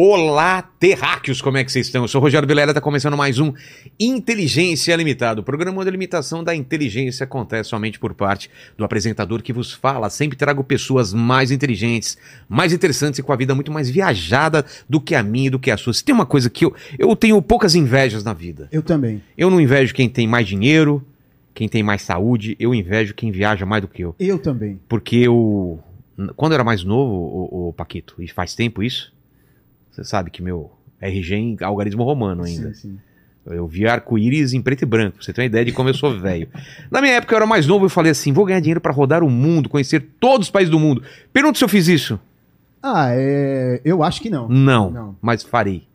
Olá, terráqueos, como é que vocês estão? Eu sou o Rogério Vilela, está começando mais um Inteligência Limitada. O programa de limitação da inteligência acontece somente por parte do apresentador que vos fala. Sempre trago pessoas mais inteligentes, mais interessantes e com a vida muito mais viajada do que a minha e do que a sua. Se tem uma coisa que eu, eu tenho poucas invejas na vida. Eu também. Eu não invejo quem tem mais dinheiro, quem tem mais saúde, eu invejo quem viaja mais do que eu. Eu também. Porque eu, quando eu era mais novo, o, Paquito, e faz tempo isso, você sabe que meu RG em algarismo romano ainda. Sim, sim. Eu vi arco-íris em preto e branco, pra você ter uma ideia de como eu sou velho. Na minha época eu era mais novo e falei assim: vou ganhar dinheiro para rodar o mundo, conhecer todos os países do mundo. Pergunta se eu fiz isso. Ah, é... eu acho que não. Não, não. mas farei.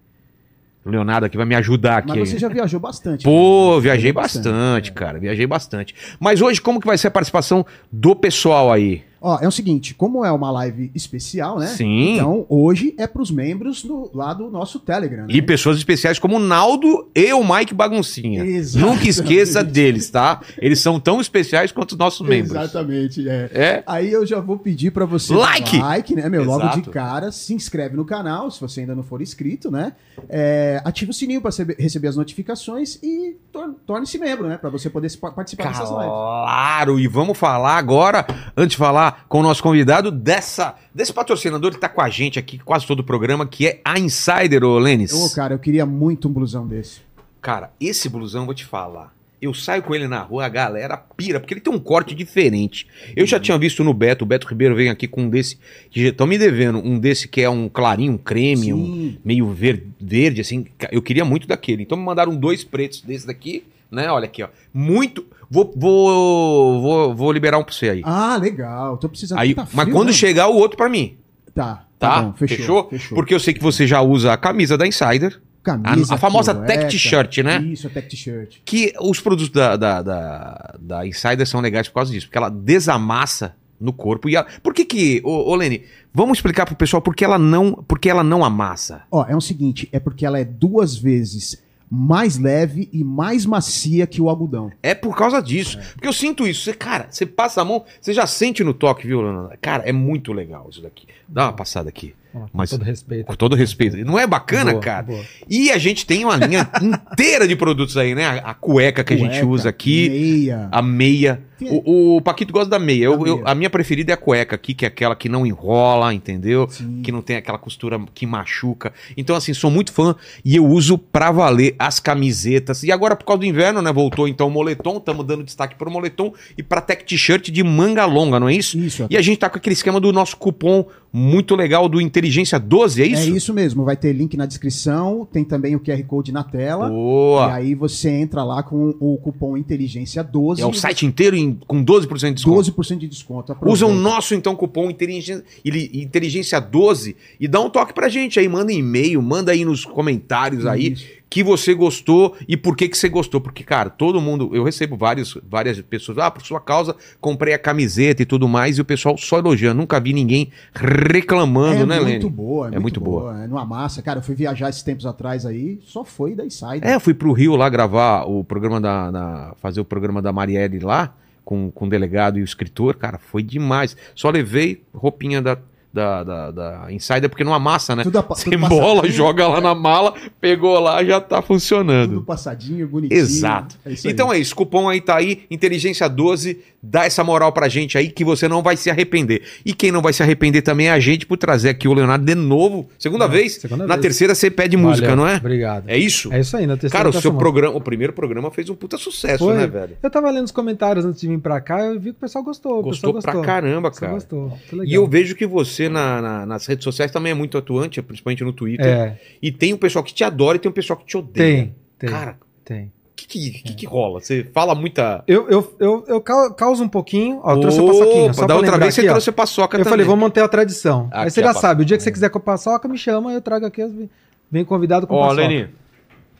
O Leonardo aqui vai me ajudar aqui. Mas você já viajou bastante. Pô, né? viajei bastante, bastante é. cara. Viajei bastante. Mas hoje, como que vai ser a participação do pessoal aí? Ó, é o seguinte, como é uma live especial, né? Sim. Então, hoje é pros membros do, lá do nosso Telegram. Né? E pessoas especiais como o Naldo e o Mike Baguncinha. Exatamente. Nunca esqueça deles, tá? Eles são tão especiais quanto os nossos membros. Exatamente, é. é? Aí eu já vou pedir para você like, like, né, meu? Exato. Logo de cara, se inscreve no canal, se você ainda não for inscrito, né? É, ativa o sininho para receber as notificações e torne-se membro, né? Para você poder participar claro, dessas lives. Claro, e vamos falar agora, antes de falar com o nosso convidado dessa, desse patrocinador que está com a gente aqui quase todo o programa, que é a Insider, ô Lênis. Ô, cara, eu queria muito um blusão desse. Cara, esse blusão, vou te falar. Eu saio com ele na rua, a galera pira, porque ele tem um corte diferente. Eu já tinha visto no Beto, o Beto Ribeiro vem aqui com um desse, que estão me devendo, um desse que é um clarinho, um creme, um meio verde, verde, assim. Eu queria muito daquele. Então me mandaram dois pretos desse daqui, né? Olha aqui, ó. Muito. Vou, vou, vou, vou liberar um pra você aí. Ah, legal. Tô precisando. Aí, tá mas quando né? chegar o outro pra mim. Tá. Tá? tá bom, fechou, fechou? fechou? Porque eu sei que você já usa a camisa da Insider. Camisa, a, a famosa tech t-shirt, né? Isso, a tech t-shirt. Que os produtos da, da, da, da Insider são legais por causa disso, porque ela desamassa no corpo. E ela... Por que que, ô, ô Lene, vamos explicar pro pessoal por que ela não, por que ela não amassa? Ó, é o seguinte, é porque ela é duas vezes mais leve e mais macia que o algodão. É por causa disso. É. Porque eu sinto isso. Você, cara, você passa a mão, você já sente no toque, viu, Leonardo? Cara, é muito legal isso daqui. Dá uma passada aqui. Com Mas, todo respeito. Com todo respeito. Não é bacana, boa, cara? Boa. E a gente tem uma linha inteira de produtos aí, né? A, a cueca que cueca, a gente usa aqui. Meia. A meia. O, o, Paquito gosta da meia. Eu, eu, a minha preferida é a cueca aqui, que é aquela que não enrola, entendeu? Sim. Que não tem aquela costura que machuca. Então, assim, sou muito fã e eu uso pra valer as camisetas. E agora, por causa do inverno, né? Voltou então o moletom. Estamos dando destaque pro moletom e pra tech t-shirt de manga longa, não é isso? Isso. E a gente tá com aquele esquema do nosso cupom muito legal do Inteligência 12, é isso? É isso mesmo. Vai ter link na descrição. Tem também o QR Code na tela. Boa. E aí você entra lá com o cupom Inteligência 12. É o site inteiro em com 12% de desconto. 12% de desconto. Usa o nosso, então, cupom Inteligência, Inteligência 12 e dá um toque pra gente aí. Manda e-mail, manda aí nos comentários aí que você gostou e por que que você gostou. Porque, cara, todo mundo... Eu recebo vários, várias pessoas... Ah, por sua causa, comprei a camiseta e tudo mais e o pessoal só elogiando. Nunca vi ninguém reclamando, é né, Lene? Muito boa, é, é muito, boa. boa. É numa massa. Cara, eu fui viajar esses tempos atrás aí, só foi da Insider. É, eu fui pro Rio lá gravar o programa da... Na, fazer o programa da Marielle lá com, com o delegado e o escritor, cara, foi demais. Só levei roupinha da da, da, da Insider, porque não amassa, né? Tudo, Você tudo embola, joga lá na mala, pegou lá, já tá funcionando. Tudo passadinho, bonitinho. Exato. É então é isso, cupom aí tá aí, Inteligência 12, dá essa moral pra gente aí que você não vai se arrepender. E quem não vai se arrepender também é a gente por trazer aqui o Leonardo de novo, segunda vez. Segunda na vez. terceira você pede Valeu, música, não é? Obrigado. É isso? É isso aí, na terceira. Cara, o seu programa, o primeiro programa fez um puta sucesso, Foi. né, velho? Eu tava lendo os comentários antes de vir pra cá, eu vi que o pessoal gostou. Gostou, pessoal gostou. pra caramba, cara. Gostou. E eu vejo que você na, na, nas redes sociais também é muito atuante, principalmente no Twitter. É. E tem um pessoal que te adora e tem um pessoal que te odeia. Tem, tem. Cara, tem. O que que, que, que, rola? Você fala muita. Eu, eu, eu, eu causo um pouquinho. Ó, eu trouxe a paçoquinha. Só da outra vez você trouxe a paçoca eu também. Eu falei, vou manter a tradição. Aqui Aí você já sabe, o dia que você quiser com a paçoca, me chama, eu trago aqui. Vem convidado com ó, paçoca. Leni.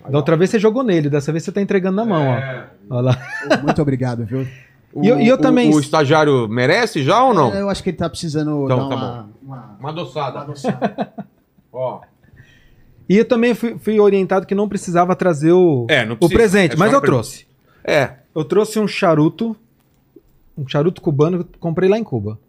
Da outra vez você jogou nele, dessa vez você tá entregando na mão, é. ó. Olha lá. Muito obrigado, viu? O, e eu, eu também. O, o, estagiário merece já ou não? É, eu acho que ele tá precisando então, dar tá uma, uma, uma adoçada. Uma adoçada. Ó. E eu também fui, fui, orientado que não precisava trazer o, é, o presente, é mas eu trouxe. É. Eu trouxe um charuto, um charuto cubano que eu comprei lá em Cuba.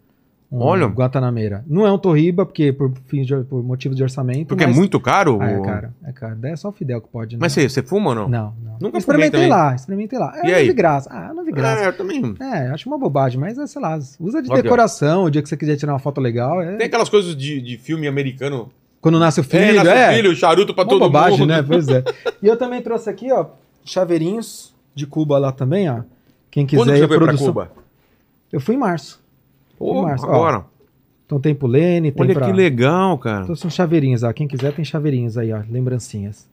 Um Olha. Guantanameira. Não é um Torriba, porque por, fins de, por motivo de orçamento. Porque mas- é muito caro? Ah, é caro, é caro. Daí é só o Fidel que pode, né? Mas você, você fuma ou não? Não, não. Nunca experimentei lá, experimentei lá. E É, aí? não vi graça. Ah, não vi graça. É, eu também. É, acho uma bobagem, mas é, sei lá, usa de decoração, o dia que você quiser tirar uma foto legal. É... Tem aquelas coisas de, de filme americano. Quando nasce o filho, é, nasce é. o filho, charuto pra Uma todo bobagem, mundo. né? Pois é. E eu também trouxe aqui, ó, chaveirinhos de Cuba lá também, ó. Quem quiser Quando você foi pra produção. Cuba? Eu fui em março. Pô, Março, ó. agora. Então tem pro Lene, tem Olha pra... que legal, cara. Trouxe uns chaveirinhos, ó. Quem quiser tem chaveirinhos aí, ó. Lembrancinhas.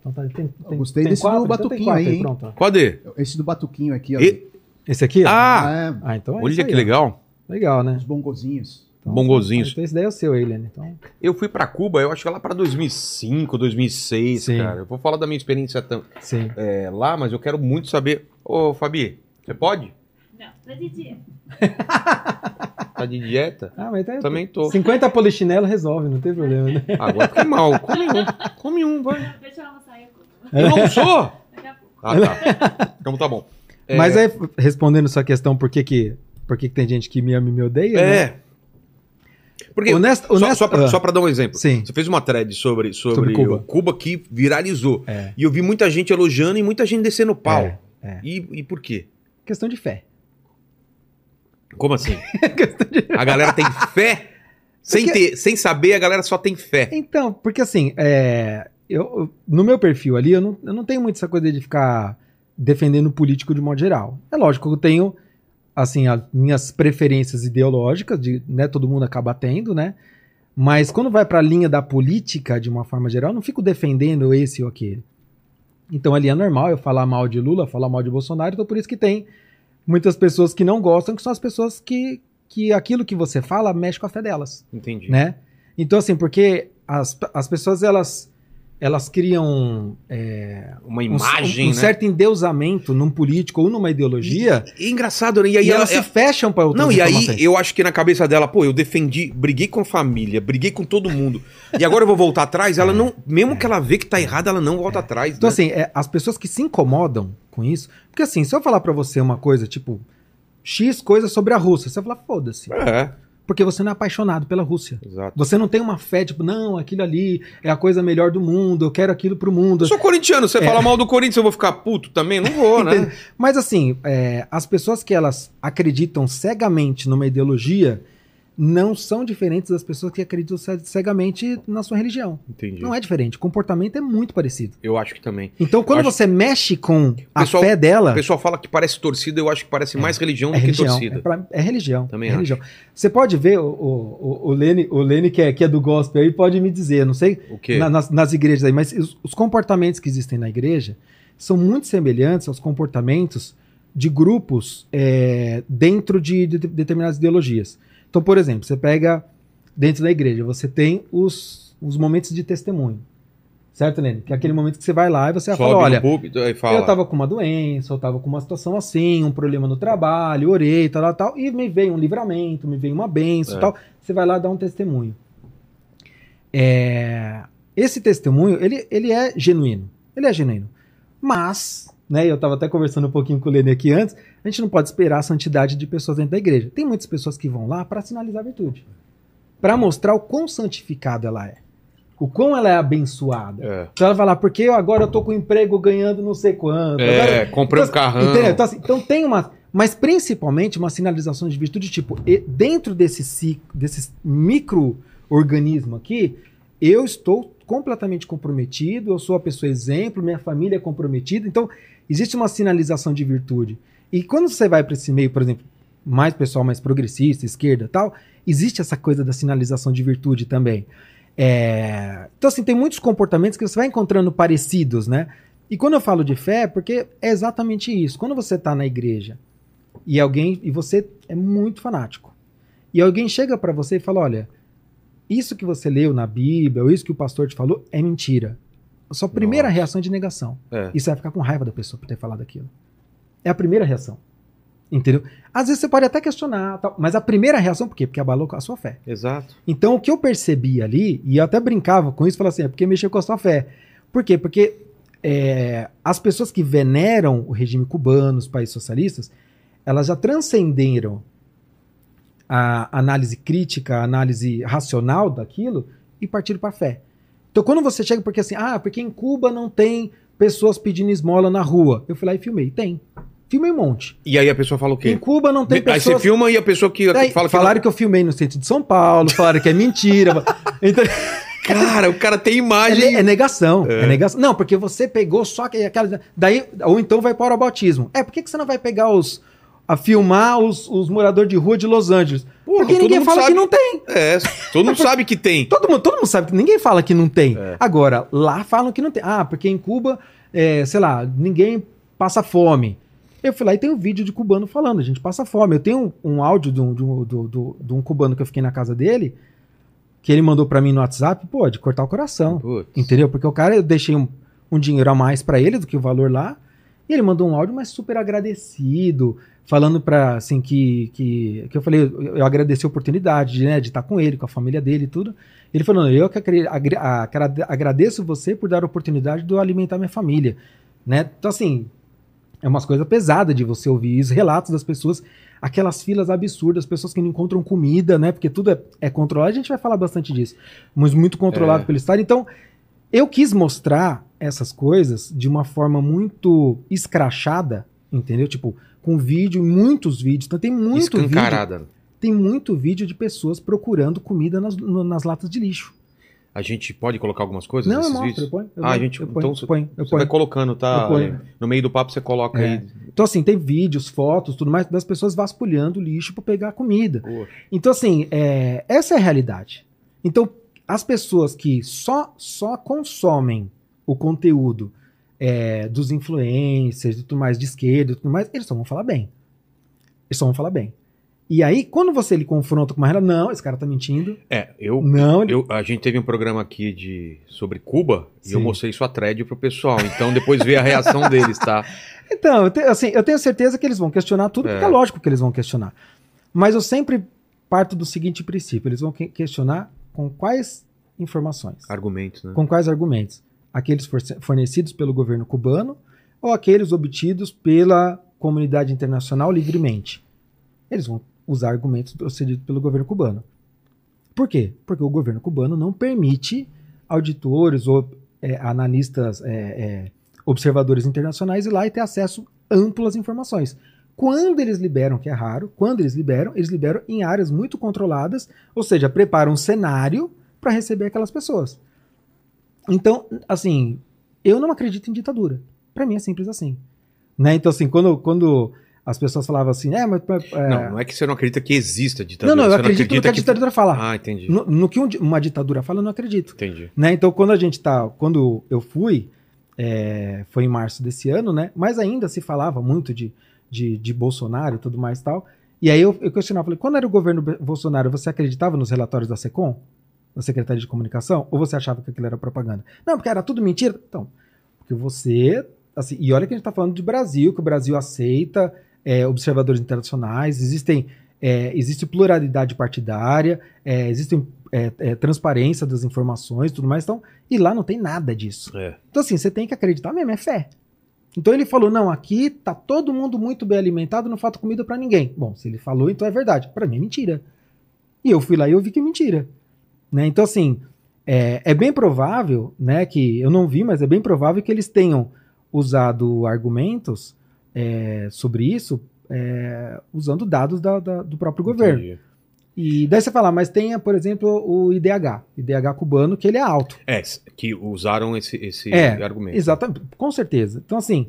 Então tá, tem, tem, gostei tem desse do Então tem batuquinho quatro aí, hein? Pronto, ó. Cadê? Esse do batuquinho aqui, ó. E- Esse aqui, ó. Ah, É, Ah, então é olha aí, que ó. legal. Legal, né? os bongozinhos. Então, Bongozinhos. Então esse daí é o seu aí, Lene. Então, Eu fui pra Cuba, eu acho que lá pra 2005, 2006, Sim. cara. Eu vou falar da minha experiência tam- sim. é, lá, mas eu quero muito saber. Ô, Fabi, você pode? Tô de. Tá de dieta? Ah, mas tá, Também tô. 50 polichinelo resolve, não tem problema, né? Agora fiquei mal. Come um. Come um, vai. Deixa eu almoçar e eu como. Eu não sou! Daqui a pouco. Ah, tá. Então tá bom. É, Mas aí, respondendo sua questão, por que que, por que que tem gente que me ama e me odeia, né? É. Porque, Honest- só, só, pra, ah. só pra dar um exemplo. Sim. Você fez uma thread sobre, sobre, Sobre Cuba. Cuba que viralizou. É. E eu vi muita gente elogiando e muita gente descendo o pau. É, é. E, e por quê? Questão de fé. Como assim? A galera tem fé? Sem, Porque- ter, sem saber, a galera só tem fé. Então, porque assim, é, eu, no meu perfil ali, eu não, eu não tenho muito essa coisa de ficar defendendo o político de modo geral. É lógico que eu tenho, assim, as minhas preferências ideológicas, de, né, todo mundo acaba tendo, né? Mas quando vai pra linha da política, de uma forma geral, eu não fico defendendo esse ou aquele. Então ali é normal eu falar mal de Lula, falar mal de Bolsonaro, então por isso que tem muitas pessoas que não gostam, que são as pessoas que, que aquilo que você fala mexe com a fé delas Entendi. né? Então, assim, porque as, as pessoas, elas, elas criam é, Uma um, imagem, um né? certo endeusamento num político ou numa ideologia E, e engraçado, né? E e, aí ela, elas se fecham para outras Não, e aí eu acho que na cabeça dela, pô, eu defendi, briguei com a família, briguei com todo mundo. E agora eu vou voltar atrás, ela não. Mesmo que ela vê que tá errado, ela não volta atrás. Então, né? assim, é, as pessoas que se incomodam com isso... Porque, assim, se eu falar para você uma coisa, tipo... X coisa sobre a Rússia, você vai falar, foda-se. É, Porque você não é apaixonado pela Rússia. exato. Você não tem uma fé, tipo, não, aquilo ali é a coisa melhor do mundo, eu quero aquilo pro mundo. Eu sou corintiano, É. você fala mal do Corinthians, eu vou ficar puto também? Não vou, né? Mas assim, é, as pessoas que elas acreditam cegamente numa ideologia não são diferentes das pessoas que acreditam ce- cegamente na sua religião. Entendi. Não é diferente. O comportamento é muito parecido. Eu acho que também. Então, quando Acho- você mexe com a Pessoal- fé dela, O pessoal fala que parece torcida, eu acho que parece mais religião é do que religião. torcida. É, pra- é religião. Também é religião. Você pode ver o, o, o, o Lene, o Lene que, é, que é do gospel aí, pode me dizer, não sei, O quê? na- nas, nas igrejas aí, mas os, os comportamentos que existem na igreja são muito semelhantes aos comportamentos de grupos é, dentro de, de determinadas ideologias. Então, por exemplo, você pega dentro da igreja, você tem os, os momentos de testemunho. Certo, Nene? Que é aquele momento que você vai lá e você Sobe fala, olha, fala. eu tava com uma doença, eu tava com uma situação assim, um problema no trabalho, orei, tal, tal, tal, e me veio um livramento, me veio uma benção É. tal. Você vai lá dar um testemunho. É, Esse testemunho, ele, ele é genuíno. Ele é genuíno. Mas, né, eu tava até conversando um pouquinho com o Lene aqui antes, a gente não pode esperar a santidade de pessoas dentro da igreja. Tem muitas pessoas que vão lá para sinalizar a virtude. para mostrar o quão santificada ela é. O quão ela é abençoada. É, Então ela vai lá, porque eu agora eu tô com emprego ganhando não sei quanto. é agora- comprei um então, carrão. Então, assim, então tem uma. Mas principalmente uma sinalização de virtude, tipo, dentro desse, desse micro-organismo aqui, eu estou completamente comprometido, eu sou a pessoa exemplo, minha família é comprometida. Então, existe uma sinalização de virtude. E quando você vai para esse meio, por exemplo, mais pessoal mais progressista, esquerda tal, existe essa coisa da sinalização de virtude também. É, Então, assim, tem muitos comportamentos que você vai encontrando parecidos, né? E quando eu falo de fé, é porque é exatamente isso. Quando você está na igreja e alguém e você é muito fanático e alguém chega para você e fala, olha, isso que você leu na Bíblia ou isso que o pastor te falou é mentira. A sua primeira Nossa. reação é de negação. É. E você vai ficar com raiva da pessoa por ter falado aquilo. É a primeira reação. Entendeu? Às vezes você pode até questionar, tal, mas a primeira reação, por quê? Porque abalou com a sua fé. Exato. Então, o que eu percebi ali, e eu até brincava com isso, falava assim, é porque mexeu com a sua fé. Por quê? Porque é, as pessoas que veneram o regime cubano, os países socialistas, elas já transcenderam a análise crítica, a análise racional daquilo e partir para a fé. Então, quando você chega, porque assim, ah, porque em Cuba não tem pessoas pedindo esmola na rua. Eu fui lá e filmei. Tem. Filmei um monte. E aí a pessoa fala o Em quê? Cuba não tem Aí pessoas... você filma e a pessoa que Daí, fala que falaram não- que eu filmei no centro de São Paulo, falaram que é mentira. então, Cara, o cara tem é, imagem. ne- é negação, é. negação. Não, porque você pegou só que aquela. Daí, ou então vai para o bautismo. É, por que, que você não vai pegar os. A filmar os, os moradores de rua de Los Angeles? Porra, porque ninguém fala sabe. que não tem. É, todo mundo sabe que tem. Todo mundo, todo mundo sabe que ninguém fala que não tem. É. Agora, lá falam que não tem. Ah, porque em Cuba, é, sei lá, ninguém passa fome. Eu fui lá e tem um vídeo de cubano falando, a gente passa fome. Eu tenho um, um áudio de um, de, um, do- de um cubano que eu fiquei na casa dele, que ele mandou pra mim no WhatsApp, pô, de cortar o coração. Putz. Entendeu? Porque o cara, eu deixei um, um dinheiro a mais pra ele do que o valor lá. E ele mandou um áudio, mas super agradecido, falando pra, assim, que, que, que eu falei, eu, eu agradeci a oportunidade de, né, de estar com ele, com a família dele e tudo. Ele falou, eu que agradeço você por dar a oportunidade de eu alimentar minha família, né? Então, assim, é umas coisas pesadas de você ouvir os relatos das pessoas, aquelas filas absurdas, pessoas que não encontram comida, né? Porque tudo é, é controlado, a gente vai falar bastante disso, mas muito controlado É. pelo Estado. Então, eu quis mostrar essas coisas de uma forma muito escrachada, entendeu? Tipo, com vídeo, muitos vídeos. Então tem muito vídeo, Escancarada. tem muito vídeo de pessoas procurando comida nas, no- nas latas de lixo. A gente pode colocar algumas coisas Não, nesses vídeos? eu ponho. Eu ah, a gente. eu ponho, então ponho, eu você ponho. vai colocando, tá? No meio do papo você coloca É. aí. Então, assim, tem vídeos, fotos, tudo mais, das pessoas vasculhando o lixo para pegar comida. Poxa. Então, assim, é, essa é a realidade. Então, as pessoas que só, só consomem o conteúdo é, dos influencers e tudo mais de esquerda e tudo mais, eles só vão falar bem. Eles só vão falar bem. E aí, quando você ele confronta com uma realidade, não, esse cara tá mentindo. É, eu. Não, ele... Eu, a gente teve um programa aqui de, sobre Cuba e eu Sim. mostrei sua thread pro pessoal. Então depois vê a reação deles, tá? Então, eu, te- assim, eu tenho certeza que eles vão questionar tudo, porque É. é lógico que eles vão questionar. Mas eu sempre parto do seguinte princípio: eles vão que- questionar com quais informações, Argumentos, né? com quais argumentos? Aqueles fornecidos pelo governo cubano ou aqueles obtidos pela comunidade internacional livremente? Eles vão usar argumentos procedidos pelo governo cubano. Por quê? Porque o governo cubano não permite auditores ou é, analistas, é, é, observadores internacionais ir lá e ter acesso amplo às informações. Quando eles liberam, que é raro, quando eles liberam, eles liberam em áreas muito controladas, ou seja, preparam um cenário para receber aquelas pessoas. Então, assim, eu não acredito em ditadura. Para mim é simples assim. Né? Então, assim, quando, quando as pessoas falavam assim, é, mas. é, Não, não é que você não acredita que exista ditadura. não, não, eu acredito no que a ditadura fala. Ah, entendi. No, no que um uma ditadura fala, eu não acredito. Entendi. Né? Então, quando a gente tá. Quando eu fui, é, foi em março desse ano, né? Mas ainda se falava muito de, de, de Bolsonaro e tudo mais e tal. E aí eu, eu questionava, falei, quando era o governo Bolsonaro, você acreditava nos relatórios da SECOM? Da Secretaria de Comunicação? Ou você achava que aquilo era propaganda? Não, porque era tudo mentira. Então, porque você. Assim, e olha que a gente tá falando de Brasil, que o Brasil aceita é, observadores internacionais, existem. é, existe pluralidade partidária, é, existe é, é, transparência das informações e tudo mais. Então, e lá não tem nada disso. É. Então, assim, você tem que acreditar mesmo, é fé. Então ele falou: não, aqui tá todo mundo muito bem alimentado, não falta comida pra ninguém. Bom, se ele falou, então é verdade. Pra mim é mentira. E eu fui lá e eu vi que é mentira. Né? Então, assim, é, é bem provável, né, que eu não vi, mas é bem provável que eles tenham usado argumentos é, sobre isso é, usando dados da- da- do próprio governo. Entendi. E daí você fala, mas tem, por exemplo, o IDH, IDH cubano, que ele é alto. É, que usaram esse, esse É, argumento. Exatamente, com certeza. Então, assim,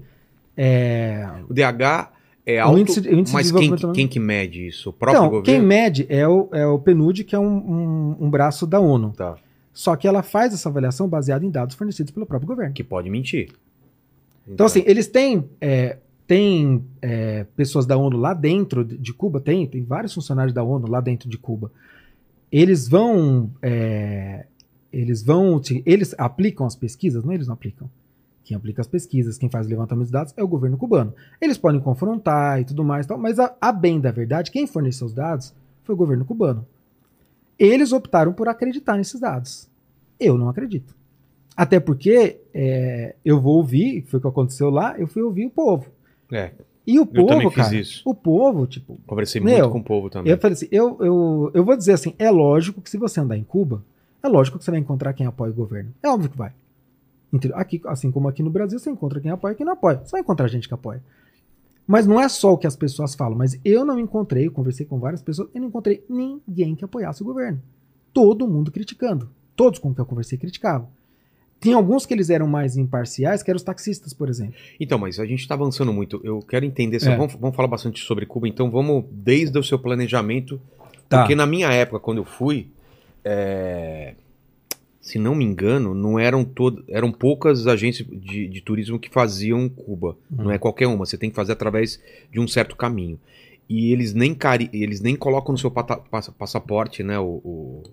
é, O DH é O alto, índice- o índice mas quem, quem que mede isso? O próprio então, quem governo? mede é o, é o PNUD, que é um, um- um braço da ONU. Tá. Só que ela faz essa avaliação baseada em dados fornecidos pelo próprio governo. Que pode mentir. Então, assim, eles têm, é, têm é, pessoas da ONU lá dentro de Cuba, tem, tem vários funcionários da ONU lá dentro de Cuba. Eles vão. é, eles vão. te- Eles aplicam as pesquisas? Não, eles não aplicam. Quem aplica as pesquisas, quem faz o levantamento de dados é o governo cubano. Eles podem confrontar e tudo mais, tal, mas a, a bem da verdade, quem forneceu os dados foi o governo cubano. Eles optaram por acreditar nesses dados. Eu não acredito. Até porque é, eu vou ouvir, foi o que aconteceu lá, eu fui ouvir o povo. É, E o povo, cara, isso. o povo, tipo, Conversei Meu, muito com o povo também. eu falei assim, eu, eu, eu vou dizer assim, é lógico que se você andar em Cuba, é lógico que você vai encontrar quem apoia o governo. É óbvio que vai. Entendeu? Aqui, assim como aqui no Brasil, você encontra quem apoia e quem não apoia. Você vai encontrar gente que apoia. Mas não é só o que as pessoas falam, mas eu não encontrei, eu conversei com várias pessoas, eu não encontrei ninguém que apoiasse o governo. Todo mundo criticando. Todos com que eu conversei criticavam. Tem alguns que eles eram mais imparciais, que eram os taxistas, por exemplo. Então, mas a gente tá avançando muito. Eu quero entender. É. Vamos, vamos falar bastante sobre Cuba, então vamos desde o seu planejamento. Tá. Porque na minha época, quando eu fui, é, se não me engano, não eram todas. Eram poucas agências de, de turismo que faziam Cuba. Uhum. Não é qualquer uma. Você tem que fazer através de um certo caminho. E eles nem, cari eles nem colocam no seu passaporte, né? O, o,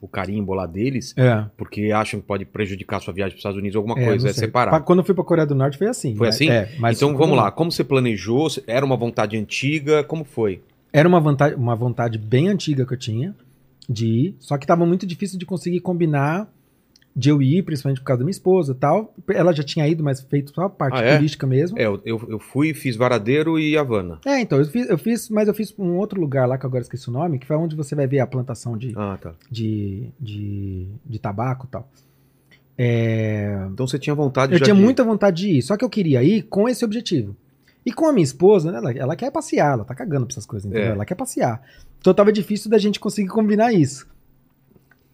o carimbo lá deles, É. porque acham que pode prejudicar a sua viagem para os Estados Unidos ou alguma É, coisa. É separado. Pa- Quando eu fui pra Coreia do Norte foi assim. Foi mas- assim? É, então vamos como- lá, como você planejou? Era uma vontade antiga? Como foi? Era uma vontade, uma vontade bem antiga que eu tinha de ir, só que tava muito difícil de conseguir combinar de eu ir, principalmente por causa da minha esposa e tal. Ela já tinha ido, mas feito só a parte Ah, é? turística mesmo. É, eu, eu, eu fui, fiz Varadeiro e Havana. É, então, eu fiz, eu fiz, mas eu fiz um outro lugar lá, que agora esqueci o nome, que foi onde você vai ver a plantação de, Ah, tá. de, de, de tabaco e tal. É, Então você tinha vontade eu já tinha de- muita vontade de ir, só que eu queria ir com esse objetivo. E com a minha esposa, né, ela, ela quer passear, ela tá cagando pra essas coisas, entendeu? É. Ela quer passear. Então tava difícil da gente conseguir combinar isso.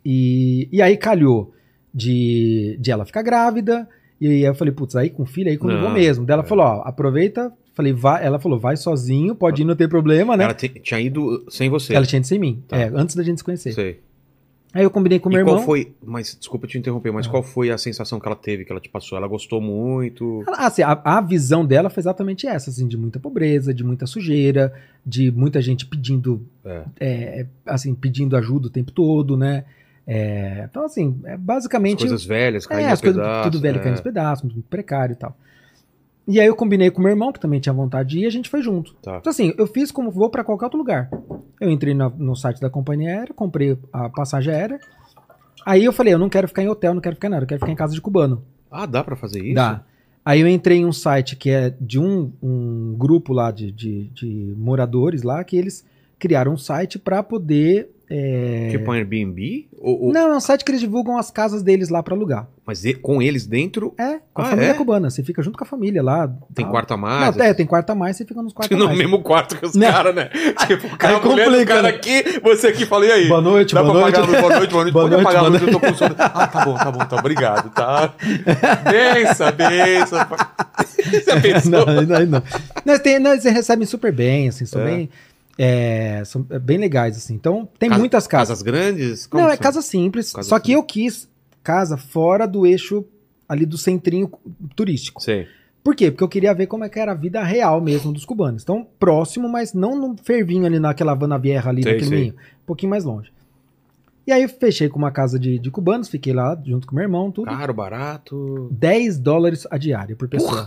E, e aí calhou de, de ela ficar grávida, e aí eu falei, putz, aí com filho, aí comigo Não, mesmo. Daí ela é. falou, ó, aproveita, falei, vai, ela falou, vai sozinho, pode ir, não tem problema, né? Ela tinha ido sem você. Ela tinha ido sem mim, Tá. é, antes da gente se conhecer. Sei. Aí eu combinei com o E meu qual irmão. foi. Mas desculpa te interromper, mas Ah. qual foi a sensação que ela teve, que ela te passou? Ela gostou muito? Ela- Assim, a, a visão dela foi exatamente essa, assim, de muita pobreza, de muita sujeira, de muita gente pedindo, É. é, assim, pedindo ajuda o tempo todo, né? É, então, assim, é As basicamente... coisas velhas, é, caindo as aos coisas pedaços. tudo velho é. caindo aos pedaços, muito precário e tal. E aí eu combinei com meu irmão, que também tinha vontade de ir, e a gente foi junto. Tá. Então, assim, eu fiz como vou pra qualquer outro lugar. Eu entrei na- no site da companhia aérea, comprei a passagem aérea, aí eu falei, eu não quero ficar em hotel, não quero ficar em nada, eu quero ficar em casa de cubano. Ah, dá pra fazer isso? Dá. Aí eu entrei em um site que é de um, um grupo lá de, de, de moradores lá, que eles criaram um site pra poder. é, Tipo um Airbnb? Ou, ou- Não, é um site que eles divulgam as casas deles lá pra alugar. Mas com eles dentro É, com a Ah, família é? cubana. Você fica junto com a família lá. tem tal. quarto a mais? Não, é, tem quarto a mais, você fica nos quartos a No mais. mesmo quarto que os caras, né? Tipo, o cara, Aí a mulher complica, cara aqui, você aqui, falei aí. Boa noite, Dá boa noite. apagar a luz? Boa noite, boa noite. Boa Pode noite, apagar a luz, eu tô com sono. Ah, tá bom, tá bom, tá. Obrigado, tá? Benção, benção. Você pensou? não, não, não. Nós tem, nós recebem super bem, assim, são É. bem. É, são bem legais, assim. Então, tem Casa- muitas casas. Casas grandes? Como Não, é são? casa simples. Casa só que simples. eu quis casa fora do eixo ali do centrinho turístico. Sei. Por quê? Porque eu queria ver como é que era a vida real mesmo dos cubanos. Então, próximo, mas não no fervinho ali naquela Havana Vieja ali, Sei, naquele sei. meio. Um pouquinho mais longe. E aí eu fechei com uma casa de, de cubanos, fiquei lá junto com meu irmão, tudo. Caro, barato. 10 dólares a diária por pessoa.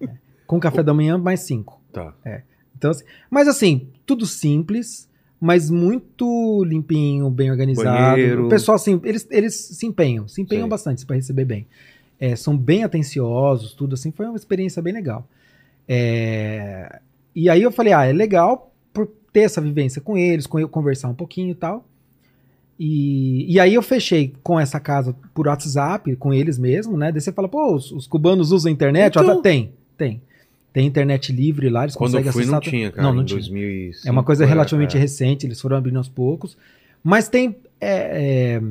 É. Com café da manhã, mais 5. Tá. Então, assim, mas assim, tudo simples, mas muito limpinho, bem organizado. Banheiro. O pessoal, assim, eles, eles se empenham, se empenham Sei. bastante para receber bem. É, são bem atenciosos, tudo assim, foi uma experiência bem legal. É, e aí eu falei, ah, é legal por ter essa vivência com eles, com eu conversar um pouquinho e tal. E, e aí eu fechei com essa casa por WhatsApp, com eles mesmo, né? Daí você fala, pô, os, os cubanos usam internet? Então- Ó, tem, tem. Tem internet livre lá, eles Quando eu conseguem fui não acessar. tinha, cara. Não, não em tinha. 2005, É uma coisa relativamente é. recente, eles foram abrindo aos poucos. Mas tem. é, é,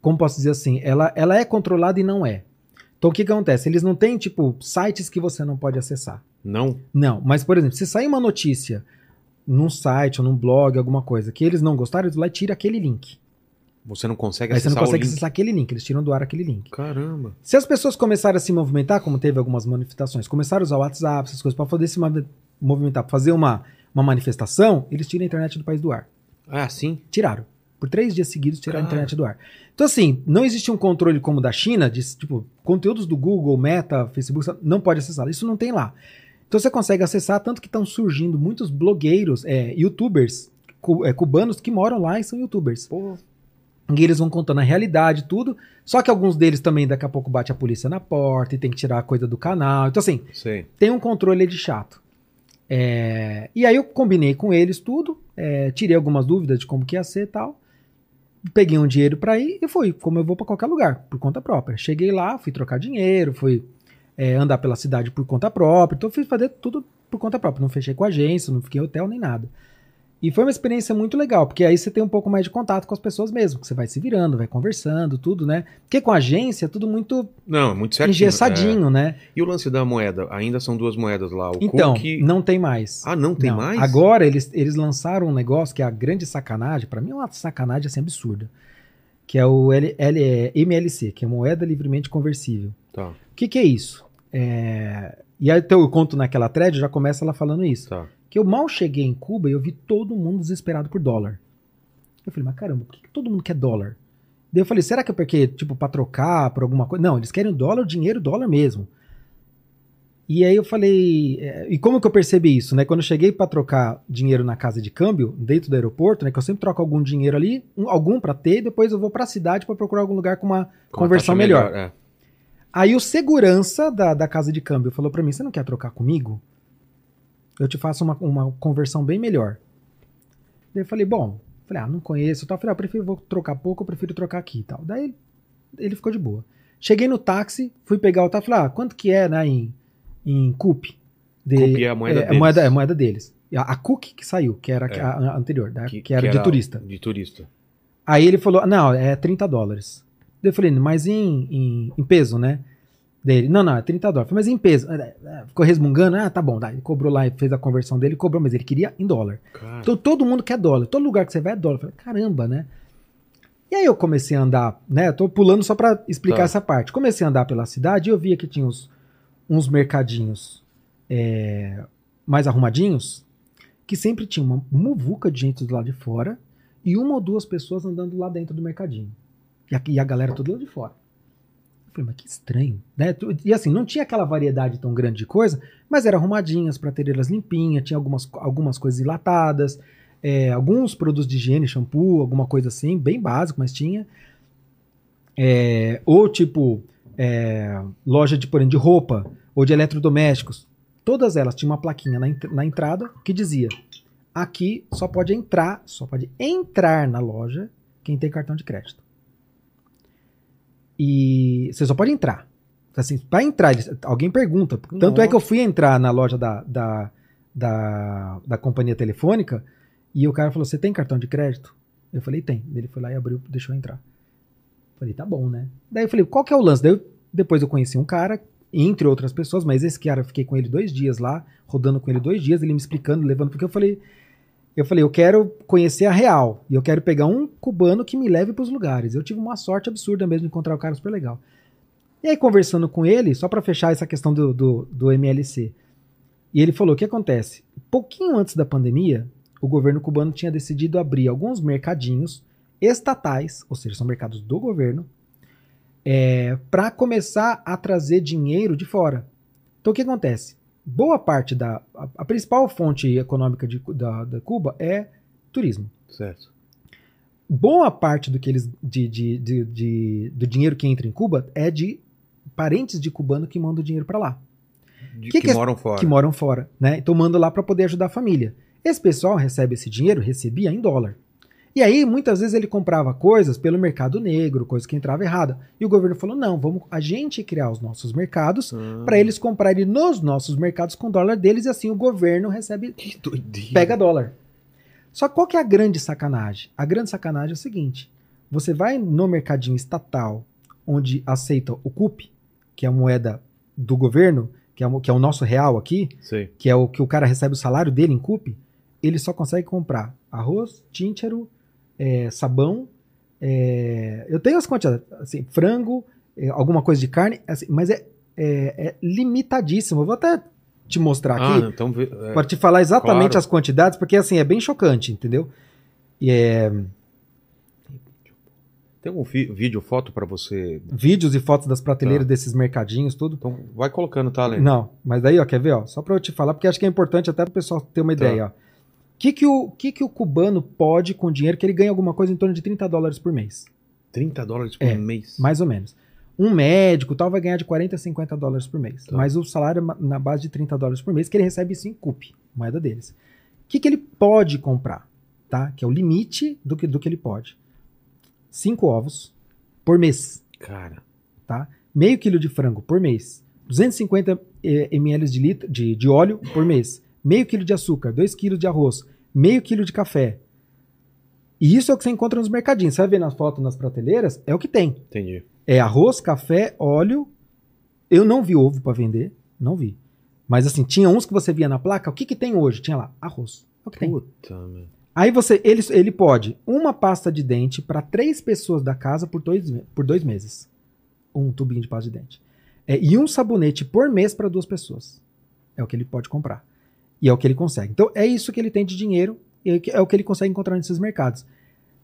como posso dizer assim? Ela, ela é controlada e não é. Então o que, que acontece? Eles não têm, tipo, sites que você não pode acessar. Não? Não, mas, por exemplo, se sair uma notícia num site ou num blog, alguma coisa, que eles não gostaram, eles lá e tiram aquele link. Você não consegue Aí você não acessar consegue acessar aquele link, eles tiram do ar aquele link. Caramba. Se as pessoas começarem a se movimentar, como teve algumas manifestações, começaram a usar o WhatsApp, essas coisas, para poder se movi- movimentar, pra fazer uma, uma manifestação, eles tiram a internet do país do ar. Ah, sim? Tiraram. Por três dias seguidos tiraram a Cara. internet do ar. Então, assim, não existe um controle como o da China, de tipo, conteúdos do Google, Meta, Facebook, não pode acessar. Isso não tem lá. Então você consegue acessar, tanto que estão surgindo muitos blogueiros, é, youtubers, cu- é, cubanos que moram lá e são youtubers. Pô. E eles vão contando a realidade, tudo. Só que alguns deles também, daqui a pouco, bate a polícia na porta e tem que tirar a coisa do canal. Então, assim, Sei. tem um controle de chato. É, e aí eu combinei com eles tudo, é, tirei algumas dúvidas de como que ia ser e tal. Peguei um dinheiro pra ir e fui, como eu vou pra qualquer lugar, por conta própria. Cheguei lá, fui trocar dinheiro, fui é, andar pela cidade por conta própria. Então fiz fazer tudo por conta própria. Não fechei com agência, não fiquei em hotel nem nada. E foi uma experiência muito legal, porque aí você tem um pouco mais de contato com as pessoas mesmo, que você vai se virando, vai conversando, tudo, né? Porque com a agência é tudo muito Não, muito certinho. engessadinho, é. né? E o lance da moeda? Ainda são duas moedas lá. O Então, cookie... não tem mais. Ah, não tem Não. mais? Agora eles, eles lançaram um negócio que é a grande sacanagem, pra mim é uma sacanagem assim absurda, que é o L, L- é MLC, que é moeda livremente conversível. Tá, O que, que é isso? É, E aí então, eu conto naquela thread, já começa ela falando isso. tá. Que eu mal cheguei em Cuba e eu vi todo mundo desesperado por dólar. Eu falei, mas caramba, por que, que todo mundo quer dólar? Daí eu falei, será que é porque, tipo, pra trocar por alguma coisa? Não, eles querem dólar, dinheiro, dólar mesmo. E aí eu falei, é, e como que eu percebi isso, né? Quando eu cheguei pra trocar dinheiro na casa de câmbio, dentro do aeroporto, né? Que eu sempre troco algum dinheiro ali, um- algum pra ter, e depois eu vou pra cidade pra procurar algum lugar com uma Com conversão taxa melhor. é. Aí o segurança da, da casa de câmbio falou pra mim: você não quer trocar comigo? Eu te faço uma, uma conversão bem melhor. Daí eu falei, bom, falei, ah, não conheço. Tal. Eu falei, ah, eu prefiro vou trocar pouco, eu prefiro trocar aqui e tal. Daí ele ficou de boa. Cheguei no táxi, fui pegar o táxi, falei, ah, quanto que é, né, em, em CUP? De- CUP é a moeda é, deles. moeda, é a moeda deles. A, a CUC que saiu, que era É. a, a anterior, da- que, era de turista. De turista. Aí ele falou, não, é 30 dólares. Daí eu falei, mas em, em, em peso, né? Dele, não, não, é 30 dólares. Mas em peso. É, é, Ficou resmungando, ah, tá bom. Ele cobrou lá e fez a conversão dele, cobrou, mas ele queria em dólar. Cara, Então todo mundo quer dólar. Todo lugar que você vai é dólar. Eu falei, caramba, né? E aí eu comecei a andar, né? Eu tô pulando só pra explicar Tá. essa parte. Comecei a andar pela cidade e eu via que tinha uns, uns mercadinhos é, mais arrumadinhos, que sempre tinha uma muvuca de gente do lado de fora e uma ou duas pessoas andando lá dentro do mercadinho. E a, e a galera toda lá de fora. Falei, mas que estranho, né? E assim, não tinha aquela variedade tão grande de coisa, mas eram arrumadinhas, prateleiras limpinhas, tinha algumas, algumas coisas enlatadas, é, alguns produtos de higiene, shampoo, alguma coisa assim, bem básico, mas tinha. É, ou tipo, é, loja de, por exemplo, de roupa, ou de eletrodomésticos. Todas elas tinham uma plaquinha na, na entrada que dizia: aqui só pode entrar, só pode entrar na loja quem tem cartão de crédito. E você só pode entrar. Assim, para entrar, alguém pergunta. Tanto é que eu fui entrar na loja da, da, da, da companhia telefônica e o cara falou: Você tem cartão de crédito? Eu falei: Tem. Ele foi lá e abriu, deixou eu entrar. Falei: Tá bom, né? Daí eu falei: Qual que é o lance? Daí eu- depois eu conheci um cara, entre outras pessoas, mas esse cara eu fiquei com ele dois dias lá, rodando com ele dois dias, ele me explicando, levando, porque eu falei. Eu falei, eu quero conhecer a real. E eu quero pegar um cubano que me leve para os lugares. Eu tive uma sorte absurda mesmo encontrar o cara super legal. E aí, conversando com ele, só para fechar essa questão do, do, do MLC. E ele falou: o que acontece? Pouquinho antes da pandemia, o governo cubano tinha decidido abrir alguns mercadinhos estatais, ou seja, são mercados do governo, para começar a trazer dinheiro de fora. Então, o que acontece? Boa parte da. A, a principal fonte econômica de, da, da Cuba é turismo certo. boa parte do que eles de, de, de, de- do dinheiro que entra em Cuba é de parentes de cubano que mandam dinheiro para lá, De, Que que, que moram fora. que moram fora, né? Então manda lá para poder ajudar a família. Esse pessoal recebe esse dinheiro, recebia em dólar. E aí muitas vezes ele comprava coisas pelo mercado negro, coisas que entrava errada. E o governo falou: "Não, vamos a gente criar os nossos mercados Ah, para eles comprarem nos nossos mercados com dólar deles e assim o governo recebe Que doideira. pega dólar. Só qual que é a grande sacanagem? A grande sacanagem é o seguinte: você vai no mercadinho estatal, onde aceita o CUP, que é a moeda do governo, que é, o- que é o nosso real aqui, Sei. que é o que o cara recebe o salário dele em CUP, ele só consegue comprar arroz, tíntero, é, sabão, é, eu tenho as quantidades, assim, frango, é, alguma coisa de carne, assim, mas é, é- é limitadíssimo. Eu vou até te mostrar aqui Ah, então. vê- é, para te falar exatamente claro. as quantidades, porque assim, é bem chocante, entendeu? E é, Tem algum vídeo, foto pra você? vídeos e fotos das prateleiras Tá. desses mercadinhos, tudo. Então vai colocando, tá, Lênin? Não, mas daí, ó, quer ver, ó, só para eu te falar, porque acho que é importante até para o pessoal ter uma Tá. ideia, ó. O que que o, que que o cubano pode com dinheiro que ele ganha alguma coisa em torno de 30 dólares por mês? 30 dólares por É, mês. Mais ou menos. Um médico tal vai ganhar de 40 a 50 dólares por mês. Tá. Mas o salário é na base de 30 dólares por mês, que ele recebe isso em CUP. moeda deles. O que, que ele pode comprar? Tá? Que é o limite do que, do que ele pode. Cinco ovos por mês. Cara. Tá? Meio quilo de frango por mês. 250 eh, ml de, litro, de, de óleo por mês. Meio quilo de açúcar. 2 quilos de arroz. Meio quilo de café. E isso é o que você encontra nos mercadinhos. Você vai ver nas fotos nas prateleiras, é o que tem. Entendi. É arroz, café, óleo. Eu não vi ovo pra vender, não vi. Mas assim, tinha uns que você via na placa, o que que tem hoje? Tinha lá, arroz. É o que tem. Puta, meu. Aí você, ele, ele pode uma pasta de dente para três pessoas da casa por dois, por dois meses. Um tubinho de pasta de dente. É, e um sabonete por mês para duas pessoas. É o que ele pode comprar. E é o que ele consegue. Então é isso que ele tem de dinheiro o que- é o que ele consegue encontrar nesses mercados.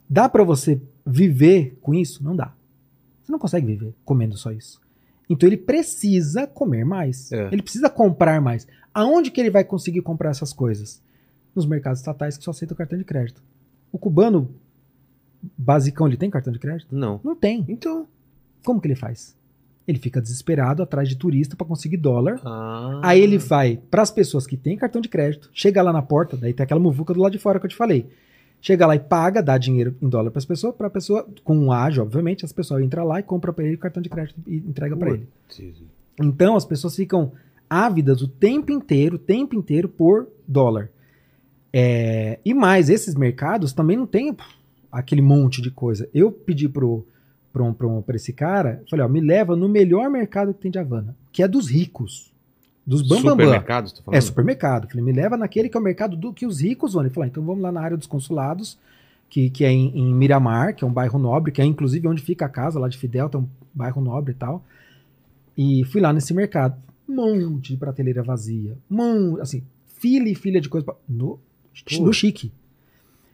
Dá para você viver com isso? Não dá. Você não consegue viver comendo só isso. Então ele precisa comer mais. É. Ele precisa comprar mais. Aonde que ele vai conseguir comprar essas coisas? Nos mercados estatais que só aceitam cartão de crédito. O cubano basicão, ele tem cartão de crédito? Não. Não tem. Então. Como que ele faz? Ele fica desesperado atrás de turista para conseguir dólar. Ah. Aí ele vai para as pessoas que têm cartão de crédito, chega lá na porta, daí tem aquela muvuca do lado de fora que eu te falei. Chega lá e paga, dá dinheiro em dólar para as pessoas, para a pessoa, com um ágio, obviamente, as pessoas entram lá e compram para ele o cartão de crédito e entrega para ele. Então as pessoas ficam ávidas o tempo inteiro, o tempo inteiro por dólar. É, e mais, esses mercados também não tem aquele monte de coisa. Eu pedi pro, pro, pro, pra esse cara, falei, ó, me leva no melhor mercado que tem de Havana, que é dos ricos. Dos bambambam. Supermercados, tô falando? É supermercado. Falei, me leva naquele que é o mercado do que os ricos vão. Ele falou, ah, então vamos lá na área dos consulados, que, que é em, em Miramar, que é um bairro nobre, que é inclusive onde fica a casa lá de Fidel, tem um bairro nobre e tal. E fui lá nesse mercado. Um monte de prateleira vazia. Um, assim, fila e fila de coisa. No, no chique.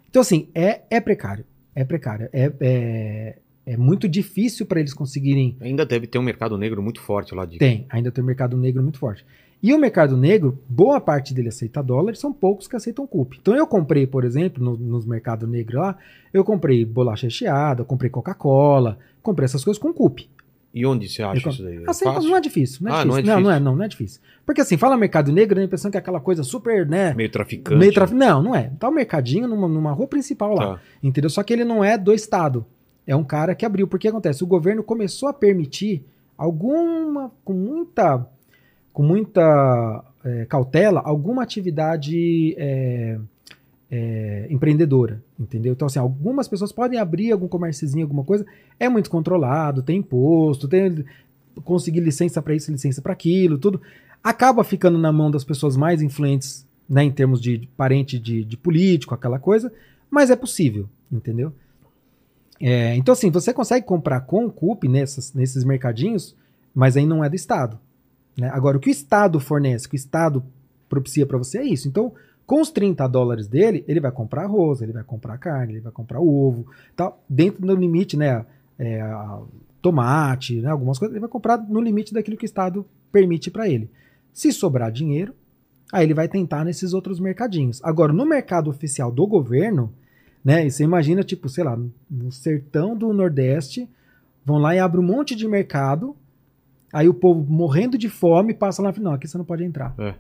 Então, assim, é, é precário. É precário. É, é, é muito difícil para eles conseguirem Ainda deve ter um mercado negro muito forte lá de. tem, ainda tem o mercado negro muito forte. E o mercado negro, boa parte dele aceita dólar, são poucos que aceitam CUP. Então eu comprei, por exemplo, no- nos mercados negros lá, eu comprei bolacha recheada, comprei Coca-Cola, comprei essas coisas com CUP. E onde você acha Eu- isso daí? É fácil? não é difícil, não é Ah, difícil. não é Não, não é, difícil. não, não é difícil. Porque assim, fala mercado negro, dá a impressão que é aquela coisa super, né? Meio traficante. Meio traf... Não, não é. Tá o mercadinho numa, numa rua principal lá. Tá. Entendeu? Só que ele não é do Estado. É um cara que abriu. Porque acontece? O governo começou a permitir alguma, com muita, com muita é, cautela, alguma atividade é, é, empreendedora. Entendeu? Então, assim, algumas pessoas podem abrir algum comérciozinho, alguma coisa. É muito controlado, tem imposto, tem conseguir licença para isso, licença para aquilo, tudo. Acaba ficando na mão das pessoas mais influentes, né, em termos de, parente de, de político, aquela coisa, mas é possível, entendeu? É, então, assim, você consegue comprar com o CUP nessas, nesses mercadinhos, mas aí não é do Estado. Né? Agora, o que o Estado fornece, o que o Estado propicia para você é isso. Então, com os 30 dólares dele, ele vai comprar arroz, ele vai comprar carne, ele vai comprar ovo, tal, dentro do limite, né? é, tomate, né, algumas coisas, ele vai comprar no limite daquilo que o Estado permite para ele. Se sobrar dinheiro, aí ele vai tentar nesses outros mercadinhos. Agora, no mercado oficial do governo, né, e você imagina, tipo, sei lá, no sertão do Nordeste, vão lá e abrem um monte de mercado, aí o povo morrendo de fome passa lá e fala, não, aqui você não pode entrar. É.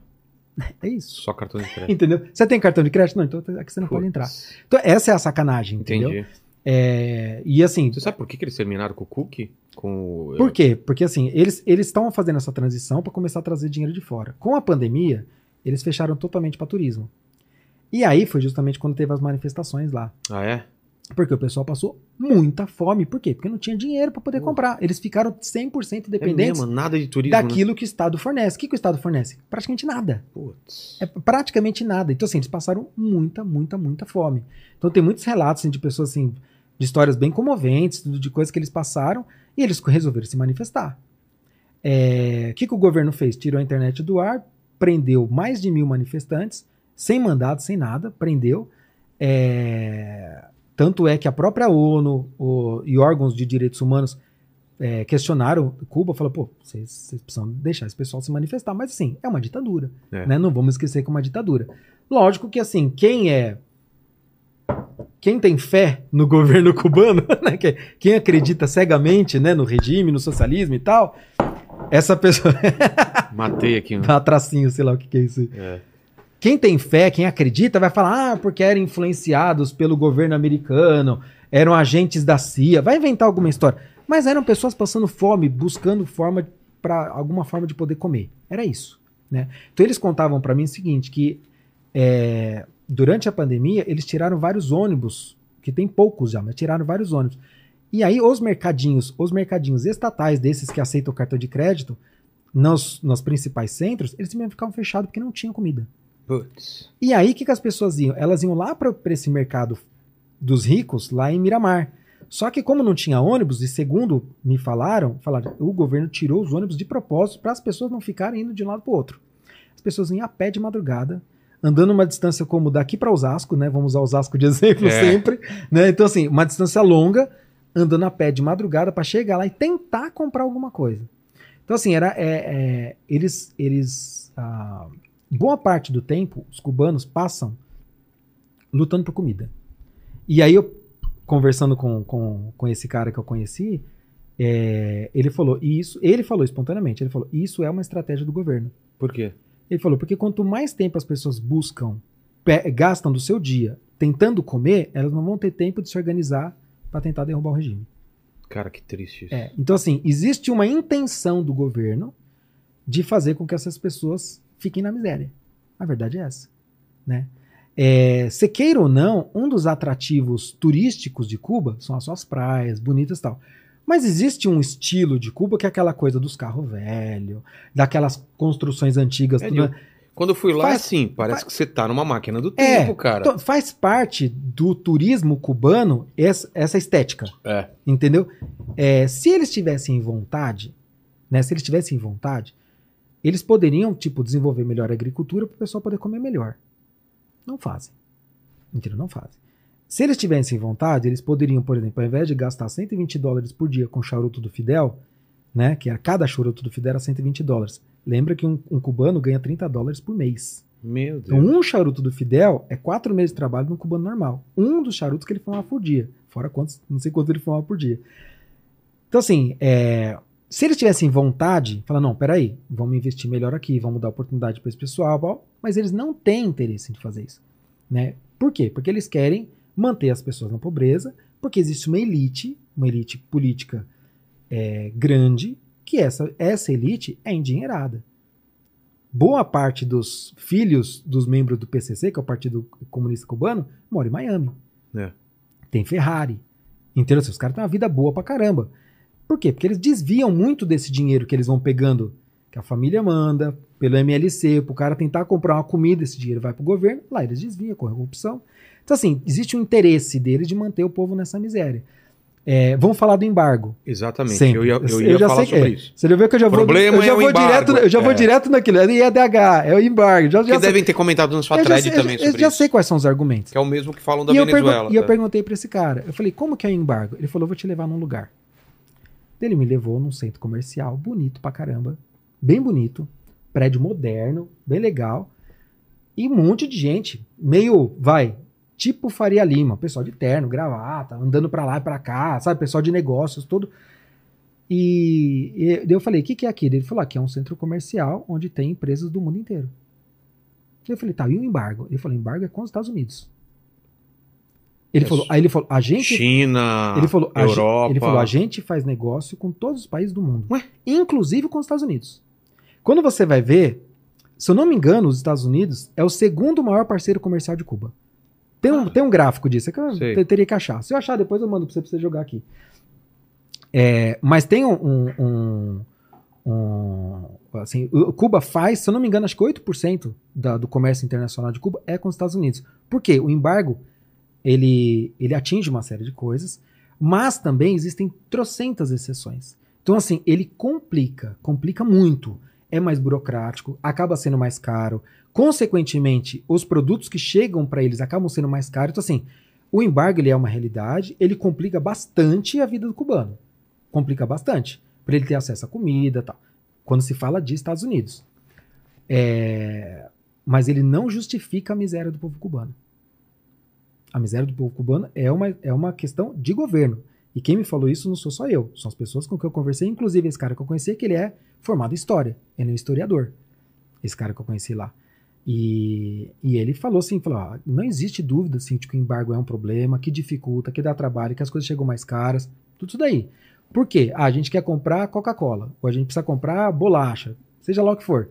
É isso. Só cartão de crédito. Entendeu? Você tem cartão de crédito? Não, então aqui você não pode entrar. Então, essa é a sacanagem, entendeu? Entendi. É, e assim, Você sabe por que, que eles terminaram com o cookie? Com o... Por quê? Porque assim, eles eles estão fazendo essa transição para começar a trazer dinheiro de fora. Com a pandemia, eles fecharam totalmente para turismo. E aí foi justamente quando teve as manifestações lá. Ah, é? Porque o pessoal passou muita fome. Por quê? Porque não tinha dinheiro para poder comprar. Eles ficaram 100% É dependentes mesmo, nada de turismo. né? daquilo que o Estado fornece. O que, que o Estado fornece? Praticamente nada. Putz. É praticamente nada. Então, assim, eles passaram muita, muita, muita fome. Então, tem muitos relatos assim, de pessoas, assim, de histórias bem comoventes, de coisas que eles passaram, e eles resolveram se manifestar. É, O que, que o governo fez? Tirou a internet do ar, prendeu mais de mil manifestantes, sem mandato, sem nada, prendeu. É, Tanto é que a própria ONU o- e órgãos de direitos humanos é, questionaram Cuba, falaram, pô, vocês, precisam deixar esse pessoal se manifestar. Mas assim, é uma ditadura. É. Né? Não vamos esquecer que é uma ditadura. Lógico que assim, quem é. Quem tem fé no governo cubano, né? que- quem acredita cegamente né, no regime, no socialismo e tal, essa pessoa. Matei aqui. Né? Dá tracinho, sei lá o que, que é isso. É. quem tem fé, quem acredita, vai falar, ah, porque eram influenciados pelo governo americano, eram agentes da CIA, vai inventar alguma história. Mas eram pessoas passando fome, buscando forma para alguma forma de poder comer. Era isso. Né? Então eles contavam para mim o seguinte, que é, durante a pandemia eles tiraram vários ônibus, que tem poucos já, mas tiraram vários ônibus. E aí os mercadinhos, os mercadinhos estatais desses que aceitam cartão de crédito, nos, nos principais centros, eles também ficavam fechados porque não tinha comida. Putz. E aí o que, que as pessoas iam? Elas iam lá para esse mercado dos ricos, lá em Miramar. Só que como não tinha ônibus, e segundo me falaram, falaram, o governo tirou os ônibus de propósito para as pessoas não ficarem indo de um lado para o outro. As pessoas iam a pé de madrugada, andando uma distância como daqui para Osasco, né? Vamos usar Osasco de exemplo É. sempre, né? Então assim, uma distância longa, andando a pé de madrugada para chegar lá e tentar comprar alguma coisa. Então assim, era é, é, eles eles ah, boa parte do tempo os cubanos passam lutando por comida. E aí eu conversando com, com, com esse cara que eu conheci, é, ele falou e isso, ele falou espontaneamente, ele falou isso é uma estratégia do governo. Por quê? Ele falou, porque quanto mais tempo as pessoas buscam, gastam do seu dia tentando comer, elas não vão ter tempo de se organizar para tentar derrubar o regime. Cara, que triste isso. É, então, assim, existe uma intenção do governo de fazer com que essas pessoas fiquem na miséria. A verdade é essa. Né? É, se queira ou não, um dos atrativos turísticos de Cuba são as suas praias, bonitas e tal. Mas existe um estilo de Cuba que é aquela coisa dos carros velhos, daquelas construções antigas. É, tudo- Nil, Quando eu fui lá, Faz- assim, parece faz- que você tá numa máquina do É, tempo, cara. Então, faz parte do turismo cubano essa, essa estética. É. Entendeu? É, se eles tivessem vontade, né? Se eles tivessem vontade, eles poderiam, tipo, desenvolver melhor a agricultura para o pessoal poder comer melhor. Não fazem. Entendeu? Não fazem. Se eles tivessem vontade, eles poderiam, por exemplo, ao invés de gastar 120 dólares por dia com charuto do Fidel, né? Que era cada charuto do Fidel era 120 dólares. Lembra que um, um cubano ganha 30 dólares por mês. Meu Deus. Então, um charuto do Fidel é quatro meses de trabalho no cubano normal. Um dos charutos que ele fumava por dia. Fora quantos, não sei quantos ele fumava por dia. Então, assim, é, se eles tivessem vontade, falar, não, peraí, vamos investir melhor aqui, vamos dar oportunidade para esse pessoal, mas eles não têm interesse em fazer isso. Né? Por quê? Porque eles querem manter as pessoas na pobreza, porque existe uma elite, uma elite política é, grande, que essa, essa elite é endinheirada boa parte dos filhos dos membros do PCC, que é o Partido Comunista Cubano, mora em Miami. É. Tem Ferrari. Entendeu? Os caras têm uma vida boa pra caramba. Por quê? Porque eles desviam muito desse dinheiro que eles vão pegando, que a família manda, pelo MLC, pro cara tentar comprar uma comida, esse dinheiro vai pro governo, lá eles desviam, com a corrupção. Então, assim, existe um interesse deles de manter o povo nessa miséria. É, vamos falar do embargo. Exatamente. Sempre. Eu ia, eu Eu ia já falar sei sobre é. isso. Você já viu que eu já vou, eu já é o vou embargo. direto, eu já vou É. direto naquilo. É IADH, é o embargo. Já, Que já devem ter comentado na sua eu thread sei- também eu, sobre eu já isso. sei quais são os argumentos. Que é o mesmo que falam da E eu, Venezuela. e eu tá? perguntei pra esse cara, eu falei, como que é o embargo? Ele falou, vou te levar num lugar. Ele me levou num centro comercial, bonito pra caramba, bem bonito, prédio moderno, bem legal, e um monte de gente, meio, vai, tipo Faria Lima, pessoal de terno, gravata, andando pra lá e pra cá, sabe, pessoal de negócios, tudo. E, e eu falei, o que, que é aqui? Ele falou, aqui é um centro comercial onde tem empresas do mundo inteiro. Eu falei, tá, e o embargo? Ele falou, embargo é com os Estados Unidos. Ele É falou, aí ele falou, a gente China, ele falou, Europa. gente, ele falou, a gente faz negócio com todos os países do mundo, Ué? inclusive com os Estados Unidos. Quando você vai ver, se eu não me engano, os Estados Unidos é o segundo maior parceiro comercial de Cuba. Tem um, Ah. tem um gráfico disso, é que eu Sei. teria que achar. Se eu achar, depois eu mando pra você, pra você jogar aqui. É, mas tem um, um- um- assim, Cuba faz, se eu não me engano, acho que 8% da, do comércio internacional de Cuba é com os Estados Unidos. Por quê? O embargo ele, ele atinge uma série de coisas, mas também existem trocentas exceções. Então, assim, ele complica, complica muito. É mais burocrático, acaba sendo mais caro. Consequentemente, os produtos que chegam para eles acabam sendo mais caros. Então, assim, o embargo ele é uma realidade, ele complica bastante a vida do cubano. Complica bastante. Para ele ter acesso à comida tal. Quando se fala de Estados Unidos. É, Mas ele não justifica a miséria do povo cubano. A miséria do povo cubano é uma, é uma questão de governo. E quem me falou isso não sou só eu, são as pessoas com quem eu conversei, inclusive esse cara que eu conheci, que ele é formado em história, ele é um historiador. Esse cara que eu conheci lá. E, e ele falou assim, falou, ó, não existe dúvida assim, de que o embargo é um problema, que dificulta, que dá trabalho, que as coisas chegam mais caras, tudo isso daí. Por quê? Ah, a gente quer comprar Coca-Cola, ou a gente precisa comprar bolacha, seja lá o que for.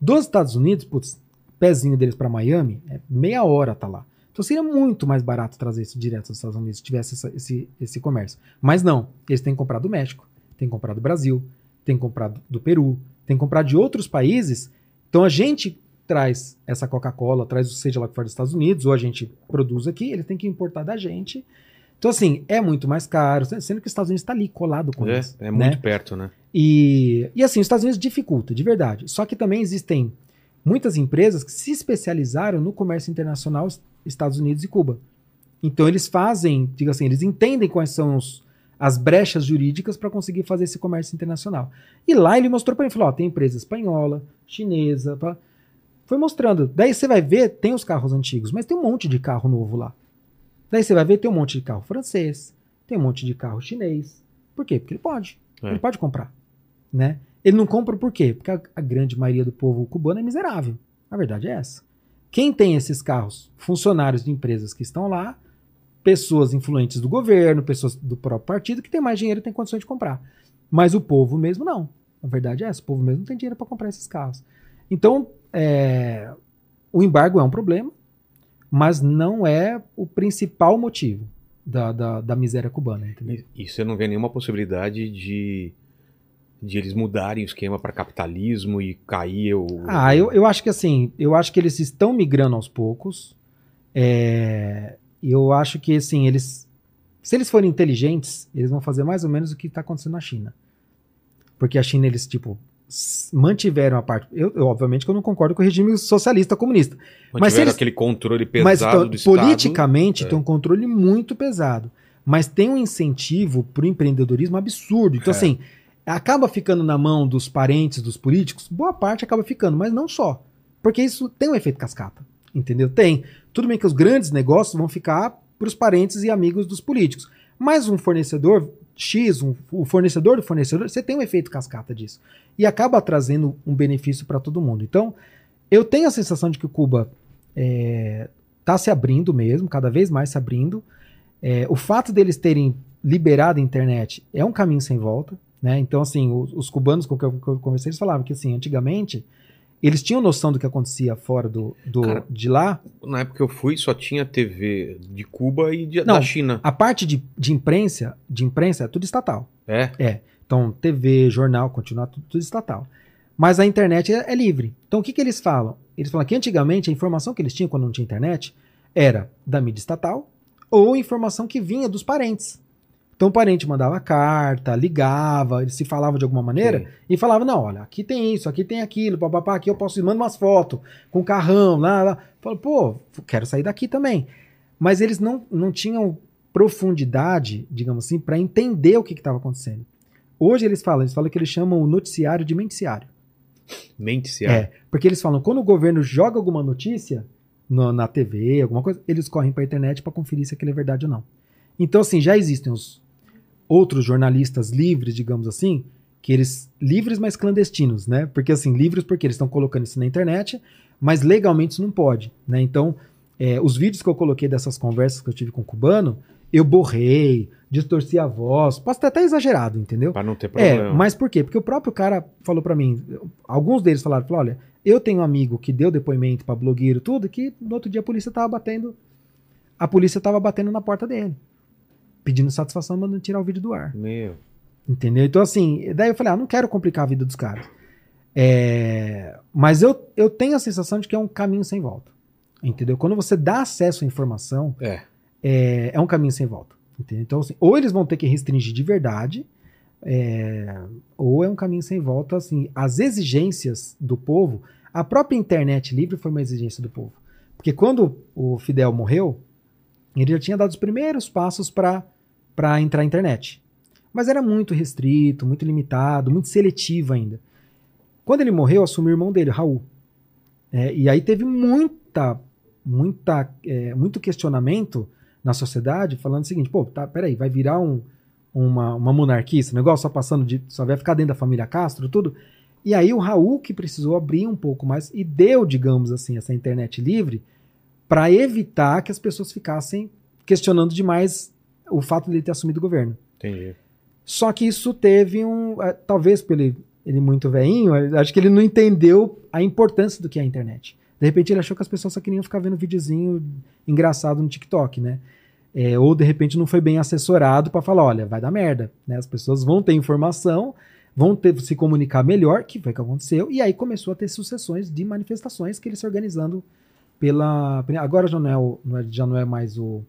Dos Estados Unidos, putz, pezinho deles para Miami, é meia hora tá lá. Então seria muito mais barato trazer isso direto dos Estados Unidos se tivesse essa- esse, esse comércio. Mas não, eles têm que comprar do México, têm que comprar do Brasil, têm que comprar do- Peru, têm que comprar de outros países. Então a gente traz essa Coca-Cola, traz o seja lá que for dos Estados Unidos, ou a gente produz aqui, eles têm que importar da gente. Então assim, é muito mais caro, sendo que os Estados Unidos está ali colado com É, isso. é né? muito perto, né? E, e assim, os Estados Unidos dificulta, de verdade. Só que também existem muitas empresas que se especializaram no comércio internacional es- Estados Unidos e Cuba. Então eles fazem, diga assim, eles entendem quais são os- as brechas jurídicas para conseguir fazer esse comércio internacional. E lá ele mostrou para mim, falou, ó, tem empresa espanhola, chinesa, pá. foi mostrando. Daí você vai ver, tem os carros antigos, mas tem um monte de carro novo lá. Daí você vai ver, tem um monte de carro francês, tem um monte de carro chinês. Por quê? Porque ele pode. É. Ele pode comprar, né? Ele não compra por quê? Porque a, a grande maioria do povo cubano é miserável. A verdade é essa. Quem tem esses carros? Funcionários de empresas que estão lá, pessoas influentes do governo, pessoas do próprio partido que tem mais dinheiro e tem condições de comprar. Mas o povo mesmo não. A verdade é essa. O povo mesmo não tem dinheiro para comprar esses carros. Então, é, o embargo é um problema, mas não é o principal motivo da, da, da miséria cubana. Entendeu? E, e você não vê nenhuma possibilidade de, de eles mudarem o esquema para capitalismo e cair o. Ah, eu, eu acho que assim, eu acho que eles estão migrando aos poucos. É, eu acho que assim, eles. Se eles forem inteligentes, eles vão fazer mais ou menos o que está acontecendo na China. Porque a China, eles, tipo, mantiveram a parte. Eu, eu, obviamente, que eu não concordo com o regime socialista comunista. mas Mantiveram se eles- aquele controle pesado Mas então, do Estado. politicamente É. tem um controle muito pesado. Mas tem um incentivo pro empreendedorismo absurdo. Então, É. assim, acaba ficando na mão dos parentes dos políticos, boa parte acaba ficando, mas não só. Porque isso tem um efeito cascata. Entendeu? Tem. Tudo bem que os grandes negócios vão ficar pros parentes e amigos dos políticos. Mas um fornecedor X, um, o fornecedor do fornecedor, você tem um efeito cascata disso. E acaba trazendo um benefício para todo mundo. Então, eu tenho a sensação de que Cuba está se abrindo mesmo, cada vez mais se abrindo. É, o fato deles terem liberado a internet é um caminho sem volta. Né? Então, assim, os, os cubanos com que eu, que eu conversei, eles falavam que, assim, antigamente, eles tinham noção do que acontecia fora do, do- Cara, de lá. Na época que eu fui, só tinha TV de Cuba e de- Não. da China. A parte de, de imprensa, de imprensa é tudo estatal. É? Então, TV, jornal, continua tudo, tudo estatal. Mas a internet é, é livre. Então, o que, que eles falam? Eles falam que antigamente a informação que eles tinham quando não tinha internet era da mídia estatal ou informação que vinha dos parentes. Então, o parente mandava carta, ligava, eles se falavam de alguma maneira Sim. e falava: não, olha, aqui tem isso, aqui tem aquilo, papapá, aqui eu posso manda umas fotos com carrão, lá, lá. Fala, pô, quero sair daqui também. Mas eles não, não tinham profundidade, digamos assim, para entender o que estava acontecendo. Hoje eles falam, eles falam que eles chamam o noticiário de menticiário. Se É, porque eles falam, quando o governo joga alguma notícia no- na TV, alguma coisa, eles correm para a internet para conferir se aquilo é verdade ou não. Então, assim, já existem os outros jornalistas livres, digamos assim, que eles livres, mas clandestinos, né? Porque assim, livres porque eles estão colocando isso na internet, mas legalmente isso não pode, né? Então, é, os vídeos que eu coloquei dessas conversas que eu tive com o cubano, eu borrei, distorci a voz, posso ter até exagerado, entendeu? Pra não ter problema. É, mas por quê? Porque o próprio cara falou pra mim, alguns deles falaram, falou, olha, eu tenho um amigo que deu depoimento pra blogueiro tudo, que no outro dia a polícia tava batendo, a polícia tava batendo na porta dele, pedindo satisfação, mandando tirar o vídeo do ar. Meu. Entendeu? Então, assim, daí eu falei, ah, não quero complicar a vida dos caras. É, mas eu, eu tenho a sensação de que é um caminho sem volta. Entendeu? Quando você dá acesso à informação, É. é, é um caminho sem volta. Entendeu? Então, assim, ou eles vão ter que restringir de verdade, é, ou é um caminho sem volta, assim, as exigências do povo, a própria internet livre foi uma exigência do povo. Porque quando o Fidel morreu, ele já tinha dado os primeiros passos para entrar na internet. Mas era muito restrito, muito limitado, muito seletivo ainda. Quando ele morreu, assumiu o irmão dele, Raul. É, e aí teve muita, muita, é, muito questionamento na sociedade falando o seguinte, pô, tá, peraí, vai virar um, uma, uma monarquia esse negócio, só passando de. só vai ficar dentro da família Castro, tudo. E aí o Raul que precisou abrir um pouco mais e deu, digamos assim, essa internet livre para evitar que as pessoas ficassem questionando demais o fato de ele ter assumido o governo. Entendi. Só que isso teve um. eh, Talvez por ele, ele muito veinho, acho que ele não entendeu a importância do que é a internet. De repente ele achou que as pessoas só queriam ficar vendo videozinho engraçado no TikTok, né? É, ou de repente não foi bem assessorado para falar: olha, vai dar merda. Né? As pessoas vão ter informação, vão ter se comunicar melhor, que foi o que aconteceu, e aí começou a ter sucessões de manifestações que eles se organizando pela. Agora já é, o, não é- já não é mais o,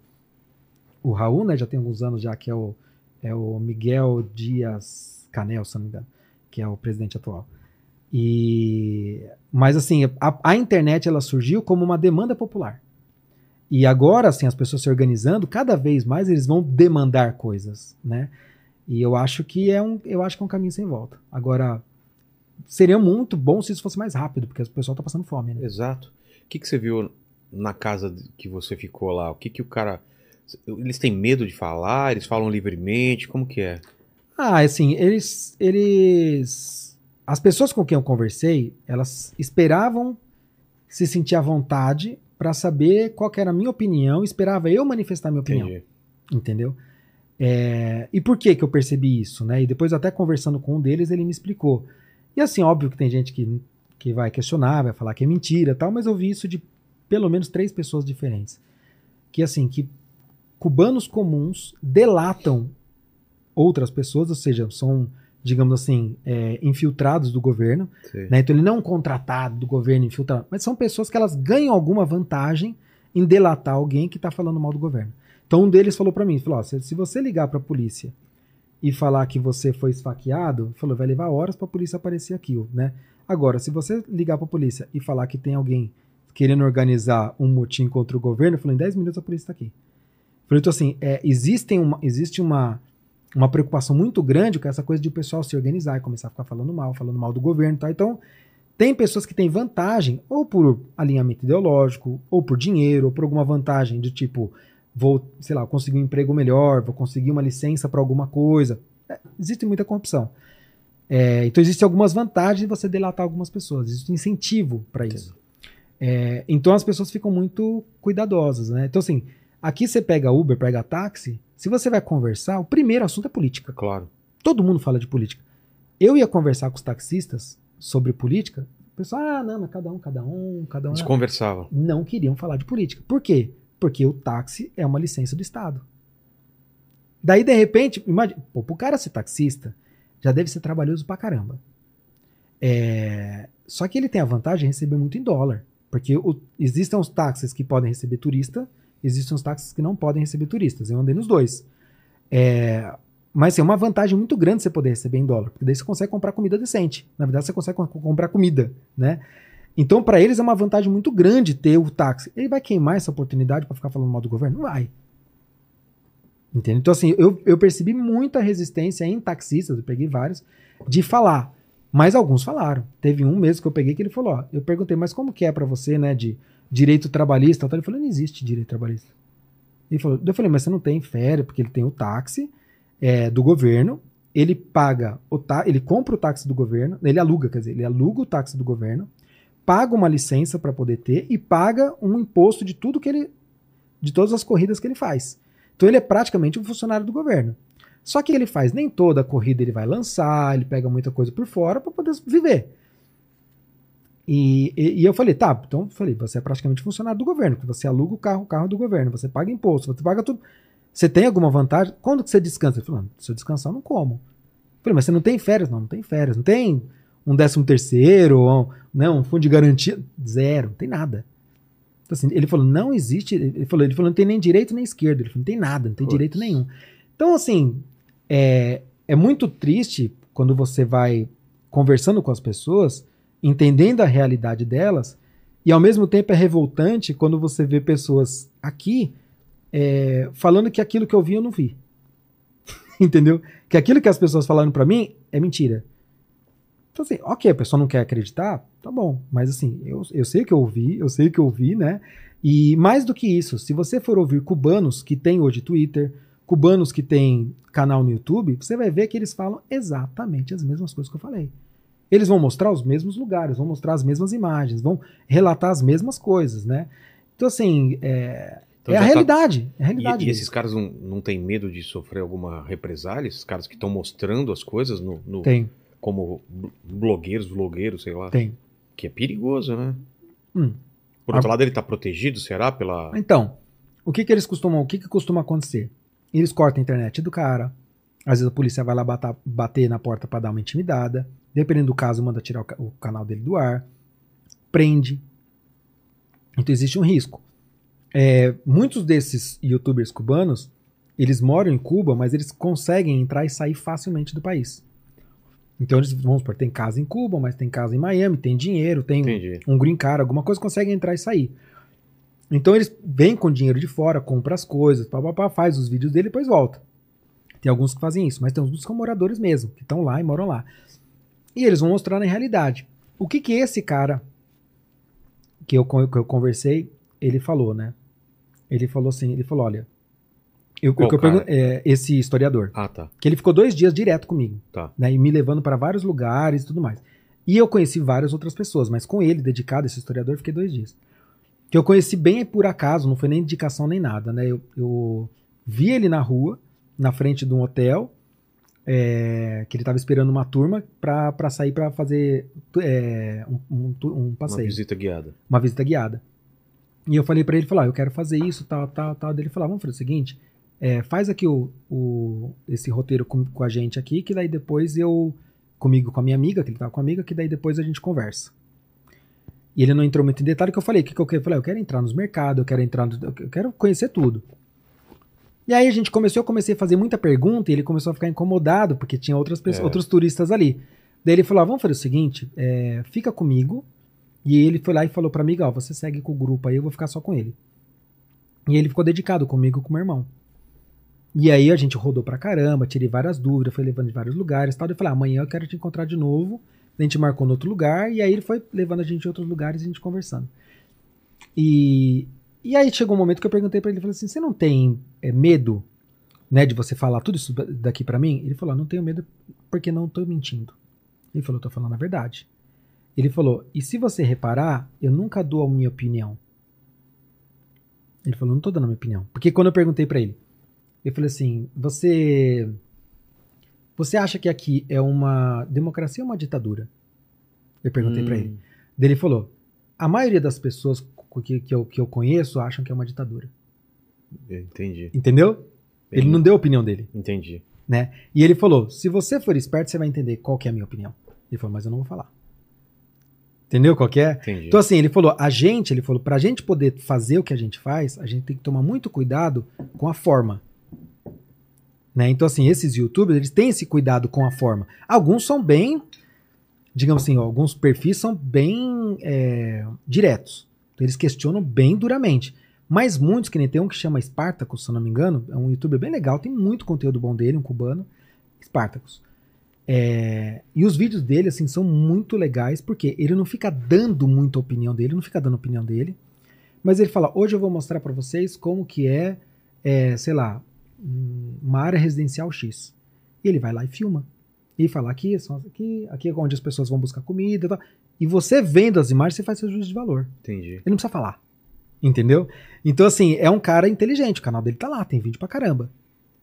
o Raul, né? Já tem alguns anos já que é o, é o Miguel Dias Canel, se não me engano, que é o presidente atual. E mas assim, a, a internet ela surgiu como uma demanda popular. E agora, assim, as pessoas se organizando, cada vez mais eles vão demandar coisas, né? E eu acho que é um, eu acho que é um caminho sem volta. Agora, seria muito bom se isso fosse mais rápido, porque o pessoal tá passando fome, né? Exato. O que, que você viu na casa que você ficou lá? O que, que o cara. Eles têm medo de falar? Eles falam livremente? Como que é? Ah, assim, eles, eles, as pessoas com quem eu conversei, elas esperavam se sentir à vontade para saber qual era a minha opinião, esperava eu manifestar minha opinião. Entendi. entendeu? É, e por que que eu percebi isso, né? E depois até conversando com um deles, ele me explicou. E assim, óbvio que tem gente que, que vai questionar, vai falar que é mentira e tal, mas eu vi isso de pelo menos três pessoas diferentes. Que assim, que cubanos comuns delatam outras pessoas, ou seja, são, digamos assim, é, infiltrados do governo, né? Então ele não é um contratado do governo infiltrado, mas são pessoas que elas ganham alguma vantagem em delatar alguém que está falando mal do governo. Então um deles falou para mim, falou, se, se você ligar para a polícia e falar que você foi esfaqueado, falou, vai levar horas para a polícia aparecer aqui, né? Agora, se você ligar para a polícia e falar que tem alguém querendo organizar um motim contra o governo, falou, em 10 minutos a polícia está aqui. Então assim, é, existem uma, existe uma, uma preocupação muito grande com essa coisa de o pessoal se organizar e começar a ficar falando mal, falando mal do governo e tal. Então, tem pessoas que têm vantagem, ou por alinhamento ideológico, ou por dinheiro, ou por alguma vantagem de tipo, vou, sei lá, conseguir um emprego melhor, vou conseguir uma licença para alguma coisa. É, existe muita corrupção. É, então, existem algumas vantagens de você delatar algumas pessoas, existe um incentivo para isso. É, então, as pessoas ficam muito cuidadosas, né? Então, assim, aqui você pega Uber, pega táxi, se você vai conversar, o primeiro assunto é política. Claro. Todo mundo fala de política. Eu ia conversar com os taxistas sobre política, o pessoal, ah, não, mas cada um, cada um, cada um. Eles conversavam. Não queriam falar de política. Por quê? Porque o táxi é uma licença do Estado. Daí, de repente, imagina, pô, pro cara ser taxista, já deve ser trabalhoso pra caramba. É, Só que ele tem a vantagem de receber muito em dólar. Porque o- existem os táxis que podem receber turista, existem os táxis que não podem receber turistas. Eu andei nos dois. É, Mas assim, é uma vantagem muito grande você poder receber em dólar, porque daí você consegue comprar comida decente. Na verdade, você consegue co- comprar comida, né? Então, para eles é uma vantagem muito grande ter o táxi. Ele vai queimar essa oportunidade para ficar falando mal do governo? Não vai. Entende? Então, assim, eu, eu percebi muita resistência em taxistas, eu peguei vários, de falar. Mas alguns falaram. Teve um mesmo que eu peguei que ele falou: ó, eu perguntei, mas como que é para você, né, de direito trabalhista? Ele falou: não existe direito trabalhista. Ele falou, eu falei, mas você não tem férias, porque ele tem o táxi é, do governo, ele paga o tá, ele compra o táxi do governo, ele aluga, quer dizer, ele aluga o táxi do governo, paga uma licença para poder ter e paga um imposto de tudo que ele de todas as corridas que ele faz. Então ele é praticamente um funcionário do governo. Só que ele faz nem toda a corrida ele vai lançar, ele pega muita coisa por fora para poder viver. E, e, e eu falei, tá, então eu falei, você é praticamente funcionário do governo, porque você aluga o carro, o carro é do governo, você paga imposto, você paga tudo. Você tem alguma vantagem? Quando que você descansa? Ele falou, "Não, se eu descansar, eu não como. Eu falei, mas você não tem férias? Não, não tem férias. Não tem um décimo terceiro, ou, não, um fundo de garantia? Zero, não tem nada. Então, assim, ele falou, não existe. Ele falou, ele falou, não tem nem direito nem esquerdo. Ele falou, não tem nada, não tem Puts. direito nenhum. Então, assim, é, é muito triste quando você vai conversando com as pessoas, entendendo a realidade delas, e ao mesmo tempo é revoltante quando você vê pessoas aqui é, falando que aquilo que eu vi eu não vi. Entendeu? Que aquilo que as pessoas falaram pra mim é mentira. Então, assim, ok, a pessoa não quer acreditar, tá bom. Mas, assim, eu, eu sei que eu ouvi, eu sei que eu ouvi, né? E mais do que isso, se você for ouvir cubanos que têm hoje Twitter, cubanos que têm canal no YouTube, você vai ver que eles falam exatamente as mesmas coisas que eu falei. Eles vão mostrar os mesmos lugares, vão mostrar as mesmas imagens, vão relatar as mesmas coisas, né? Então, assim, é, Então é a tá- realidade. É a E, realidade. e deles. esses caras não, não têm medo de sofrer alguma represália? Esses caras que estão mostrando as coisas no, no- Tem, como bl- blogueiros, vlogueiros, sei lá. tem. Que é perigoso, né? Hum. Por outro lado, ele tá protegido, será? Pela. Então, o que que eles costumam, o que que costuma acontecer? Eles cortam a internet do cara, às vezes a polícia vai lá batar- bater na porta pra dar uma intimidada, dependendo do caso, manda tirar o, o canal dele do ar, prende. Então existe um risco. É, muitos desses youtubers cubanos, eles moram em Cuba, mas eles conseguem entrar e sair facilmente do país. Então eles, vamos supor, tem casa em Cuba, mas tem casa em Miami, tem dinheiro, tem Entendi. um green card, alguma coisa, conseguem entrar e sair. Então eles vêm com dinheiro de fora, compram as coisas, papapá, faz os vídeos dele e depois volta. Tem alguns que fazem isso, mas tem uns que são moradores mesmo, que estão lá e moram lá. E eles vão mostrar na realidade. O que que esse cara que eu, que eu conversei, ele falou, né? Ele falou assim, ele falou, olha, eu, Qual eu é, esse historiador, Ah, tá. que ele ficou dois dias direto comigo, Tá. né, e me levando para vários lugares e tudo mais. E eu conheci várias outras pessoas, mas com ele, dedicado, esse historiador, fiquei dois dias. Que eu conheci bem por acaso, não foi nem indicação nem nada, né? Eu, eu vi ele na rua, na frente de um hotel, é, que ele estava esperando uma turma pra pra sair pra fazer é, um, um, um Uma passeio visita guiada. uma visita guiada. E eu falei pra ele, falar, eu quero fazer isso, tal, tal, tal. Ele falou, vamos fazer o seguinte, é, faz aqui o, o- esse roteiro com, com a gente aqui, que daí depois eu, comigo, com a minha amiga, que ele tava com a amiga, que daí depois a gente conversa. E ele não entrou muito em detalhe, que eu falei, o que, que eu quero? Eu falei, eu quero entrar nos mercados, eu quero entrar, no- eu quero conhecer tudo. E aí a gente começou, eu comecei a fazer muita pergunta e ele começou a ficar incomodado, porque tinha outras pessoas, É. outros turistas ali. Daí ele falou, ah, vamos fazer o seguinte, é, fica comigo, e ele foi lá e falou pra amiga, ó, você segue com o grupo aí, eu vou ficar só com ele. E ele ficou dedicado comigo e com o meu irmão. E aí a gente rodou pra caramba, tirei várias dúvidas, foi levando de vários lugares e tal. Eu falei, ah, amanhã eu quero te encontrar de novo. A gente marcou no outro lugar, e aí ele foi levando a gente em outros lugares e a gente conversando. E, e aí chegou um momento que eu perguntei pra ele, falei assim, você não tem é, medo, né, de você falar tudo isso daqui pra mim? Ele falou, "Ah, não tenho medo porque não tô mentindo. Ele falou, tô falando a verdade. Ele falou: e se você reparar, eu nunca dou a minha opinião. Ele falou: não tô dando a minha opinião. Porque quando eu perguntei pra ele, eu falei assim: você. Você acha que aqui é uma democracia ou uma ditadura? Eu perguntei pra Hum, ele. Daí ele falou: a maioria das pessoas que, que, eu, que eu conheço acham que é uma ditadura. Entendi. Entendeu? Ele não deu a opinião dele. Entendi. E ele falou: se você for esperto, você vai entender qual que é a minha opinião. Ele falou: mas eu não vou falar. Entendeu qual que é? Entendi. Então, assim, ele falou, a gente, ele falou, pra gente poder fazer o que a gente faz, a gente tem que tomar muito cuidado com a forma. Né? Então, assim, esses youtubers, eles têm esse cuidado com a forma. Alguns são bem, digamos assim, ó, alguns perfis são bem é, diretos. Então, eles questionam bem duramente. Mas muitos, que nem tem um que chama Spartacus, se eu não me engano, é um youtuber bem legal, tem muito conteúdo bom dele, um cubano, Spartacus. É, e os vídeos dele, assim, são muito legais, porque ele não fica dando muita opinião dele, não fica dando opinião dele, mas ele fala, hoje eu vou mostrar pra vocês como que é, é, sei lá, uma área residencial X. E ele vai lá e filma. E fala, aqui, aqui, aqui é onde as pessoas vão buscar comida e tal. E você vendo as imagens, você faz seu juízo de valor. Entendi. Ele não precisa falar. Entendeu? Então, assim, é um cara inteligente. O canal dele tá lá, tem vídeo pra caramba.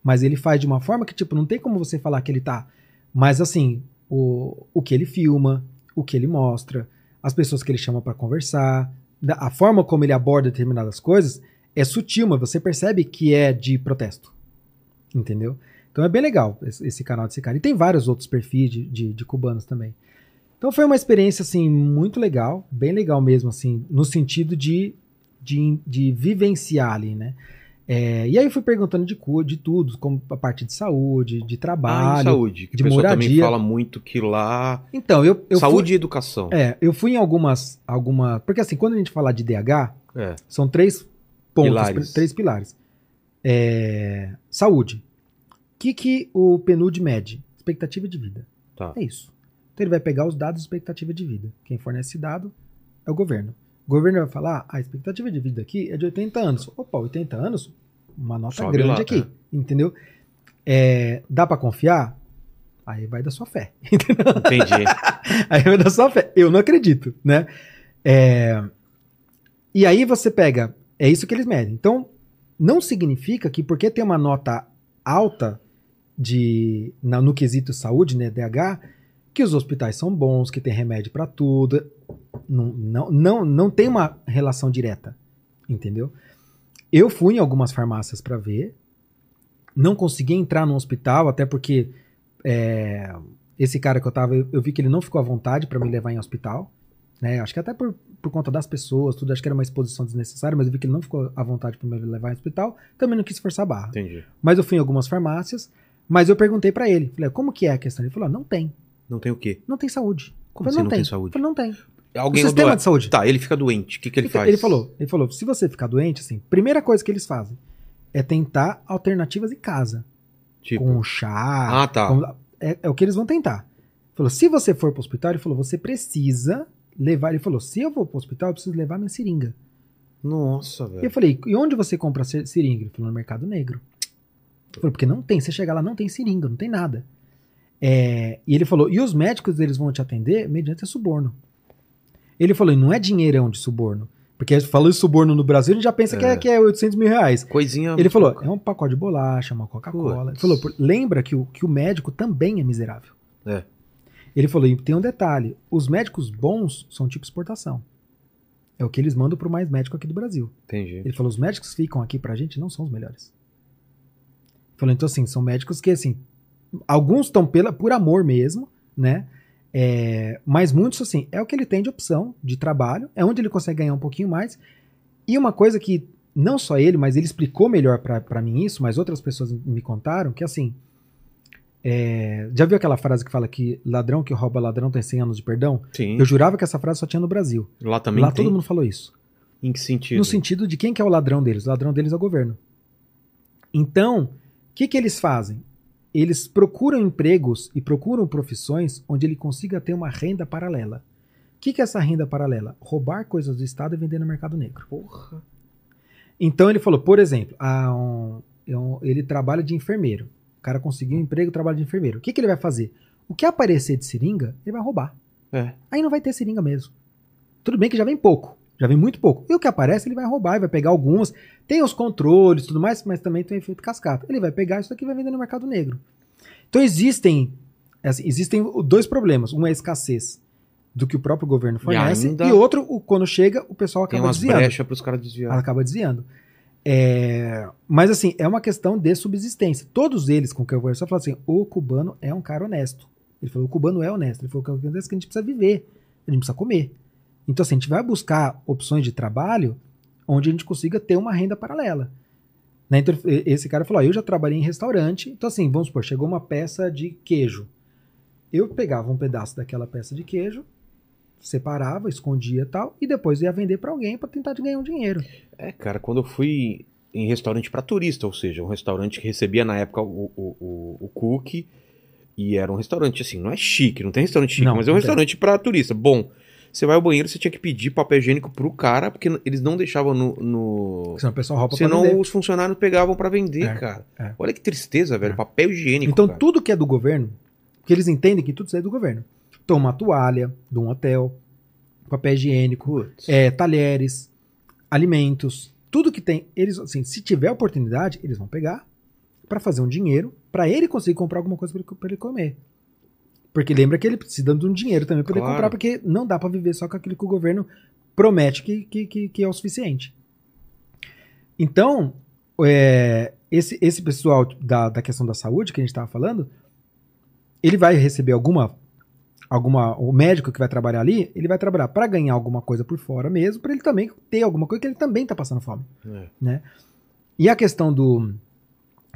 Mas ele faz de uma forma que, tipo, não tem como você falar que ele tá. Mas, assim, o, o que ele filma, o que ele mostra, as pessoas que ele chama pra conversar, a forma como ele aborda determinadas coisas é sutil, mas você percebe que é de protesto. Entendeu? Então é bem legal esse, esse canal desse cara. E tem vários outros perfis de, de, de cubanos também. Então foi uma experiência, assim, muito legal, bem legal mesmo, assim, no sentido de, de, de vivenciar ali, né? É, e aí eu fui perguntando de, de tudo, como a parte de saúde, de Ah, trabalho. e saúde. Que de pessoal também moradia. fala muito que lá. Então, eu, eu saúde fui, e educação. é, eu fui em algumas, alguma, porque assim, quando a gente fala de DH, É. são três pontos, Pilares. três pilares. É, saúde. O que, que o PNUD mede? Expectativa de vida. Tá. É isso. Então ele vai pegar os dados de expectativa de vida. Quem fornece esse dado é o governo. O governo vai falar, "Ah, a expectativa de vida aqui é de 80 anos. Opa, 80 anos? Uma nota Sobe grande lá, aqui. é. Entendeu? É, dá pra confiar? Aí vai da sua fé. Entendi. Aí vai da sua fé. Eu não acredito, né? É, E aí você pega, é isso que eles medem. Então, não significa que porque tem uma nota alta de na- no quesito saúde, né, DH, que os hospitais são bons, que tem remédio para tudo. Não, não, não, não tem uma relação direta, entendeu? Eu fui em algumas farmácias para ver, não consegui entrar no hospital, até porque é, esse cara que eu tava, eu, eu vi que ele não ficou à vontade para me levar em hospital, né? Acho que até por, por conta das pessoas, tudo, acho que era uma exposição desnecessária, mas eu vi que ele não ficou à vontade para me levar em hospital, também não quis forçar a barra. Entendi. Mas eu fui em algumas farmácias, mas eu perguntei para ele, falei, como que é a questão? Ele falou, ah, não tem, Não tem o quê? não tem saúde. Como assim não tem saúde? Eu falei, não tem. Alguém o sistema de saúde. Tá, ele fica doente. O que, que ele faz? Ele falou, ele falou, se você ficar doente, assim, primeira coisa que eles fazem é tentar alternativas em casa. Tipo, com chá. Ah, tá. com- é, é o que eles vão tentar. Ele falou, se você for pro hospital, ele falou, você precisa levar. Ele falou, se eu for pro hospital, eu preciso levar minha seringa. nossa, E eu velho. falei, e onde você compra ser- seringa? Ele falou, no mercado negro. Ele falou, porque não tem, você chegar lá, não tem seringa, não tem nada. É, e ele falou, e os médicos eles vão te atender mediante suborno. Ele falou, e não é dinheirão de suborno. Porque falou de suborno no Brasil, a gente já pensa que, é, É. que é 800 mil reais. Coisinha. Ele falou, é um pacote de bolacha, uma Coca-Cola. Ele falou, "Por- lembra que o, que o médico também é miserável. É. Ele falou, e tem um detalhe, os médicos bons são tipo exportação. É o que eles mandam pro mais médico aqui do Brasil. Entendi. Ele falou, os médicos que ficam aqui pra gente não são os melhores. Ele falou, então assim, são médicos que assim, alguns estão pela, por amor mesmo, né? É, mas muitos, assim, é o que ele tem de opção de trabalho, é onde ele consegue ganhar um pouquinho mais. E uma coisa que, não só ele, mas ele explicou melhor pra pra mim isso, mas outras pessoas me contaram, que assim, é, já viu aquela frase que fala que ladrão que rouba ladrão tem 100 anos de perdão? Sim. Eu jurava que essa frase só tinha no Brasil. Lá também Lá tem. todo mundo falou isso. Em que sentido? No sentido de quem que é o ladrão deles? O ladrão deles é o governo. Então, o que, que eles fazem? Eles procuram empregos e procuram profissões onde ele consiga ter uma renda paralela. O que, que é essa renda paralela? Roubar coisas do Estado e vender no mercado negro. Porra. Então ele falou, por exemplo, um- é um- ele trabalha de enfermeiro. O cara conseguiu um emprego, trabalha de enfermeiro. O que, que ele vai fazer? O que aparecer de seringa, ele vai roubar. É. Aí não vai ter seringa mesmo. Tudo bem que já vem pouco, já vem muito pouco. E o que aparece, ele vai roubar, ele vai pegar algumas. Tem os controles e tudo mais, mas também tem o efeito cascata. Ele vai pegar isso daqui e vai vender no mercado negro. Então existem, assim, existem dois problemas. Um é a escassez do que o próprio governo fornece, ainda- e outro, o- quando chega, o pessoal Tem acaba umas desviando. brechas pros caras desviar. Ela acaba desviando. É, mas assim, é uma questão de subsistência. Todos eles com quem eu conversei falaram assim: o cubano é um cara honesto. Ele falou: o cubano é honesto. Ele falou: o que acontece é que a gente precisa viver, a gente precisa comer. Então, assim, a gente vai buscar opções de trabalho onde a gente consiga ter uma renda paralela. Né? Então, esse cara falou: ó, eu já trabalhei em restaurante. Então, assim, vamos supor, chegou uma peça de queijo. Eu pegava um pedaço daquela peça de queijo, separava, escondia e tal, e depois ia vender pra alguém pra tentar de ganhar um dinheiro. É, cara, quando eu fui em restaurante pra turista, ou seja, um restaurante que recebia na época o, o, o, o cookie, e era um restaurante assim, não é chique, não tem restaurante chique, Não, mas é um restaurante pra turista. Bom, você vai ao banheiro, você tinha que pedir papel higiênico pro cara, porque eles não deixavam no. no... Senão o pessoal rouba Senão os funcionários pegavam pra vender, É, cara. é. Olha que tristeza, velho. É. Papel higiênico. Então, cara. tudo que é do governo, porque eles entendem que tudo isso é do governo. Então, uma toalha de um hotel, papel higiênico, é, talheres, alimentos, tudo que tem, eles, assim, se tiver oportunidade, eles vão pegar pra fazer um dinheiro, pra ele conseguir comprar alguma coisa pra ele comer. Porque lembra que ele precisa de um dinheiro também ele Claro. comprar, porque não dá pra viver só com aquilo que o governo promete que, que, que, que é o suficiente. Então, é, esse, esse pessoal da, da questão da saúde que a gente estava falando, ele vai receber alguma alguma o médico que vai trabalhar ali, ele vai trabalhar para ganhar alguma coisa por fora mesmo, para ele também ter alguma coisa que ele também está passando fome. É. E a questão do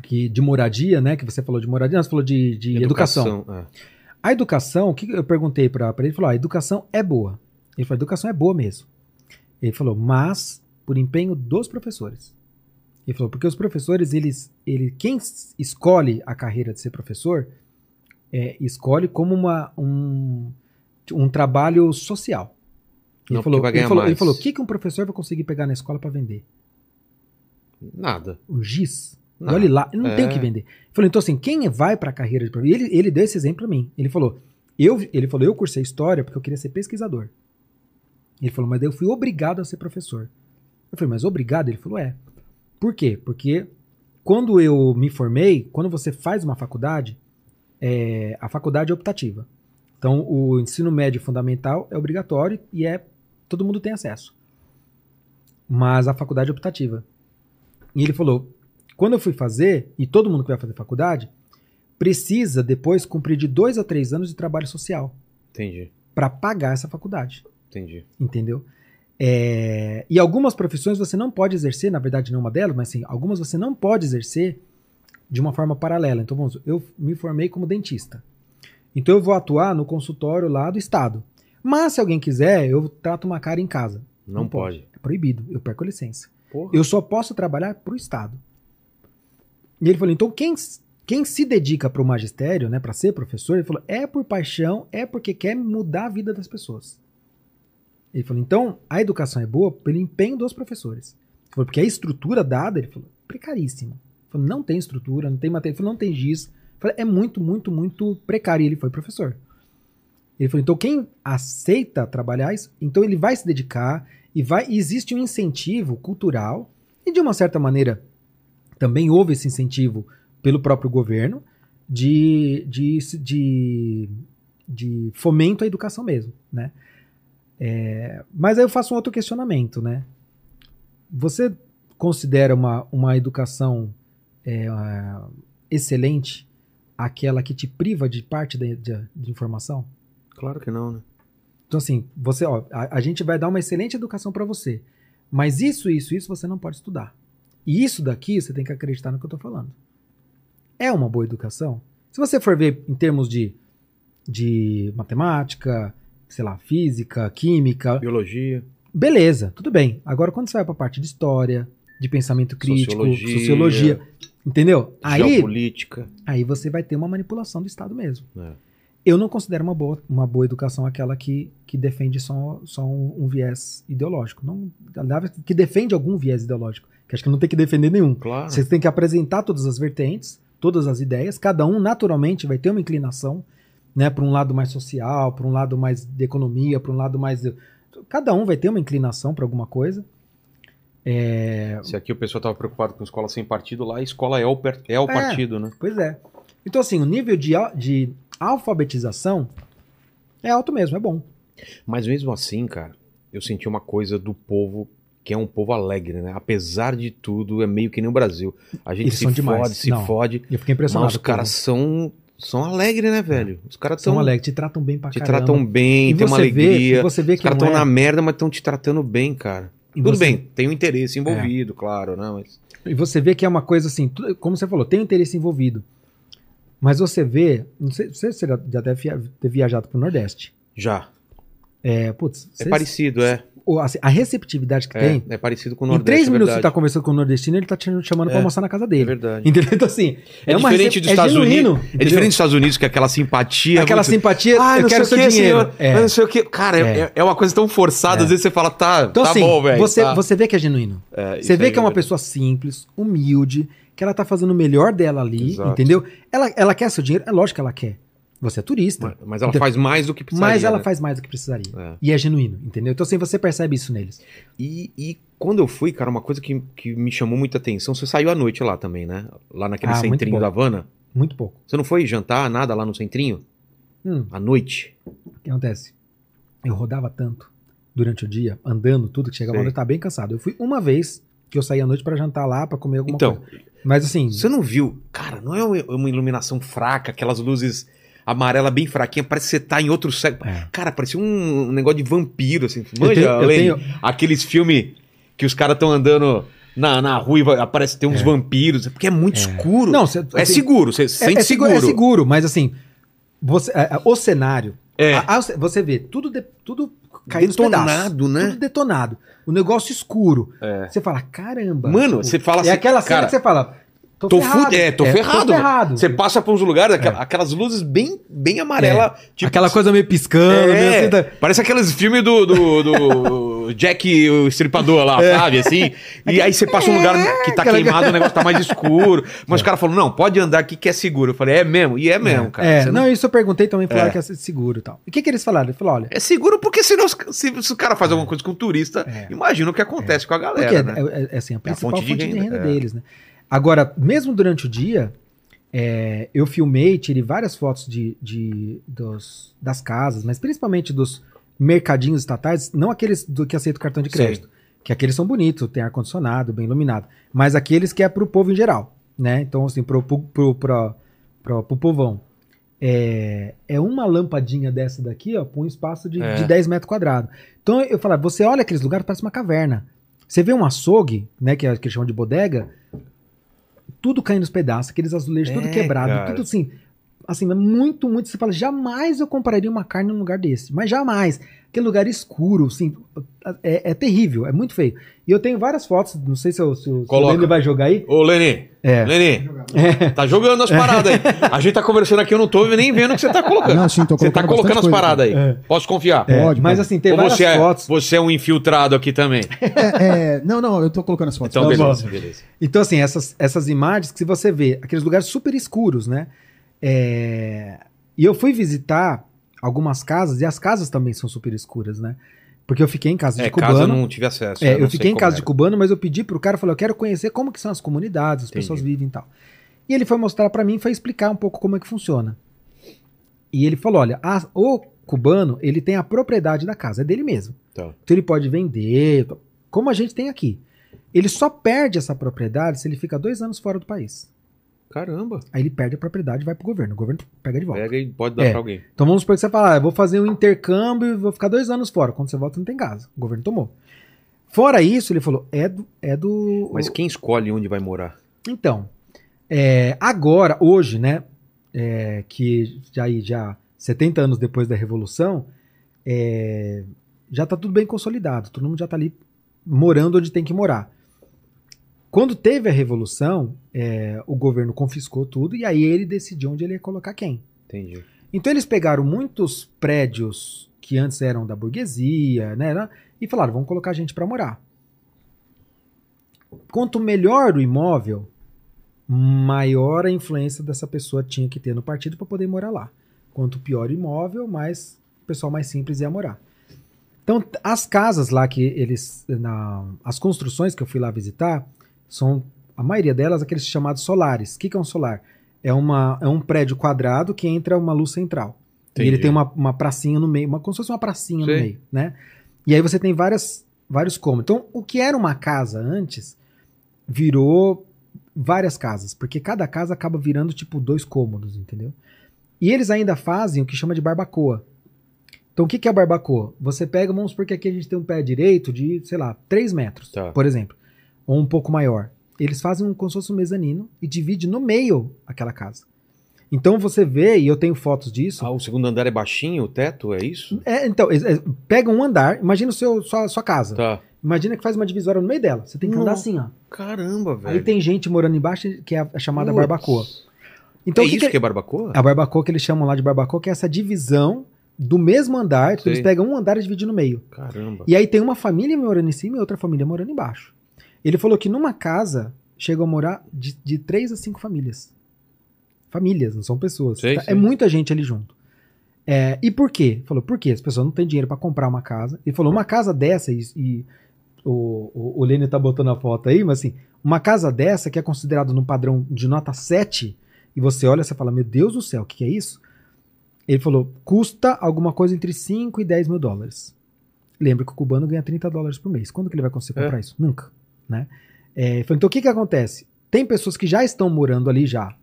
que de moradia, né, que você falou de moradia, nós falou de, de educação. é. A educação, o que eu perguntei para ele, ele falou: "Ah, a educação é boa. Ele falou: a educação é boa mesmo. Ele falou, mas por empenho dos professores. Ele falou, porque os professores, eles, ele, quem escolhe a carreira de ser professor, é, escolhe como uma, um, um trabalho social. Ele Não, falou, vai ele falou, ele falou, o que, que um professor vai conseguir pegar na escola para vender? Nada. Um giz. E olhe lá, não tem o é. que vender. Ele falou, então assim, quem vai para a carreira de professor? Ele, ele deu esse exemplo para mim. Ele falou, eu, ele falou, eu cursei história porque eu queria ser pesquisador. Ele falou, mas daí eu fui obrigado a ser professor. Eu falei, mas obrigado? Ele falou, é. Por quê? Porque quando eu me formei, quando você faz uma faculdade, é, a faculdade é optativa. Então, o ensino médio fundamental é obrigatório e é todo mundo tem acesso. Mas a faculdade é optativa. E ele falou: quando eu fui fazer, e todo mundo que vai fazer faculdade, precisa depois cumprir de dois a três anos de trabalho social Entendi, para pagar essa faculdade. entendi. Entendeu? É, e algumas profissões você não pode exercer, na verdade, não uma delas, mas sim, algumas você não pode exercer de uma forma paralela. Então, vamos, eu me formei como dentista. Então, eu vou atuar no consultório lá do Estado. Mas, se alguém quiser, eu trato uma cara em casa. Não, pode. É proibido, eu perco a licença. Porra. Eu só posso trabalhar para o Estado. E ele falou: então, quem, quem se dedica para o magistério, né, para ser professor, ele falou: é por paixão, é porque quer mudar a vida das pessoas. Ele falou: então, a educação é boa pelo empenho dos professores. Ele falou, porque a estrutura dada, ele falou, precaríssima. Ele falou, não tem estrutura, não tem matéria, ele falou, não tem giz. Ele falou, é muito, muito, muito precário. E ele foi professor. Ele falou, então quem aceita trabalhar isso, então ele vai se dedicar e vai e existe um incentivo cultural e de uma certa maneira também houve esse incentivo pelo próprio governo de, de, de, de fomento à educação mesmo, né? É, mas aí eu faço um outro questionamento, né? Você considera uma, uma educação é, excelente aquela que te priva de parte de, de, de informação? Claro que não, né? Então, assim, você, ó, a, a gente vai dar uma excelente educação para você. Mas isso, isso, isso você não pode estudar. E isso daqui você tem que acreditar no que eu tô falando. É uma boa educação? Se você for ver em termos de, de matemática, sei lá, física, química, Biologia. beleza, tudo bem. Agora, quando você vai pra parte de história, de pensamento crítico, Sociologia. sociologia, entendeu? Aí, Geopolítica. aí você vai ter uma manipulação do Estado mesmo. É. Eu não considero uma boa, uma boa educação aquela que, que defende só, só um, um viés ideológico. Não, que defende algum viés ideológico. Que acho que não tem que defender nenhum. Claro. Você tem que apresentar todas as vertentes, todas as ideias. Cada um, naturalmente, vai ter uma inclinação né, para um lado mais social, para um lado mais de economia, para um lado mais. de- Cada um vai ter uma inclinação para alguma coisa. É, Se aqui o pessoal tava preocupado com escola sem partido, lá a escola é o, per- é o É. partido, né? Pois é. Então, assim, o nível de, al- de alfabetização é alto mesmo, é bom. Mas mesmo assim, cara, eu senti uma coisa do povo que é um povo alegre, né? Apesar de tudo, é meio que nem o Brasil. A gente Eles se são demais. fode, se Não. fode. Eu fiquei impressionado. Mas os caras são, são alegres, né, velho? Os caras são alegres, te tratam bem pra te caramba. tratam bem, E tem uma vê- alegria. e você vê Os que caras não estão é- na merda, mas estão te tratando bem, cara. E Tudo você- bem, tem um interesse envolvido, claro, né? Mas E você vê que é uma coisa assim, como você falou, tem um interesse envolvido. Mas você vê, não sei se você já deve ter viajado pro Nordeste. já. É, putz, É cês- parecido, é. o- assim, a receptividade que É, tem. é parecido com o Em Nordeste. três é minutos você verdade. tá conversando com o nordestino, ele tá te chamando pra É, almoçar na casa É dele. verdade. Entendeu? Então, assim, É, uma diferente dos é Estados genuíno, Unidos. É entendeu? diferente dos Estados Unidos, que é aquela simpatia. Aquela muito- simpatia, Ah, eu não quero sei seu o que, dinheiro. senhor. É. Não sei o que. Cara, é, É. é uma coisa tão forçada. É. Às vezes você fala, tá, Então, tá assim, bom, velho. você, tá. você vê que é genuíno. É, Você vê que é uma pessoa simples, humilde, que ela tá fazendo o melhor dela ali, Exato. entendeu? Ela, ela quer seu dinheiro, é lógico que ela quer. Você é turista. Mas, mas ela Então- faz mais do que precisaria. Mas ela né? faz mais do que precisaria. É. E é genuíno, entendeu? Então, assim, você percebe isso neles. E, e quando eu fui, cara, uma coisa que, que me chamou muita atenção, você saiu à noite lá também, né? Lá naquele Ah, centrinho da Havana. Muito pouco. Você não foi jantar, nada lá no centrinho? Hum, À noite? o que acontece? Eu rodava tanto durante o dia, andando, tudo, que chegava eu tava bem cansado. Eu fui uma vez que eu saí à noite pra jantar lá, pra comer alguma Então, coisa. Mas assim, você não viu? Cara, não é uma uma iluminação fraca, aquelas luzes amarela bem fraquinha, parece que você tá em outro século. É. Cara, parecia um negócio de vampiro, assim. Eu Manja, tenho- eu tenho- Aqueles filmes que os caras estão andando na, na rua e aparece ter uns vampiros, porque é muito escuro. Não, cê- é assim, seguro, você é, sente é seguro, é seguro, mas assim, você, é, é, o cenário, É. a- a- você vê tudo, de- tudo caindo nos Detonado, né? Tudo detonado. O negócio escuro. É. Você fala, caramba. Mano, você fala É assim, aquela cena cara, que você fala, tô, Tô, ferrado. é, tô É, ferrado. Tô ferrado. Você passa por uns lugares, aquela- aquelas luzes bem, bem amarela. tipo, Aquela coisa meio piscando, meio É, assim, tá- Parece aqueles filmes do, do, do, o Jack, o estripador lá, sabe? Assim. E aí você passa um lugar que tá queimado, o negócio tá mais escuro. Mas o cara falou: não, pode andar aqui que é seguro. Eu falei, é mesmo? E é mesmo, cara. É, Você não, isso eu perguntei também, falaram É. que ser seguro e tal. E o que, que eles falaram? Ele falou, olha, É seguro porque senão, se, se o cara faz alguma coisa com o turista, É. imagina o que acontece com a galera, porque né? é, é- é assim, a principal fonte fonte, de de renda, renda, é. deles, né? Agora, mesmo durante o dia, é, eu filmei, tirei várias fotos de, de- dos, das casas, mas principalmente dos mercadinhos estatais, não aqueles do que aceitam cartão de Sim. crédito, que aqueles são bonitos, tem ar-condicionado, bem iluminado, mas aqueles que é pro povo em geral, né? Então, assim, pro, pro, pro, pro, pro- pro povão. É, é uma lampadinha dessa daqui, ó, pra um espaço de, É. de 10 metros quadrados. Então, eu falava, você olha aqueles lugares, parece uma caverna. Você vê um açougue, né, que, é, que eles chamam de bodega, tudo caindo nos pedaços, aqueles azulejos tudo É, quebrado, cara. tudo assim, assim, é muito, muito, você fala, jamais eu compraria uma carne num lugar desse, mas jamais. Aquele lugar escuro, assim, é, é terrível, é muito feio. E eu tenho várias fotos, não sei se, o- se, se o. Lênin vai jogar aí. Ô, Leni, É. Leni, tá jogando as paradas aí. A gente tá conversando aqui, eu não tô nem vendo o que você tá colocando. Não, sim, tô você tá colocando colocando as paradas aí. É. Posso confiar? É, Pode, mas assim, tem Ou várias você é, fotos. você é um infiltrado aqui também? É, é, não, não, eu tô colocando as fotos. Então, beleza, beleza. Então, assim, essas, essas imagens que se você vê, aqueles lugares super escuros, né? É, E eu fui visitar algumas casas, e as casas também são super escuras, né? Porque eu fiquei em casa É, de casa eu cubano. não tive acesso. É, eu sei fiquei em casa de era. cubano, mas eu pedi pro cara, falei, eu quero conhecer como que são as comunidades, as Entendi. pessoas vivem e tal. E ele foi mostrar pra mim, foi explicar um pouco como é que funciona. E ele falou, olha, a- o cubano, ele tem a propriedade da casa, é dele mesmo. Tá. Então ele pode vender, como a gente tem aqui. Ele só perde essa propriedade se ele fica dois anos fora do país. Caramba. Aí ele perde a propriedade e vai pro governo. O governo pega de volta. Pega e pode dar É. pra alguém. Então vamos supor que você fala, ah, eu vou fazer um intercâmbio e vou ficar dois anos fora. Quando você volta, não tem casa. O governo tomou. Fora isso, ele falou, é do. É do Mas quem escolhe onde vai morar? Então, é, agora, hoje, né, é, que já, já 70 anos depois da Revolução, é, já tá tudo bem consolidado, todo mundo já tá ali morando onde tem que morar. Quando teve a Revolução, é, o governo confiscou tudo e aí ele decidiu onde ele ia colocar quem. Entendi. Então eles pegaram muitos prédios que antes eram da burguesia, né, né, e falaram, vamos colocar gente para morar. Quanto melhor o imóvel, maior a influência dessa pessoa tinha que ter no partido para poder morar lá. Quanto pior o imóvel, mais o pessoal mais simples ia morar. Então, as casas lá que eles. Na, as construções que eu fui lá visitar, são a maioria delas aqueles chamados solares. O que, que é um solar? É, uma, é um prédio quadrado que entra uma luz central. E ele Entendi. tem uma, uma pracinha no meio, uma, como se fosse uma pracinha Sei. no meio, né? E aí você tem várias, vários cômodos. Então, o que era uma casa antes virou várias casas, porque cada casa acaba virando tipo dois cômodos, entendeu? E eles ainda fazem o que chama de barbacoa. Então, o que que é barbacoa? Você pega, vamos supor que aqui a gente tem um pé direito de, sei lá, 3 metros, Tá. por exemplo, ou um pouco maior. Eles fazem um, como se fosse um mezanino e divide no meio aquela casa. Então você vê, e eu tenho fotos disso, Ah, o segundo andar é baixinho, o teto, é isso? é, então, é, é, pega um andar, imagina o seu, sua, sua casa. Tá. Imagina que faz uma divisória no meio dela. Você tem que andar Nossa, assim, ó. Caramba, velho. Aí tem gente morando embaixo que é a chamada Putz. barbacoa. Então, é que isso que- que é barbacoa? A barbacoa que eles chamam lá de barbacoa, que é essa divisão do mesmo andar. Então, eles pegam um andar e dividem no meio. Caramba. E aí tem uma família morando em cima e outra família morando embaixo. Ele falou que numa casa chegam a morar de, de três a cinco famílias. Famílias, não são pessoas. Tá? É muita gente ali junto. É, e por quê? Falou, por quê? As pessoas não têm dinheiro para comprar uma casa. Ele falou, uma casa dessa, e, e o, o, o Lênin tá botando a foto aí, mas assim, uma casa dessa que é considerado no padrão de nota 7, e você olha e você fala, meu Deus do céu, o que, que é isso? Ele falou, custa alguma coisa entre 5 e 10 mil dólares. Lembra que o cubano ganha 30 dólares por mês. Quando que ele vai conseguir É. comprar isso? Nunca. Né? É, então o que, que acontece? Tem pessoas que já estão morando ali já,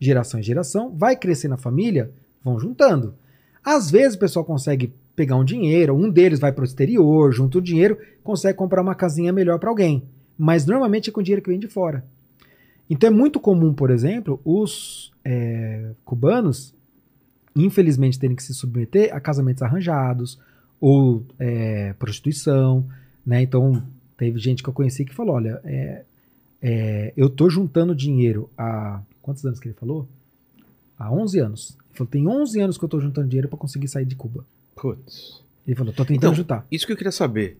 geração em geração, vai crescer na família, vão juntando. Às vezes o pessoal consegue pegar um dinheiro, um deles vai para o exterior, junta o dinheiro, consegue comprar uma casinha melhor para alguém. Mas normalmente é com dinheiro que vem de fora. Então é muito comum, por exemplo, os é, cubanos, infelizmente, terem que se submeter a casamentos arranjados ou é, prostituição. Né? Então teve gente que eu conheci que falou: olha, é, é, eu tô juntando dinheiro há. Quantos anos que ele falou? Há 11 anos. Ele falou: tem 11 anos que eu tô juntando dinheiro para conseguir sair de Cuba. Putz. Ele falou: tô tentando Então, juntar. Isso que eu queria saber.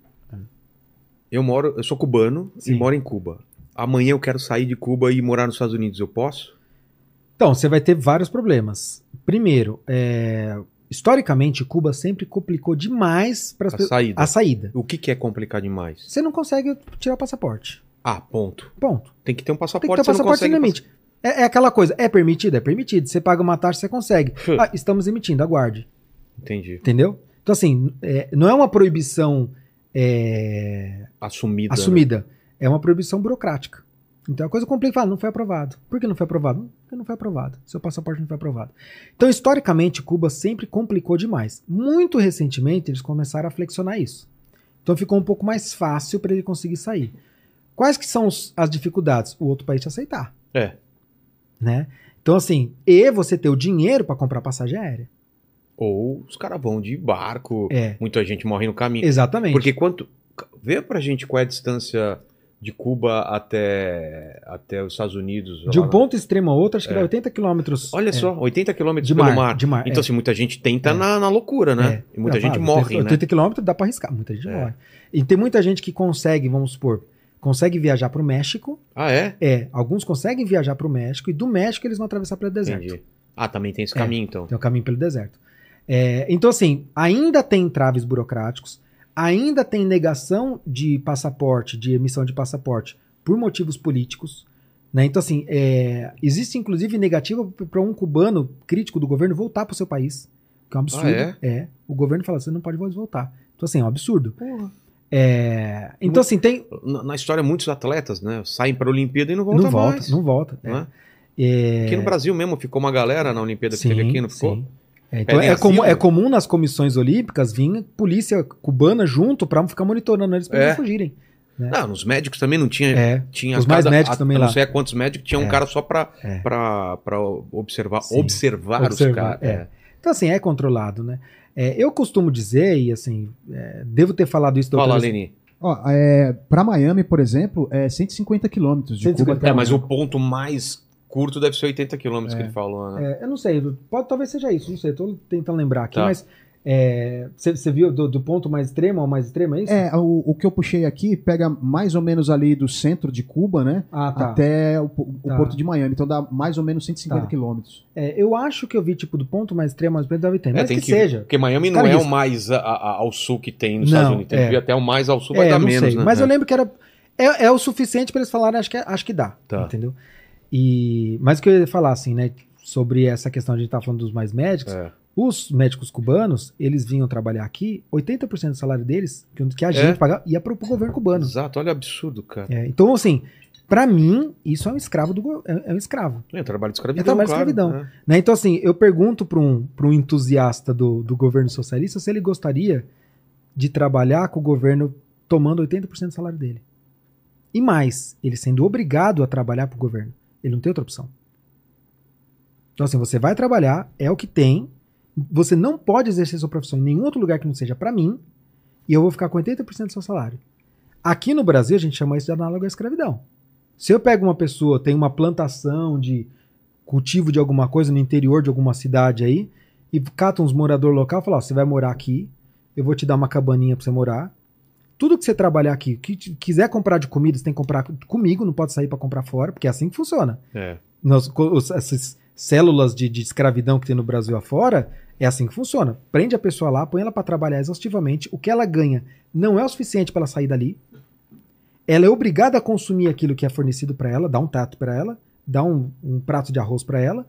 eu moro, eu sou cubano Sim. e moro em Cuba. Amanhã eu quero sair de Cuba e morar nos Estados Unidos, eu posso? Então, você vai ter vários problemas. Primeiro, é, historicamente, Cuba sempre complicou demais para A saída. a saída. O que, que é complicar demais? Você não consegue tirar o passaporte. Ah, ponto. Ponto. Tem que ter um Tem que passaporte, ter não passaporte sem limite. É, é aquela coisa, é permitido? É permitido. Você paga uma taxa, você consegue. Hum. Ah, estamos emitindo, aguarde. pass- Entendi. Entendeu? Então, assim, é, não é uma proibição é, Assumida. né? assumida, é uma proibição burocrática. Então a coisa complica, fala, não foi aprovado. Por que não foi aprovado? Porque não foi aprovado. Seu passaporte não foi aprovado. Então, historicamente, Cuba sempre complicou demais. Muito recentemente, eles começaram a flexionar isso. Então ficou um pouco mais fácil para ele conseguir sair. Quais que são os- as dificuldades? O outro país te aceitar. É. Né? Então, assim, e você ter o dinheiro para comprar passagem aérea. Ou os caras vão de barco, É, muita gente morre no caminho. exatamente. Porque quanto. Vê pra gente qual é a distância de Cuba até, até os Estados Unidos. de lá um na- ponto extremo a outro, acho que É. dá 80 quilômetros. Olha é, só, 80 quilômetros de mar, mar. de mar, Então, é. assim, muita gente tenta É. na, na loucura, né? É. E muita gente morre, 80, né? 80 quilômetros dá pra arriscar, muita gente É. morre. E tem muita gente que consegue, vamos supor, consegue viajar pro México. Ah, é? É, alguns conseguem viajar pro México e do México eles vão atravessar pelo deserto. Entendi. Ah, também tem esse É. caminho, então. Tem o caminho pelo deserto. Então, assim, ainda tem entraves burocráticos, ainda tem negação de passaporte, de emissão de passaporte, por motivos políticos. Né? Então, assim, é, existe inclusive negativa para um cubano crítico do governo voltar para o seu país. Que é um absurdo. Ah, é? O governo fala, você não pode mais voltar. Então, assim, é um absurdo. É, então, assim, tem. Na, na história, muitos atletas, né? Saem pra Olimpíada e não voltam não volta, mais. não volta. é. não é? É, Aqui no Brasil mesmo ficou uma galera na Olimpíada que teve aqui, não ficou? sim. É, então é, comum, né? é comum nas comissões olímpicas vir polícia cubana junto pra ficar monitorando eles pra É. não fugirem. Não, nos médicos também não tinha. É. tinha Os mais médicos a, também a lá. Não sei quantos médicos, tinha um É. cara só pra, É. pra, pra observar, Sim. observar, os Observar, caras. é. Então, assim, é controlado, né? É, eu costumo dizer, e assim, é, devo ter falado isso da Fala, outra vez- Leni. Ó, é, pra Miami, por exemplo, é 150 quilômetros de 150 Cuba até É, mas o ponto mais curto deve ser 80 quilômetros que ele falou, né? É, eu não sei, pode, talvez seja isso, não sei, tô tentando lembrar aqui, Tá. mas você viu do, do ponto mais extremo ao mais extremo, é isso? É, o, o que eu puxei aqui pega mais ou menos ali do centro de Cuba, né? Ah, tá. Até o, o Tá. porto de Miami. Então dá mais ou menos 150 Tá. quilômetros. É, eu acho que eu vi, tipo, do ponto mais extremo ao mais extremo, deve ter, mas É, tem que, seja. Porque Miami não Cara, é isso- o mais a- a- ao sul que tem nos Não, Estados Unidos. Tem é. que vir até o mais ao sul, vai É, dar não menos, sei, né? Mas É. eu lembro que era. É, é o suficiente para eles falarem, acho que, acho que dá. Tá. Entendeu? E, mas o que eu ia falar, assim, né? Sobre essa questão de a gente tá falando dos mais médicos, É. os médicos cubanos, eles vinham trabalhar aqui, 80% do salário deles, que, a É. gente pagava, ia pro, pro governo cubano. Exato, olha o absurdo, cara. É, então, assim, pra mim, isso é um escravo do é, é um escravo. É, trabalho de escravidão, É trabalho de claro, escravidão. né? Né? Então, assim, eu pergunto para um, pra um entusiasta do, do governo socialista se ele gostaria de trabalhar com o governo tomando 80% do salário dele. E mais, ele sendo obrigado a trabalhar para o governo. Ele não tem outra opção. Então, assim, você vai trabalhar, é o que tem. Você não pode exercer sua profissão em nenhum outro lugar que não seja para mim, e eu vou ficar com 80% do seu salário. Aqui no Brasil, a gente chama isso de análogo à escravidão. Se eu pego uma pessoa, tem uma plantação de cultivo de alguma coisa no interior de alguma cidade aí, e cata uns morador local e fala, ó, você vai morar aqui, eu vou te dar uma cabaninha pra você morar. Tudo que você trabalhar aqui, que quiser comprar de comida, você tem que comprar comigo, não pode sair pra comprar fora, porque é assim que funciona. É. Co- os- essas células de, de escravidão que tem no Brasil afora, é assim que funciona. Prende a pessoa lá, põe ela pra trabalhar exaustivamente, o que ela ganha não é o suficiente pra ela sair dali. Ela é obrigada a consumir aquilo que é fornecido pra ela, dá um tato pra ela, dá um, um prato de arroz pra ela.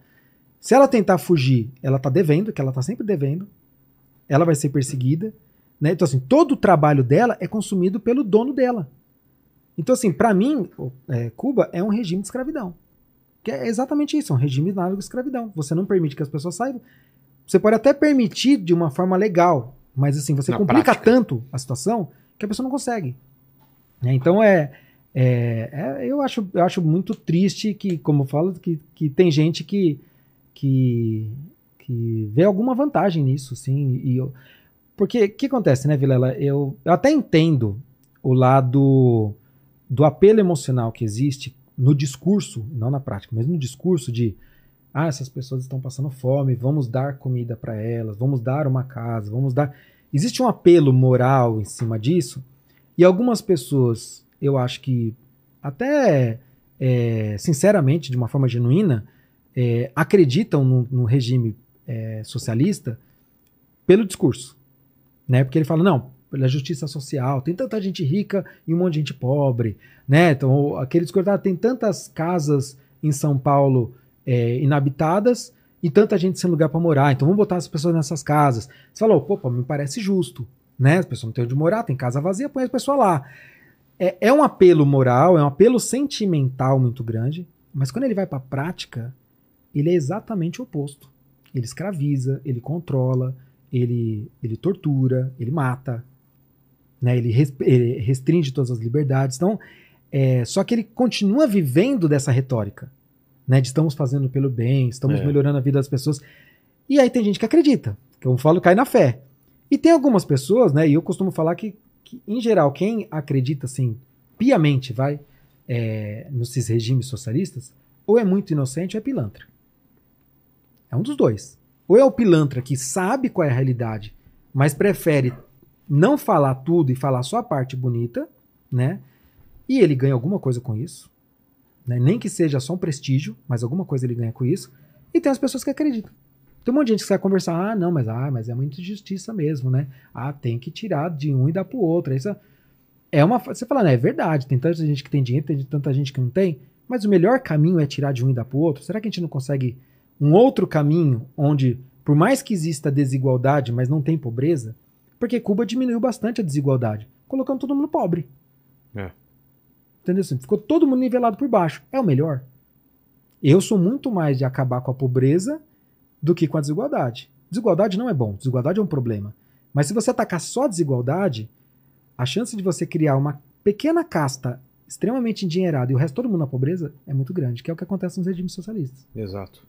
Se ela tentar fugir, ela tá devendo, que ela tá sempre devendo. Ela vai ser perseguida. Né? Então, assim, todo o trabalho dela é consumido pelo dono dela. Então, assim, pra mim, é, Cuba é um regime de escravidão. Que é exatamente isso, é um regime análogo à escravidão. Você não permite que as pessoas saibam. Você pode até permitir de uma forma legal, mas assim, você Na complica prática. tanto a situação que a pessoa não consegue. Né? Então é, é- é- eu, acho, eu acho muito triste que, como eu falo, que, que tem gente que, que, que vê alguma vantagem nisso, sim. E eu- porque o que acontece, né, Vilela? Eu, eu até entendo o lado do apelo emocional que existe no discurso, não na prática, mas no discurso de ah, essas pessoas estão passando fome, vamos dar comida para elas, vamos dar uma casa, vamos dar. Existe um apelo moral em cima disso, E algumas pessoas, eu acho que até é, sinceramente, de uma forma genuína, é, acreditam no, no regime é, socialista pelo discurso. Né? Porque ele fala, não, pela justiça social, tem tanta gente rica e um monte de gente pobre. Né? Então, aquele discurso, ah, tem tantas casas em São Paulo é, inabitadas e tanta gente sem lugar para morar. Então vamos botar as pessoas nessas casas. Você falou, pô, me parece justo, né? As pessoas não têm onde morar, tem casa vazia, põe as pessoas lá. É, é um apelo moral, é um apelo sentimental muito grande, mas quando ele vai para a prática, ele é exatamente o oposto. Ele escraviza, ele controla, ele, ele tortura, ele mata, né? ele, res, ele restringe todas as liberdades. Então, é, só que ele continua vivendo dessa retórica né? De estamos fazendo pelo bem, estamos é. melhorando a vida das pessoas. E aí tem gente que acredita, que eu falo, cai na fé. E tem algumas pessoas, né? E eu costumo falar que, que em geral, quem acredita assim, piamente, vai, é, nesses regimes socialistas, ou é muito inocente ou é pilantra. É um dos dois. Ou é o pilantra que sabe qual é a realidade, mas prefere não falar tudo e falar só a parte bonita, né? E ele ganha alguma coisa com isso. Né? Nem que seja só um prestígio, mas alguma coisa ele ganha com isso. E tem as pessoas que acreditam. Tem um monte de gente que vai conversar, ah, não, mas, ah, mas é muita injustiça mesmo, né? Ah, tem que tirar de um e dar pro outro. Isso é uma. Você fala, né? É verdade, tem tanta gente que tem dinheiro, tem tanta gente que não tem, mas o melhor caminho é tirar de um e dar pro outro. Será que a gente não consegue um outro caminho onde, por mais que exista desigualdade, mas não tem pobreza? Porque Cuba diminuiu bastante a desigualdade, colocando todo mundo pobre. É. Entendeu? Assim, ficou todo mundo nivelado por baixo. É o melhor. Eu sou muito mais de acabar com a pobreza do que com a desigualdade. Desigualdade não é bom, desigualdade é um problema. Mas se você atacar só a desigualdade, a chance de você criar uma pequena casta extremamente endinheirada e o resto todo mundo na pobreza é muito grande, que é o que acontece nos regimes socialistas. Exato.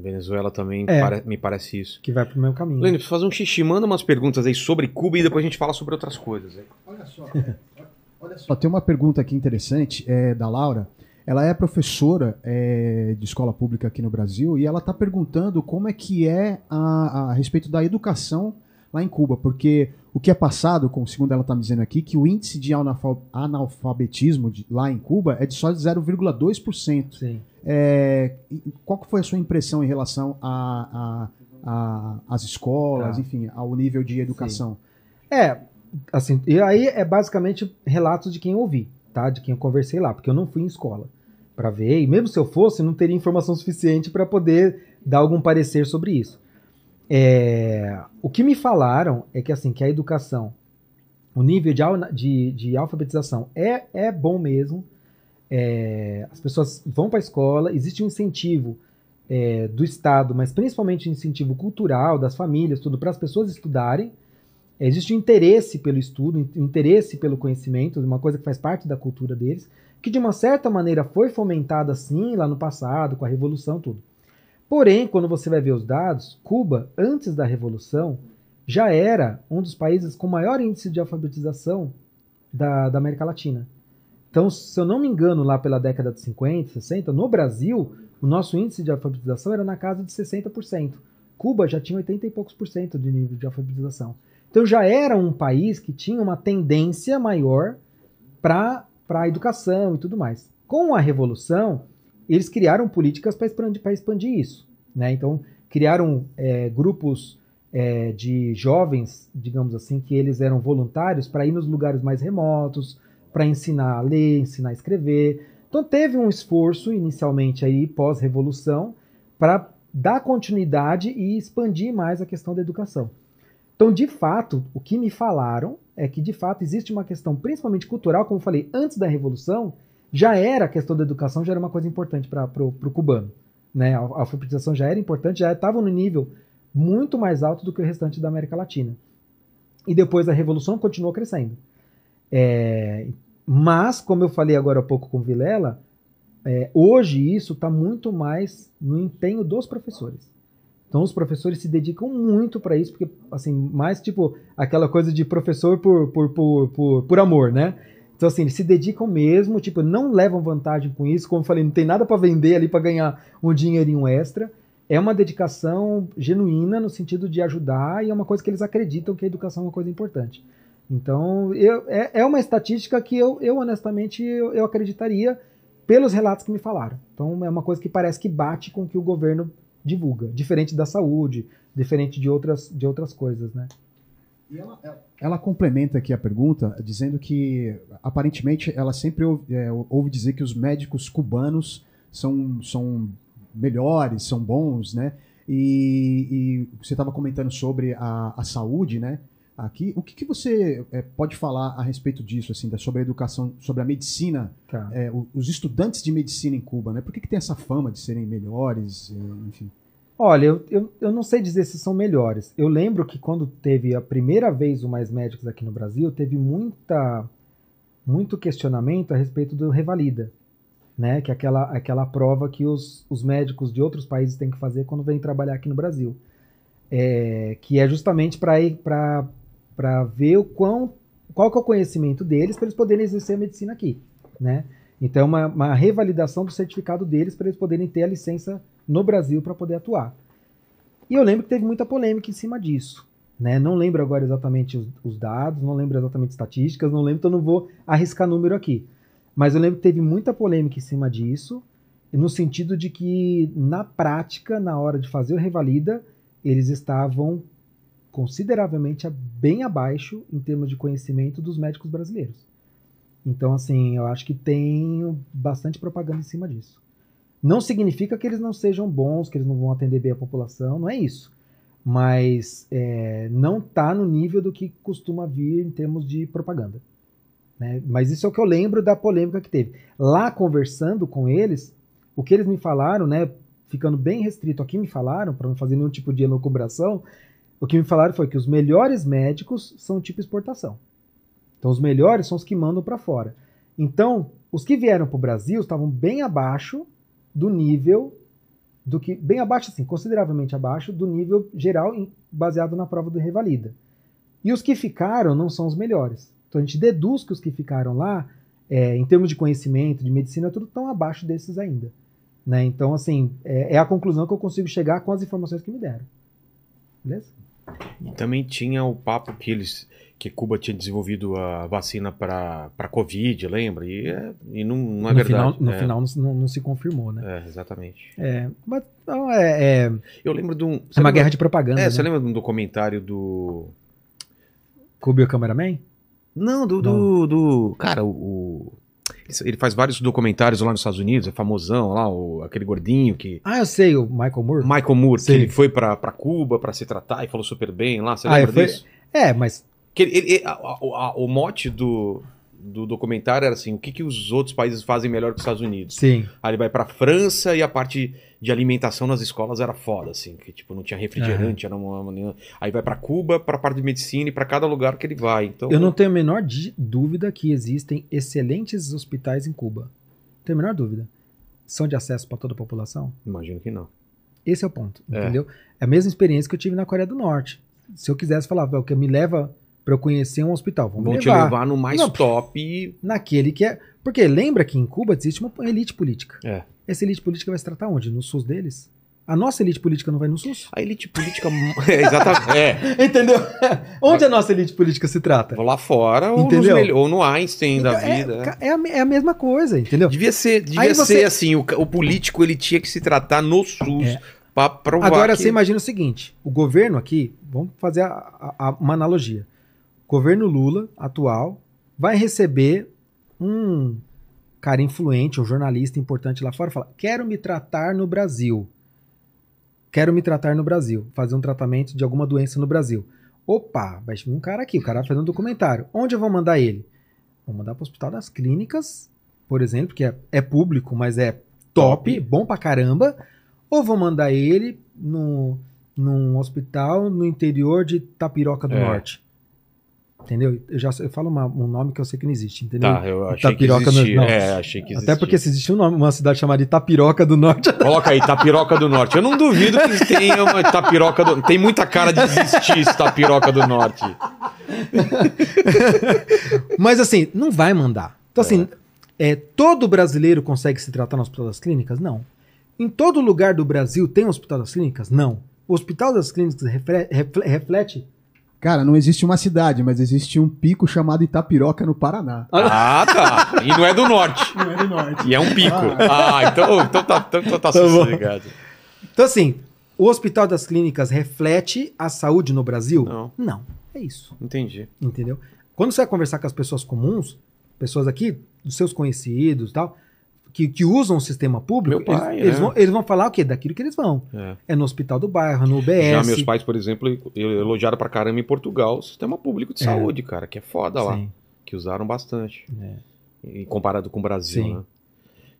Venezuela também é, pare me parece isso. Que vai pro mesmo caminho. Lênin, preciso fazer um xixi. Manda umas perguntas aí sobre Cuba e depois a gente fala sobre outras coisas. Olha só. Olha só, tem uma pergunta aqui interessante é, da Laura. Ela é professora é, de escola pública aqui no Brasil e ela está perguntando como é que é a, a, respeito da educação lá em Cuba, porque o que é passado, como segundo ela está me dizendo aqui, que o índice de analfabetismo de, lá em Cuba é de só de 0,2%. É, qual foi a sua impressão em relação às escolas, tá. enfim, ao nível de educação? Sim. É, assim, e aí é basicamente relatos de quem eu ouvi, tá? De quem eu conversei lá, porque eu não fui em escola para ver, e mesmo se eu fosse, não teria informação suficiente para poder dar algum parecer sobre isso. É, o que me falaram é que assim, que a educação, o nível de, de, de alfabetização é, é bom mesmo. É, as pessoas vão para a escola, existe um incentivo é, do Estado, mas principalmente um incentivo cultural das famílias, tudo para as pessoas estudarem. Existe um interesse pelo estudo, um interesse pelo conhecimento, uma coisa que faz parte da cultura deles, que de uma certa maneira foi fomentada sim lá no passado, com a Revolução, tudo. Porém, quando você vai ver os dados, Cuba, antes da Revolução, já era um dos países com maior índice de alfabetização da, da América Latina. Então, se eu não me engano, lá pela década de 50, 60, no Brasil, o nosso índice de alfabetização era na casa de 60%. Cuba já tinha 80 e poucos por cento de nível de alfabetização. Então já era um país que tinha uma tendência maior para a educação e tudo mais. Com a Revolução, eles criaram políticas para expandir, expandir isso. Né? Então, criaram é, grupos é, de jovens, digamos assim, que eles eram voluntários para ir nos lugares mais remotos, para ensinar a ler, ensinar a escrever. Então, teve um esforço inicialmente aí, pós-revolução, para dar continuidade e expandir mais a questão da educação. Então, de fato, o que me falaram é que, de fato, existe uma questão, principalmente cultural, como eu falei, antes da Revolução, já era a questão da educação, já era uma coisa importante para o cubano. Né? A alfabetização já era importante, já estava no nível muito mais alto do que o restante da América Latina. E depois da Revolução continuou crescendo. É, mas, como eu falei agora há pouco com Vilela, é, hoje isso está muito mais no empenho dos professores. Então os professores se dedicam muito para isso, porque, assim, mais tipo aquela coisa de professor por, por, por, por, por amor, né? Então, assim, eles se dedicam mesmo, tipo, não levam vantagem com isso. Como eu falei, não tem nada para vender ali para ganhar um dinheirinho extra. É uma dedicação genuína no sentido de ajudar e é uma coisa que eles acreditam que a educação é uma coisa importante. Então, eu, é, é uma estatística que eu, eu honestamente, eu, eu acreditaria pelos relatos que me falaram. Então, é uma coisa que parece que bate com o que o governo divulga, diferente da saúde, diferente de outras, de outras coisas, né? E ela, ela- ela complementa aqui a pergunta dizendo que aparentemente ela sempre ouve, é, ouve dizer que os médicos cubanos são, são melhores, são bons, né? E, e você estava comentando sobre a, a saúde, né? Aqui, o que, que você é, pode falar a respeito disso, assim, da, sobre a educação, sobre a medicina, Tá. é, o- os estudantes de medicina em Cuba, né? Por que, que tem essa fama de serem melhores, é, enfim? Olha, eu, eu, eu não sei dizer se são melhores. Eu lembro que quando teve a primeira vez o Mais Médicos aqui no Brasil, teve muita, muito questionamento a respeito do Revalida, né? Que é aquela, aquela prova que os, os médicos de outros países têm que fazer quando vêm trabalhar aqui no Brasil. É, que é justamente para ver o quão, qual que é o conhecimento deles para eles poderem exercer a medicina aqui, né? Então, é uma, uma revalidação do certificado deles para eles poderem ter a licença no Brasil para poder atuar. E eu lembro que teve muita polêmica em cima disso. Né? Não lembro agora exatamente os, os dados, não lembro exatamente estatísticas, não lembro, então não vou arriscar número aqui. Mas eu lembro que teve muita polêmica em cima disso, no sentido de que, na prática, na hora de fazer o Revalida, eles estavam consideravelmente bem abaixo em termos de conhecimento dos médicos brasileiros. Então, assim, eu acho que tem bastante propaganda em cima disso. Não significa que eles não sejam bons, que eles não vão atender bem a população, não é isso. Mas é, não está no nível do que costuma vir em termos de propaganda. né? Mas isso é o que eu lembro da polêmica que teve. Lá conversando com eles, o que eles me falaram, né, ficando bem restrito aqui, me falaram, para não fazer nenhum tipo de elucubração, o que me falaram foi que os melhores médicos são tipo exportação. Então, os melhores são os que mandam para fora. Então, os que vieram para o Brasil estavam bem abaixo do nível do que bem abaixo assim, consideravelmente abaixo do nível geral baseado na prova do Revalida. E os que ficaram não são os melhores. Então a gente deduz que os que ficaram lá, é, em termos de conhecimento, de medicina, tudo estão abaixo desses ainda. Né? Então, assim, é, é a conclusão que eu consigo chegar com as informações que me deram. Beleza? E também tinha o papo que eles que Cuba tinha desenvolvido a vacina para Covid, lembra? E, é- e não, não é no verdade. final, no é, final não, se- não- não se confirmou, né? é, exatamente. É, mas não, é, é, Eu lembro de um. é uma lembra- guerra de propaganda. É, né? você lembra de um documentário do. Kubi o Cameraman? Não, do. do, do- cara, o. o- ele faz vários documentários lá nos Estados Unidos, é famosão lá, o, aquele gordinho que. Ah, eu sei, o Michael Moore. Michael Moore, que ele foi pra, pra Cuba pra se tratar e falou super bem lá. Você Ah, lembra foi- disso? É, mas Que ele- ele- a- a- a- o mote do, do documentário era assim: o que, que os outros países fazem melhor que os Estados Unidos? sim. Aí ele vai pra França e a parte de alimentação nas escolas era foda, assim, que tipo, não tinha refrigerante, era uma, Aí vai pra Cuba, pra parte de medicina e pra cada lugar que ele vai. Então, Eu não tenho a menor dúvida que existem excelentes hospitais em Cuba. Não tenho a menor dúvida. São de acesso para toda a população? imagino que não. Esse é o ponto, É. entendeu? É a mesma experiência que eu tive na Coreia do Norte. Se eu quisesse falar, "Velho, o que me leva para eu conhecer um hospital, vamos Vão me te levar, levar no mais Não. top naquele que é... Porque lembra que em Cuba existe uma elite política. É. Essa elite política vai se tratar onde? No SUS deles? A nossa elite política não vai no SUS? A elite política. é, exatamente. É. Entendeu? onde a nossa elite política se trata? Vou lá fora ou, melho- ou no Einstein da Então, é- vida. é. É, a, é a mesma coisa, entendeu? Devia ser, devia você- ser assim: o, o político ele tinha que se tratar no SUS É. Agora que... você imagina o seguinte: o governo aqui, vamos fazer a- a- uma analogia. Governo Lula, atual, vai receber um cara influente, um jornalista importante lá fora, fala: quero me tratar no Brasil. Quero me tratar no Brasil, fazer um tratamento de alguma doença no Brasil. Opa, vai vir um cara aqui, o cara fazer um documentário. Onde eu vou mandar ele? Vou mandar para o Hospital das Clínicas, por exemplo, que é, é público, mas é top, Top. bom pra caramba. Ou vou mandar ele no, num hospital no interior de Tapiroca do É. Norte. Entendeu? Eu já eu falo uma- um nome que eu sei que não existe, entendeu? Tá, eu achei Tapiroca que no- existia. não. É, achei que existia. Até porque se existe um nome, uma cidade chamada Itapiroca do Norte. Coloca aí, Tapiroca do Norte. Eu não duvido que tenha uma Tapiroca do Tem muita cara de existir esse Tapiroca do Norte. Mas assim, não vai mandar. Então, assim, é, todo brasileiro consegue se tratar no Hospital das Clínicas? Não. Em todo lugar do Brasil tem um Hospital das Clínicas? Não. O Hospital das Clínicas refle- refle- reflete Cara, não existe uma cidade, mas existe um pico chamado Itapiroca no Paraná. Ah, tá. E não é do norte. Não é do norte. E é um pico. Ah, então, então tá, então, então tá Tá sossegado. Então, assim, o Hospital das Clínicas reflete a saúde no Brasil? Não. Não. É isso. Entendi. Entendeu? Quando você vai conversar com as pessoas comuns, pessoas aqui, dos seus conhecidos e tal, que, que usam o sistema público, pai, eles, eles é. vão, eles vão falar o quê? Daquilo que eles vão. É. É no hospital do bairro, no UBS. Já meus pais, por exemplo, elogiaram pra caramba em Portugal o sistema público de É. saúde, cara, que é foda lá. Sim. Que usaram bastante. É. E comparado com o Brasil, Sim. né?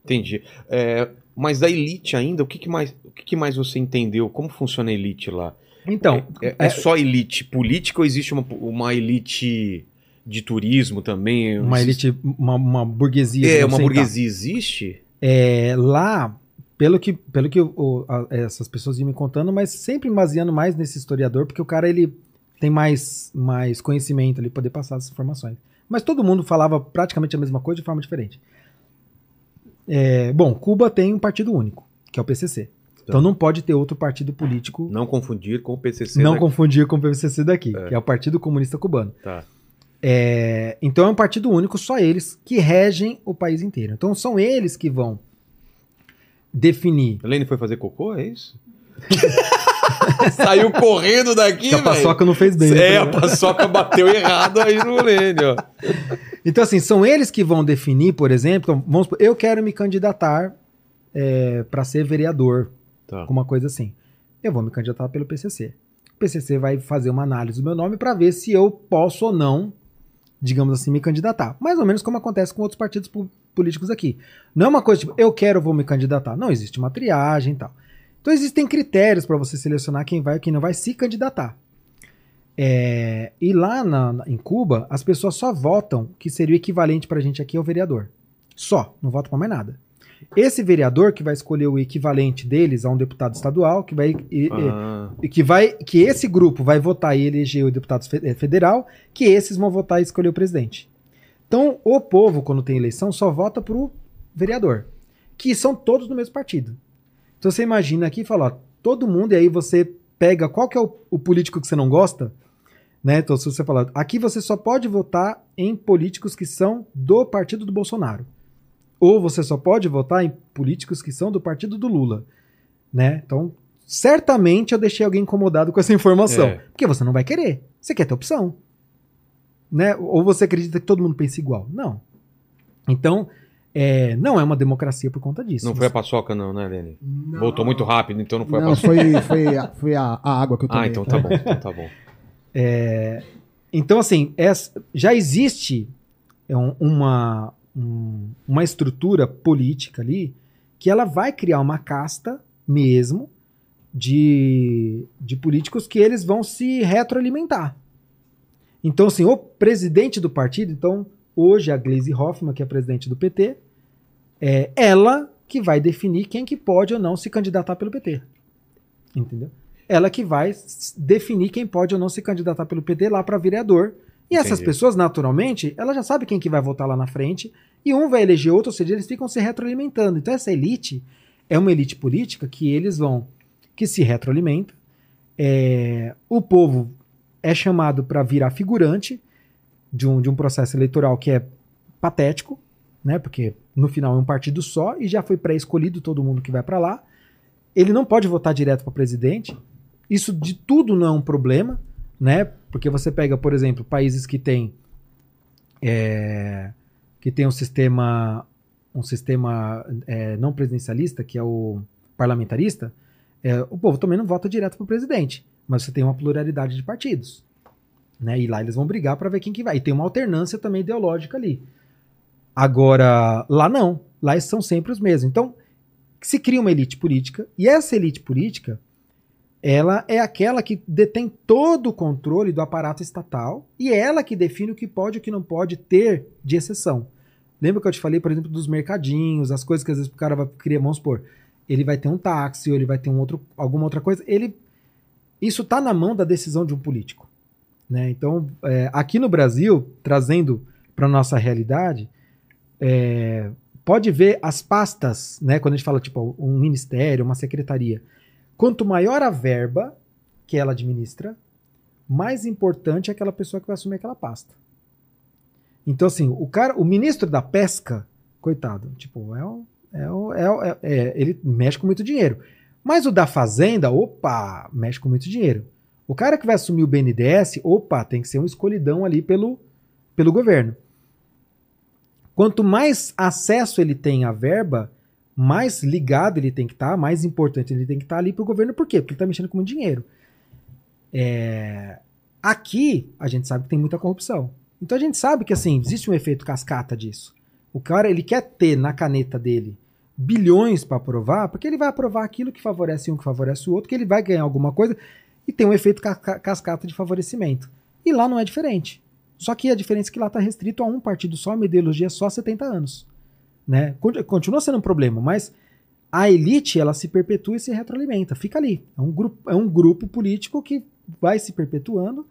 Entendi. É, mas da elite ainda, o que, que mais, o que, que mais você entendeu? Como funciona a elite lá? Então, É, é só elite política ou existe uma, uma elite de turismo também? uma elite, uma, uma burguesia. É, uma assim, tá. burguesia existe? É, lá, pelo que, pelo que o- a- essas pessoas iam me contando, mas sempre baseando mais nesse historiador, porque o cara ele tem mais, mais conhecimento ali poder passar essas informações. Mas todo mundo falava praticamente a mesma coisa de forma diferente. É, bom, Cuba tem um partido único, que é o PCC. Então não pode ter outro partido político. Não confundir com o PCC. Não né? confundir com o PCC daqui, que é o Partido Comunista Cubano. Tá. É, então é um partido único, só eles que regem o país inteiro. Então são eles que vão definir. Helene foi fazer cocô, é isso? Saiu correndo daqui, Que a velho. paçoca não fez bem. né? É, a paçoca bateu errado aí no Helene, ó. Então, assim, são eles que vão definir, por exemplo, então, vamos eu quero me candidatar para ser vereador, Tá. alguma coisa assim. Eu vou me candidatar pelo PCC. O PCC vai fazer uma análise do meu nome para ver se eu posso ou não, digamos assim, me candidatar. Mais ou menos como acontece com outros partidos políticos aqui. Não é uma coisa tipo, eu quero, vou me candidatar. Não, existe uma triagem e tal. Então existem critérios para você selecionar quem vai e quem não vai se candidatar. É, e lá na- em Cuba, as pessoas só votam que seria o equivalente para a gente aqui ao vereador. Só, não votam para mais nada. Esse vereador que vai escolher o equivalente deles a um deputado estadual, que vai, Ah, e que vai que esse grupo vai votar e eleger o deputado eh, federal, que esses vão votar e escolher o presidente. Então, o povo, quando tem eleição, só vota pro vereador, que são todos do mesmo partido. Então você imagina aqui e fala, ó, todo mundo, e aí você pega qual que é o, o político que você não gosta, né? Então, se você falar, aqui você só pode votar em políticos que são do partido do Bolsonaro. Ou você só pode votar em políticos que são do partido do Lula, né? Então, certamente eu deixei alguém incomodado com essa informação, É. porque você não vai querer. Você quer ter opção, né? Ou você acredita que todo mundo pensa igual? Não. Então, é, não é uma democracia por conta disso. não foi a paçoca, não, né, Helene? Voltou muito rápido, então não foi a Não, paçoca. foi, foi, a, foi a, a água que eu tomei. Ah, então tá bom, então tá bom. Então, assim, essa- já existe é, um- uma, um- uma estrutura política ali que ela vai criar uma casta mesmo de, de políticos que eles vão se retroalimentar. Então, assim, o presidente do partido, então, hoje a Gleisi Hoffmann, que é presidente do PT, é ela que vai definir quem que pode ou não se candidatar pelo PT. Entendeu? Ela que vai definir quem pode ou não se candidatar pelo PT lá para vereador. E essas Entendi. pessoas, naturalmente, ela já sabe quem que vai votar lá na frente, e um vai eleger outro, ou seja, eles ficam se retroalimentando. Então essa elite é uma elite política que eles vão, que se retroalimenta. É, o povo é chamado para virar figurante de um, de um processo eleitoral que é patético, né? Porque no final é um partido só e já foi pré-escolhido todo mundo que vai para lá. Ele não pode votar direto para presidente. Isso de tudo não é um problema, né? Porque você pega, por exemplo, países que têm é, que tem um sistema um sistema é, não presidencialista, que é o parlamentarista, é, o povo também não vota direto para o presidente, mas você tem uma pluralidade de partidos. Né? E lá eles vão brigar para ver quem que vai. E tem uma alternância também ideológica ali. Agora, lá não. Lá são sempre os mesmos. Então, se cria uma elite política, e essa elite política, ela é aquela que detém todo o controle do aparato estatal, e é ela que define o que pode e o que não pode ter de exceção. Lembra que eu te falei, por exemplo, dos mercadinhos, as coisas que às vezes o cara vai querer, vamos supor, ele vai ter um táxi, ou ele vai ter um outro, alguma outra coisa, ele isso está na mão da decisão de um político. Né? Então, é, aqui no Brasil, trazendo para nossa realidade, é, pode ver as pastas, né? Quando a gente fala tipo um ministério, uma secretaria, quanto maior a verba que ela administra, mais importante é aquela pessoa que vai assumir aquela pasta. Então, assim, o cara, o ministro da pesca, coitado, tipo, é, o- é, o- é, é- é- ele mexe com muito dinheiro. Mas o da fazenda, opa, mexe com muito dinheiro. O cara que vai assumir o BNDES, opa, tem que ser um escolhidão ali pelo, pelo governo. Quanto mais acesso ele tem à verba, mais ligado ele tem que estar, mais importante ele tem que estar ali para o governo. Por quê? Porque ele está mexendo com muito dinheiro. É, Aqui, a gente sabe que tem muita corrupção. Então a gente sabe que assim, existe um efeito cascata disso. O cara, ele quer ter na caneta dele bilhões para aprovar, porque ele vai aprovar aquilo que favorece um, que favorece o outro, que ele vai ganhar alguma coisa e tem um efeito ca- ca- cascata de favorecimento. E lá não é diferente. Só que a diferença é que lá está restrito a um partido só, uma ideologia só há 70 anos. Né? Con- Continua sendo um problema, mas a elite ela se perpetua e se retroalimenta, fica ali. É um grupo, é um grupo político que vai se perpetuando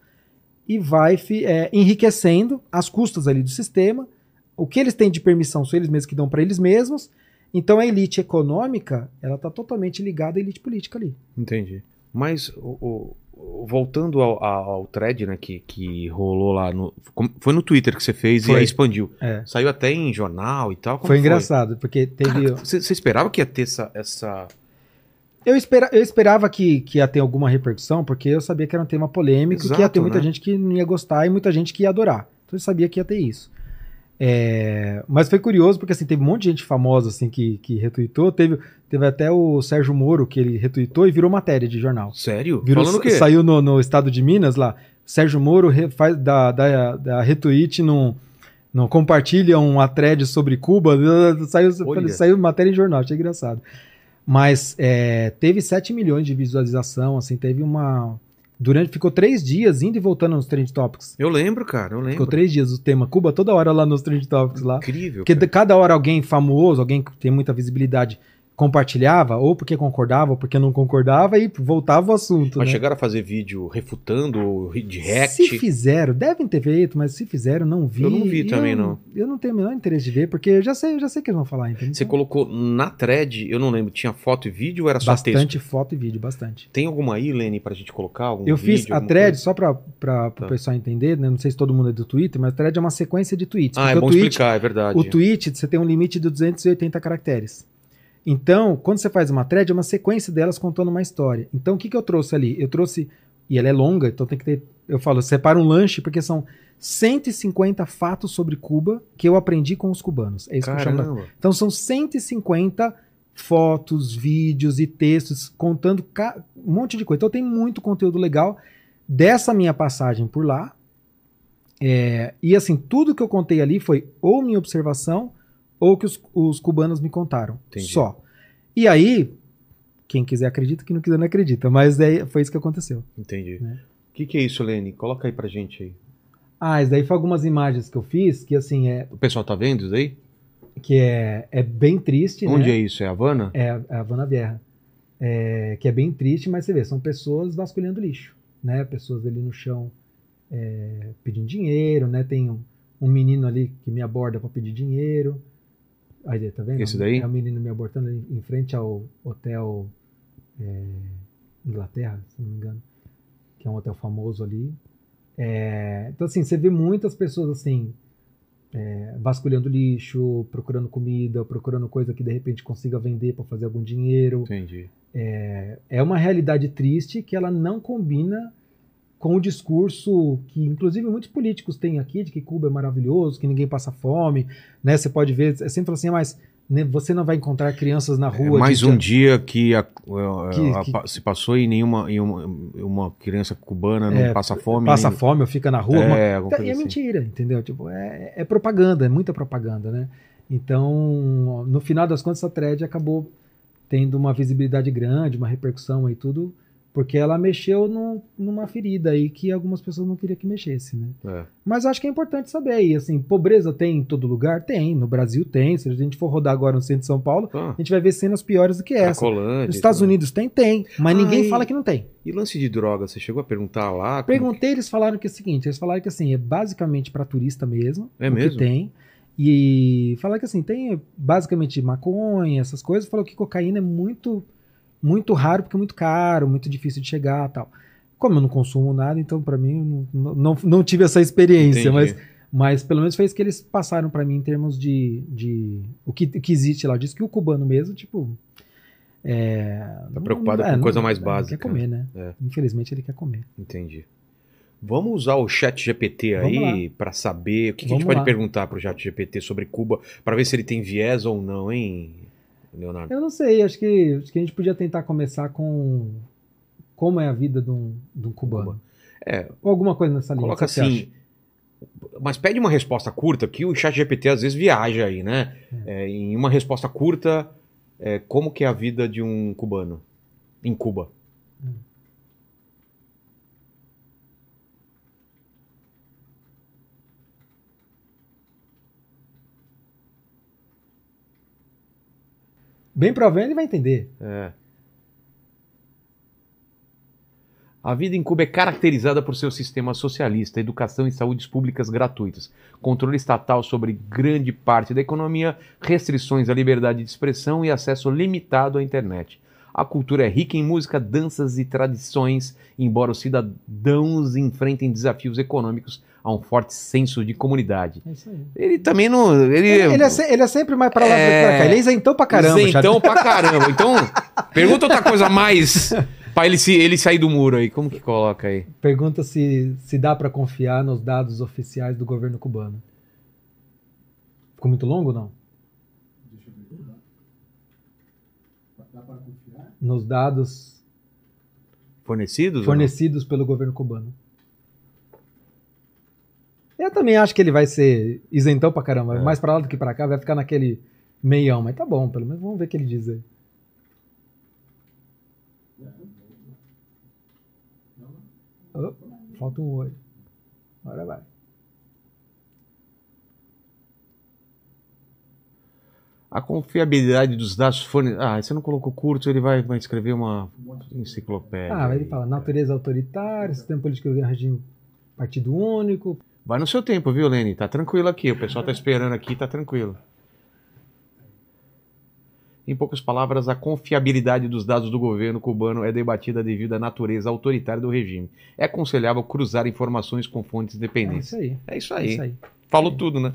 e vai é, enriquecendo as custas ali do sistema. O que eles têm de permissão são eles mesmos que dão para eles mesmos. Então a elite econômica ela está totalmente ligada à elite política ali. Entendi. Mas, o- o- voltando ao, ao, thread, né, que, que rolou lá no. Foi no Twitter que você fez e Foi. aí expandiu. É. Saiu até em jornal e tal. como Foi engraçado, porque teve. Você, esperava que ia ter essa. essa... Eu, espera, eu esperava que, que ia ter alguma repercussão, porque eu sabia que era um tema polêmico, que ia Exato, ter muita né? gente que não ia gostar e muita gente que ia adorar. Então eu sabia que ia ter isso. É, mas foi curioso, porque assim, teve um monte de gente famosa assim, que, que retweetou. Teve, teve até o Sérgio Moro, que ele retweetou e virou matéria de jornal. Sério? Virou, Falando o quê? Saiu no, no estado de Minas lá. Sérgio Moro re- faz, da, da, da retweet num, num compartilha uma thread sobre Cuba. Saiu, Olha. saiu matéria em jornal, achei engraçado. Mas é, teve 7 milhões de visualização, assim, teve uma. Durante, ficou três dias indo e voltando nos Trend Topics. Eu lembro, cara, eu lembro. Ficou três dias o tema Cuba toda hora lá nos Trend Topics lá. Incrível. Porque cara. de- cada hora alguém famoso, alguém que tem muita visibilidade, compartilhava, ou porque concordava, ou porque não concordava, e voltava o assunto. Mas né? chegaram a fazer vídeo refutando, de react. Se fizeram, devem ter feito, mas se fizeram, não vi. Eu não vi também, eu, não. Eu não tenho o menor interesse de ver, porque eu já sei, eu já sei que eles vão falar, entendeu? Você colocou na thread, eu não lembro, tinha foto e vídeo ou era só texto? bastante foto e vídeo, bastante. Tem alguma aí, Lene, pra gente colocar? Algum eu fiz vídeo, a alguma thread, coisa? só para o Tá. pessoal entender, né? não sei se todo mundo é do Twitter, mas a thread é uma sequência de tweets. Ah, é bom o tweet, explicar, é verdade. O tweet, você tem um limite de 280 caracteres. Então, quando você faz uma thread, é uma sequência delas contando uma história. Então, o que, que eu trouxe ali? Eu trouxe, e ela é longa, então tem que ter, eu falo, separa um lanche, porque são 150 fatos sobre Cuba que eu aprendi com os cubanos. É isso que eu chamo. Caramba. Então, são 150 fotos, vídeos e textos contando ca- um monte de coisa. Então, tem muito conteúdo legal dessa minha passagem por lá. É, e assim, tudo que eu contei ali foi ou minha observação ou que os, os cubanos me contaram. Entendi. Só. E aí, quem quiser acredita, quem não quiser não acredita. Mas daí foi isso que aconteceu. Entendi. O Né? que, que é isso, Lene? Coloca aí pra gente aí. Ah, isso daí foi algumas imagens que eu fiz, que assim, é, O pessoal tá vendo isso aí? que é, é bem triste, Onde né? é isso? É Havana? É a Havana Vieja. É, que é bem triste, mas você vê, são pessoas vasculhando lixo, né? Pessoas ali no chão é, pedindo dinheiro, né? Tem um, um menino ali que me aborda para pedir dinheiro. Aí, tá vendo? Esse daí? É um menino me abordando ali em frente ao hotel é, Inglaterra, se não me engano, que é um hotel famoso ali. É, então, assim, você vê muitas pessoas assim, é, vasculhando lixo, procurando comida, procurando coisa que de repente consiga vender para fazer algum dinheiro. Entendi. É uma realidade triste que ela não combina com o discurso que, inclusive, muitos políticos têm aqui de que Cuba é maravilhoso, que ninguém passa fome, né? Você pode ver, é sempre assim, mas né, você não vai encontrar crianças na É rua. mais de- um dia que, a- Que- a- que- se passou e nenhuma e uma, uma criança cubana não É, passa fome. passa nem- fome ou fica na rua. É, alguma Então, e é assim. mentira, entendeu? Tipo, é, é propaganda, é muita propaganda, né? Então, no final das contas, essa thread acabou tendo uma visibilidade grande, uma repercussão e tudo, porque ela mexeu num- numa ferida aí que algumas pessoas não queriam que mexesse, né? É. Mas acho que é importante saber. E assim, pobreza tem em todo lugar? Tem. No Brasil tem. Se a gente for rodar agora no centro de São Paulo, Ah, a gente vai ver cenas piores do que essa. Nos Estados tudo. Unidos tem? Tem. Mas Ah, ninguém fala que não tem. E lance de droga, você chegou a perguntar lá? Perguntei, eles falaram que é o seguinte: eles falaram que assim, é basicamente para turista mesmo. É mesmo? Que tem. E falaram que assim, tem basicamente maconha, essas coisas. Falou que cocaína é muito, muito raro, porque é muito caro, muito difícil de chegar tal. Como eu não consumo nada, então pra mim eu não, não, não tive essa experiência, Entendi. mas, mas pelo menos foi isso que eles passaram pra mim em termos de, de o que, o que existe lá. Diz que o cubano mesmo, tipo. É, Tá preocupado não- com é, coisa não- mais é, básica. Quer comer, né? É. Infelizmente ele quer comer. Entendi. Vamos usar o chat GPT aí para saber o que, que a gente Vamos pode lá. perguntar pro chat GPT sobre Cuba, para ver se ele tem viés ou não, hein, Leonardo? Eu não sei, acho que, acho que a gente podia tentar começar com como é a vida de um, de um cubano. É, Ou alguma coisa nessa linha. coloca assim. Mas pede uma resposta curta, que o chat GPT às vezes viaja aí, né? É, em uma resposta curta, é, como que é a vida de um cubano em Cuba? Bem provável ele vai entender. É. A vida em Cuba é caracterizada por seu sistema socialista, educação e saúdes públicas gratuitas, controle estatal sobre grande parte da economia, restrições à liberdade de expressão e acesso limitado à internet. A cultura é rica em música, danças e tradições, embora os cidadãos enfrentem desafios econômicos, há um forte senso de comunidade. É isso aí. Ele também não. Ele, Ele, ele é, se- ele é sempre mais pra lá do que É. pra cá. Ele é isentão pra caramba. Isentão Chad. pra caramba. Então, pergunta outra coisa mais pra ele, se, ele sair do muro aí. Como que coloca aí? Pergunta se, se dá pra confiar nos dados oficiais do governo cubano. Ficou muito longo ou não? Deixa eu ver. Dá, dá para confiar? Nos dados Fornecidos? fornecidos pelo governo cubano. Eu também acho que ele vai ser isentão pra caramba. É. Mais pra lá do que pra cá, vai ficar naquele meião. Mas tá bom, pelo menos vamos ver o que ele diz aí. Oh, falta um oi. Agora vai. A confiabilidade dos dados fornecidos. Ah, você não colocou curto, ele vai, vai escrever uma enciclopédia. Ah, ele fala natureza autoritária, sistema político de regime partido único. Vai no seu tempo, viu, Lene? Tá tranquilo aqui. O pessoal tá esperando aqui, tá tranquilo. Em poucas palavras, a confiabilidade dos dados do governo cubano é debatida devido à natureza autoritária do regime. É aconselhável cruzar informações com fontes É independentes. isso aí. É isso É aí. isso aí. Falou tudo, né?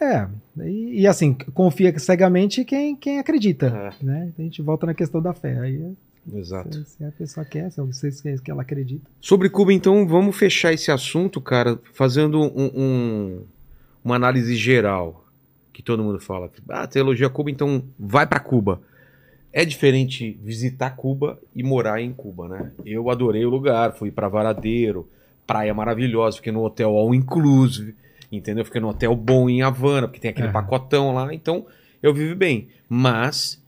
É, e, e assim, confia cegamente quem, quem acredita. É. Né? A gente volta na questão da fé. Aí é- Exato. se, se a pessoa quer, se vocês querem que ela acredita. Sobre Cuba, então, vamos fechar esse assunto, cara, fazendo um- um- uma análise geral. Que todo mundo fala. Ah, teologia Cuba, então vai pra Cuba. É diferente visitar Cuba e morar em Cuba, né? Eu adorei o lugar, fui pra Varadeiro, praia maravilhosa, fiquei no hotel all inclusive, entendeu? Fiquei no hotel bom em Havana, porque tem aquele É. pacotão lá, então eu vivi bem. Mas,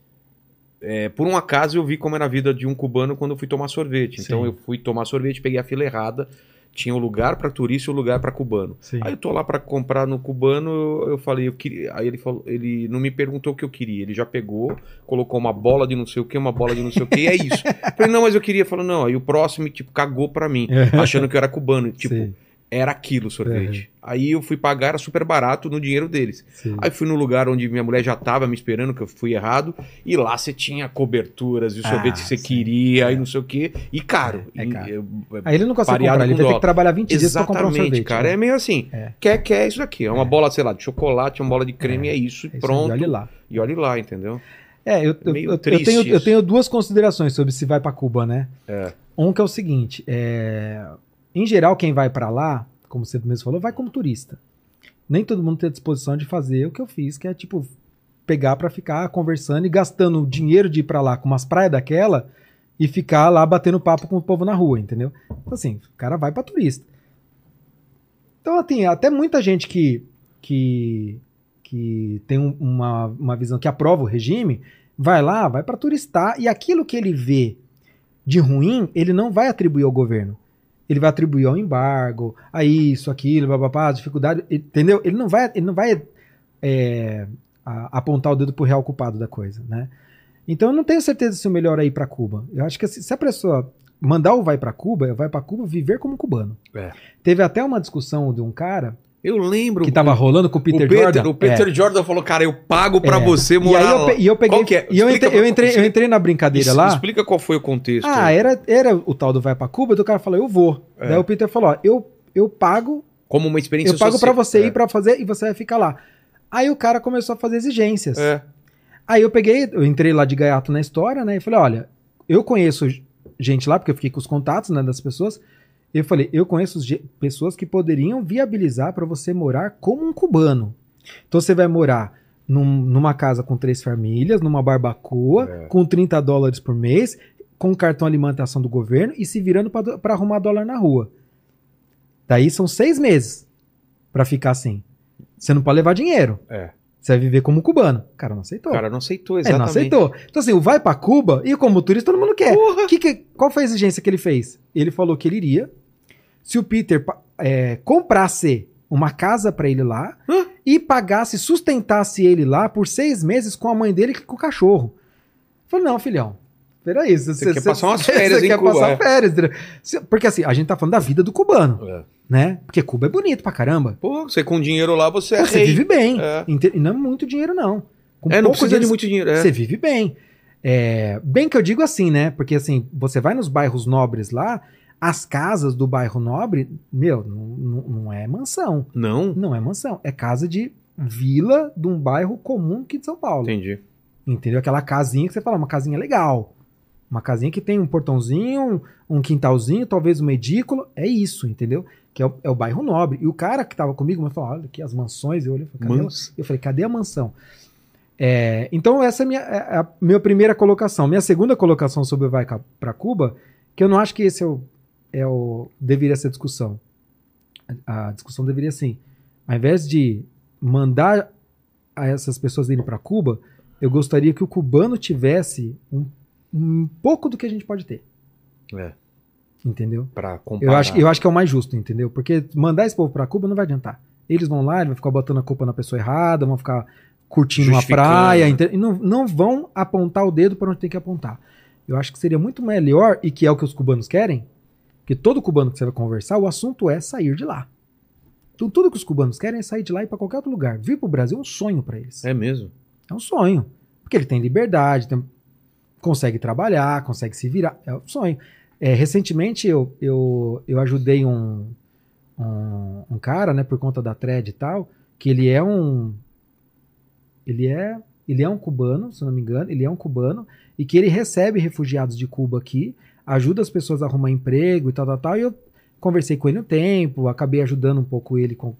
é, por um acaso, eu vi como era a vida de um cubano quando eu fui tomar sorvete. Então Sim. eu fui tomar sorvete, peguei a fila errada, tinha o lugar pra turista e o lugar pra cubano. Sim. Aí eu tô lá pra comprar no cubano, eu, falei, eu queria. Aí ele falou, ele não me perguntou o que eu queria. Ele já pegou, colocou uma bola de não sei o que, uma bola de não sei o que, e é isso. Eu falei, não, mas eu queria. Falou, não, aí o próximo, tipo, cagou pra mim, achando que eu era cubano. Tipo, Sim, era aquilo o sorvete. Aí eu fui pagar, era super barato no dinheiro deles. sim. Aí fui no lugar onde minha mulher já tava me esperando, que eu fui errado, e lá você tinha coberturas e o Ah, sorvete que você sim. queria, e não sei o que, e caro. É, é E, caro. eu- Aí ele não consegue comprar, ele vai ter que trabalhar 20 dias pra comprar um Exatamente, sorvete. cara. né? É meio assim. É. Quer, quer isso daqui. É uma bola, sei lá, de chocolate, uma bola de creme, é, isso, e É pronto. olha lá. E olhe lá, entendeu? É, eu, eu, eu- tenho, eu tenho duas considerações sobre se vai pra Cuba, né? É. Um que é o seguinte, é, em geral quem vai pra lá, como você mesmo falou, vai como turista. Nem todo mundo tem a disposição de fazer o que eu fiz, que é tipo pegar pra ficar conversando e gastando dinheiro de ir pra lá com umas praias daquela e ficar lá batendo papo com o povo na rua, entendeu? Então assim, o cara vai pra turista. Então assim, até muita gente que que que tem um- uma, uma visão que aprova o regime, vai lá, vai pra turistar e aquilo que ele vê de ruim, ele não vai atribuir ao governo. Ele vai atribuir ao embargo, a isso, aquilo, bababá, dificuldade, entendeu? Ele não vai, ele não vai é, a- apontar o dedo pro real culpado da coisa, né? Então eu não tenho certeza se o melhor é ir para Cuba. Eu acho que se, se a pessoa mandar o vai para Cuba, vai para Cuba viver como cubano. É. Teve até uma discussão de um cara Eu lembro. que tava rolando com o Peter, Jordan. O Peter É. Jordan falou, cara, eu pago pra É. você E morar aí eu, e eu peguei. Qual que é? E eu Explica eu, entrei, eu entrei na brincadeira Isso, lá. Explica qual foi o contexto. Ah, era, era o tal do vai pra Cuba, do cara falou, eu vou. É. Daí o Peter falou, ó, eu, eu pago, Como uma experiência eu pago pra social. você É. ir pra fazer e você vai ficar lá. Aí o cara começou a fazer exigências. É. Aí eu peguei, eu entrei lá de gaiato na história, né? E falei, olha, eu conheço gente lá, porque eu fiquei com os contatos né, das pessoas. Eu falei, eu conheço pessoas que poderiam viabilizar para você morar como um cubano. Então você vai morar num- numa casa com três famílias, numa barbacoa, É. com 30 dólares por mês, com cartão alimentação do governo e se virando para arrumar dólar na rua. Daí são seis meses para ficar assim. Você não pode levar dinheiro. É. Você vai viver como cubano. O cara não aceitou. O cara não aceitou, É, exatamente. não aceitou. Então, assim, o vai pra Cuba e como turista todo mundo quer. Que que- qual foi a exigência que ele fez? Ele falou que ele iria. Se o Peter é, comprasse uma casa pra ele lá Hã? e pagasse, sustentasse ele lá por seis meses com a mãe dele e com o cachorro. Falei, não, filhão. Peraí, Você quer passar umas férias você em quer Cuba, passar é. férias. Porque assim, a gente tá falando da vida do cubano, É. né? Porque Cuba é bonito pra caramba. Pô, você com dinheiro lá, você é Pô, você rei. vive bem. É. E não é muito dinheiro, não. Com É, não precisa de muito dinheiro. É. você vive bem. É, bem que eu digo assim, né? Porque assim, você vai nos bairros nobres lá, as casas do bairro nobre, meu, não, é mansão. Não? Não é mansão. É casa de vila de um bairro comum aqui de São Paulo. Entendi. Entendeu? Aquela casinha que você fala, uma casinha legal. Uma casinha que tem um portãozinho, um, quintalzinho, talvez uma edícula. É isso, entendeu? Que é o, é o bairro nobre. E o cara que tava comigo me falou: olha aqui as mansões. Eu olhei e falei, cadê, Mans- eu falei, cadê a mansão? É, então, essa é a minha, é a minha primeira colocação. Minha segunda colocação sobre Vai para Cuba, que eu não acho que esse é o, é o. deveria ser a discussão. A, discussão deveria assim: ao invés de mandar a essas pessoas irem para Cuba, eu gostaria que o cubano tivesse um, um pouco do que a gente pode ter. É. Entendeu? Pra comparar. Eu acho, eu acho que é o mais justo, entendeu? Porque mandar esse povo pra Cuba não vai adiantar. Eles vão lá, eles vão ficar botando a culpa na pessoa errada, vão ficar curtindo uma praia, e não, não vão apontar o dedo para onde tem que apontar. Eu acho que seria muito melhor, e que é o que os cubanos querem, que todo cubano que você vai conversar, o assunto é sair de lá. Então, tudo que os cubanos querem é sair de lá e ir para qualquer outro lugar. Vir para o Brasil é um sonho para eles. É mesmo. É um sonho. Porque ele tem liberdade, tem- consegue trabalhar, consegue se virar. É um sonho. É, recentemente eu, eu, eu ajudei um, um, um cara, né, por conta da thread e tal, que ele é um. Ele é. Ele é um cubano, se não me engano, ele é um cubano, e que ele recebe refugiados de Cuba aqui, ajuda as pessoas a arrumar emprego e tal, tal, tal. E eu conversei com ele um tempo, acabei ajudando um pouco ele com-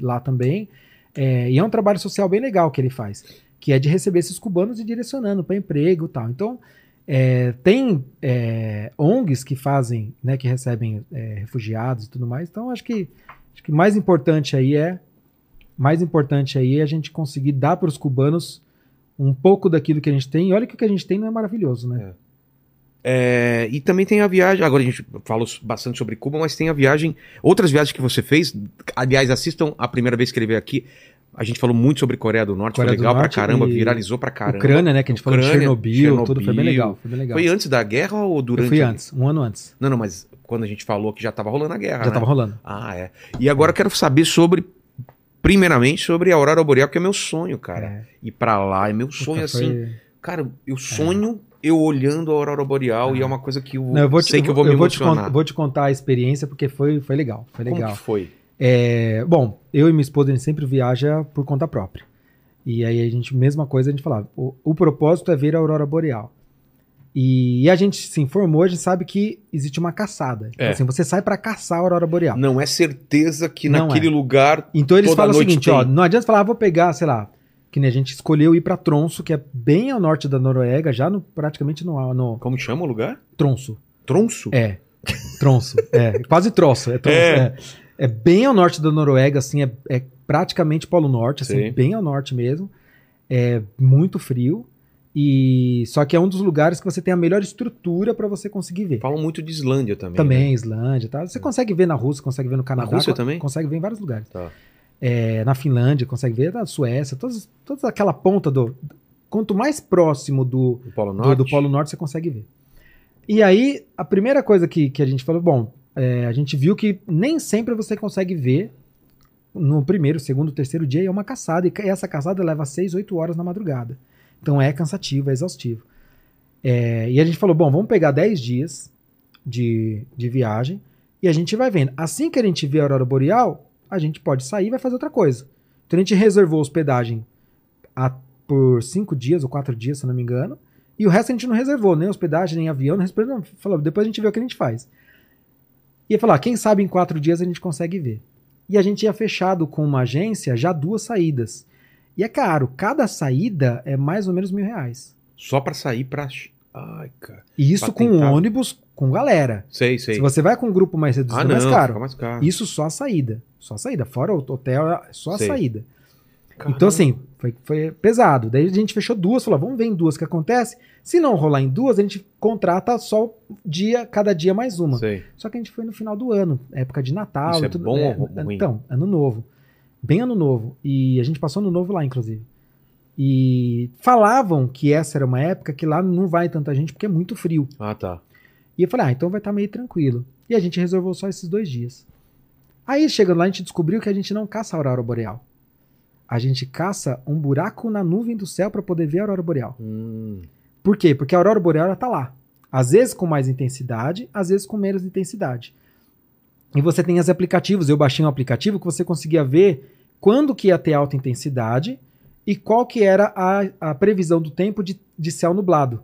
lá também. É, e é um trabalho social bem legal que ele faz, que é de receber esses cubanos e direcionando para emprego e tal. Então, é, tem é, ONGs que fazem, né, que recebem é, refugiados e tudo mais. Então, acho que acho que mais importante aí é mais importante aí é a gente conseguir dar para os cubanos um pouco daquilo que a gente tem. E olha que o que a gente tem não é maravilhoso, né? É, e também tem a viagem. Agora a gente falou bastante sobre Cuba, mas tem a viagem. Outras viagens que você fez. Aliás, assistam a primeira vez que ele veio aqui. A gente falou muito sobre Coreia do Norte. Coreia foi legal pra caramba, viralizou pra caramba. Ucrânia, né? Que a gente falou de Ucrânia, Chernobyl, tudo foi bem Chernobyl. legal. Foi bem legal. Foi antes da guerra ou durante? Eu fui antes, um ano antes. Não, não, mas quando a gente falou que já tava rolando a guerra. Já né? tava rolando. Ah, é. E agora eu quero saber sobre. Primeiramente, sobre a Aurora Boreal, que é meu sonho, cara. É. Ir pra lá é meu Puta, sonho, foi- assim. Cara, eu sonho eu olhando a Aurora Boreal É. e é uma coisa que eu, Não, eu vou te, sei que eu vou me eu vou te, emocionar. con- vou te contar a experiência porque foi, foi legal. Foi Como legal. que foi? É, bom, eu e minha esposa a gente sempre viaja por conta própria. E aí a gente, mesma coisa, a gente falava, o, o propósito é ver a aurora boreal. E, a gente se informou, a gente sabe que existe uma caçada. Então, É. assim, você sai pra caçar a aurora boreal. Não é certeza que Não naquele é. lugar. Então eles falam o seguinte, tem. ó, não adianta falar, ah, vou pegar, sei lá, que nem a gente escolheu ir pra Tronso, que é bem ao norte da Noruega, já no, praticamente no, no Como chama o lugar? Tronso. Tronço? É, tronço. é, quase troço. É, tronço, É. é. É bem ao norte da Noruega, assim, é, é praticamente Polo Norte, assim, Sim. bem ao norte mesmo. É muito frio. E só que é um dos lugares que você tem a melhor estrutura para você conseguir ver. Falam muito de Islândia também. Também, né? Islândia, tá? Você consegue ver na Rússia, consegue ver no Canadá, Rússia co- também? consegue ver em vários lugares. Tá. É, na Finlândia, consegue ver na Suécia, todas, toda aquela ponta do. Quanto mais próximo do, Do Polo do, Norte. do Polo Norte você consegue ver. E aí, a primeira coisa que, que a gente falou, bom, é, a gente viu que nem sempre você consegue ver no primeiro, segundo, terceiro dia, é uma caçada. E essa caçada leva 6, 8 horas na madrugada. Então é cansativo, é exaustivo. É, e a gente falou: bom, vamos pegar 10 dias de, de viagem e a gente vai vendo. Assim que a gente vê a aurora boreal, a gente pode sair e vai fazer outra coisa. Então a gente reservou hospedagem a- por 5 dias ou 4 dias, se não me engano. E o resto a gente não reservou, nem hospedagem, nem avião, não reservou, não. Falou, depois a gente vê o que a gente faz. E ia falar, quem sabe em quatro dias a gente consegue ver. E a gente tinha fechado com uma agência já duas saídas. E é caro, cada saída é mais ou menos mil reais. Só pra sair pra. Ai, cara. E isso com ônibus, com galera. Sei, sei. Se você vai com um grupo mais reduzido, Ah, é não, mais caro. fica mais caro. Isso só a saída. Só a saída. Fora o hotel, é só a Sei. saída. Caramba. Então, assim, foi, foi pesado. Daí a gente fechou duas, falou, vamos ver em duas o que acontece. Se não rolar em duas, a gente contrata só dia, cada dia mais uma. Sei. Só que a gente foi no final do ano, época de Natal. Isso e é tudo. bom ou ruim? Então, ano novo. Bem ano novo. E a gente passou ano novo lá, inclusive. E falavam que essa era uma época que lá não vai tanta gente porque é muito frio. Ah, tá. E eu falei, ah, então vai estar meio tranquilo. E a gente reservou só esses dois dias. Aí, chegando lá, a gente descobriu que a gente não caça a aurora boreal. A gente caça um buraco na nuvem do céu para poder ver a aurora boreal. Hum, Por quê? Porque a aurora boreal ela tá lá. Às vezes com mais intensidade, às vezes com menos intensidade. E você tem os aplicativos. Eu baixei um aplicativo que você conseguia ver quando que ia ter alta intensidade e qual que era a, a previsão do tempo de, de céu nublado.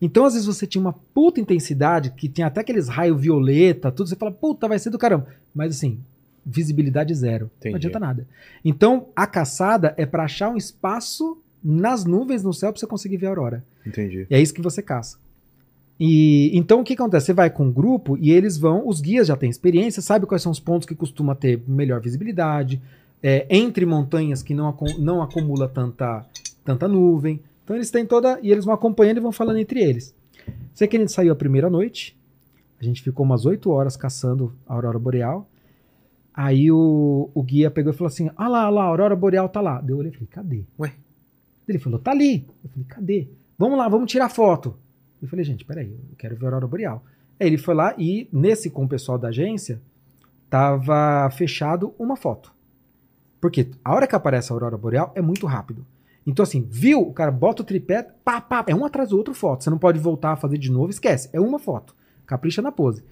Então, às vezes, você tinha uma puta intensidade, que tinha até aqueles raios violeta, tudo, você fala, puta, vai ser do caramba. Mas assim, visibilidade zero. Entendi. Não adianta nada. Então, a caçada é para achar um espaço nas nuvens no céu para você conseguir ver a aurora. entendi. E é isso que você caça. E então o que acontece? Você vai com um grupo e eles vão, os guias já têm experiência, sabe quais são os pontos que costuma ter melhor visibilidade, é, entre montanhas que não, não acumula tanta, tanta nuvem. Então eles têm toda. E eles vão acompanhando e vão falando entre eles. Sei que a gente saiu a primeira noite, a gente ficou umas 8 horas caçando a Aurora Boreal. Aí o, o guia pegou e falou assim: Ah lá, ah lá, a Aurora Boreal tá lá. Daí eu olhei e falei: Cadê? Ué? Ele falou: Tá ali. Eu falei: Cadê? Vamos lá, vamos tirar foto. Eu falei: Gente, peraí, eu quero ver a Aurora Boreal. Aí ele foi lá e, nesse com o pessoal da agência, tava fechado uma foto. Porque a hora que aparece a Aurora Boreal é muito rápido. Então, assim, viu? O cara bota o tripé, pá, pá, é um atrás do outro foto. Você não pode voltar a fazer de novo, esquece. É uma foto. Capricha na pose.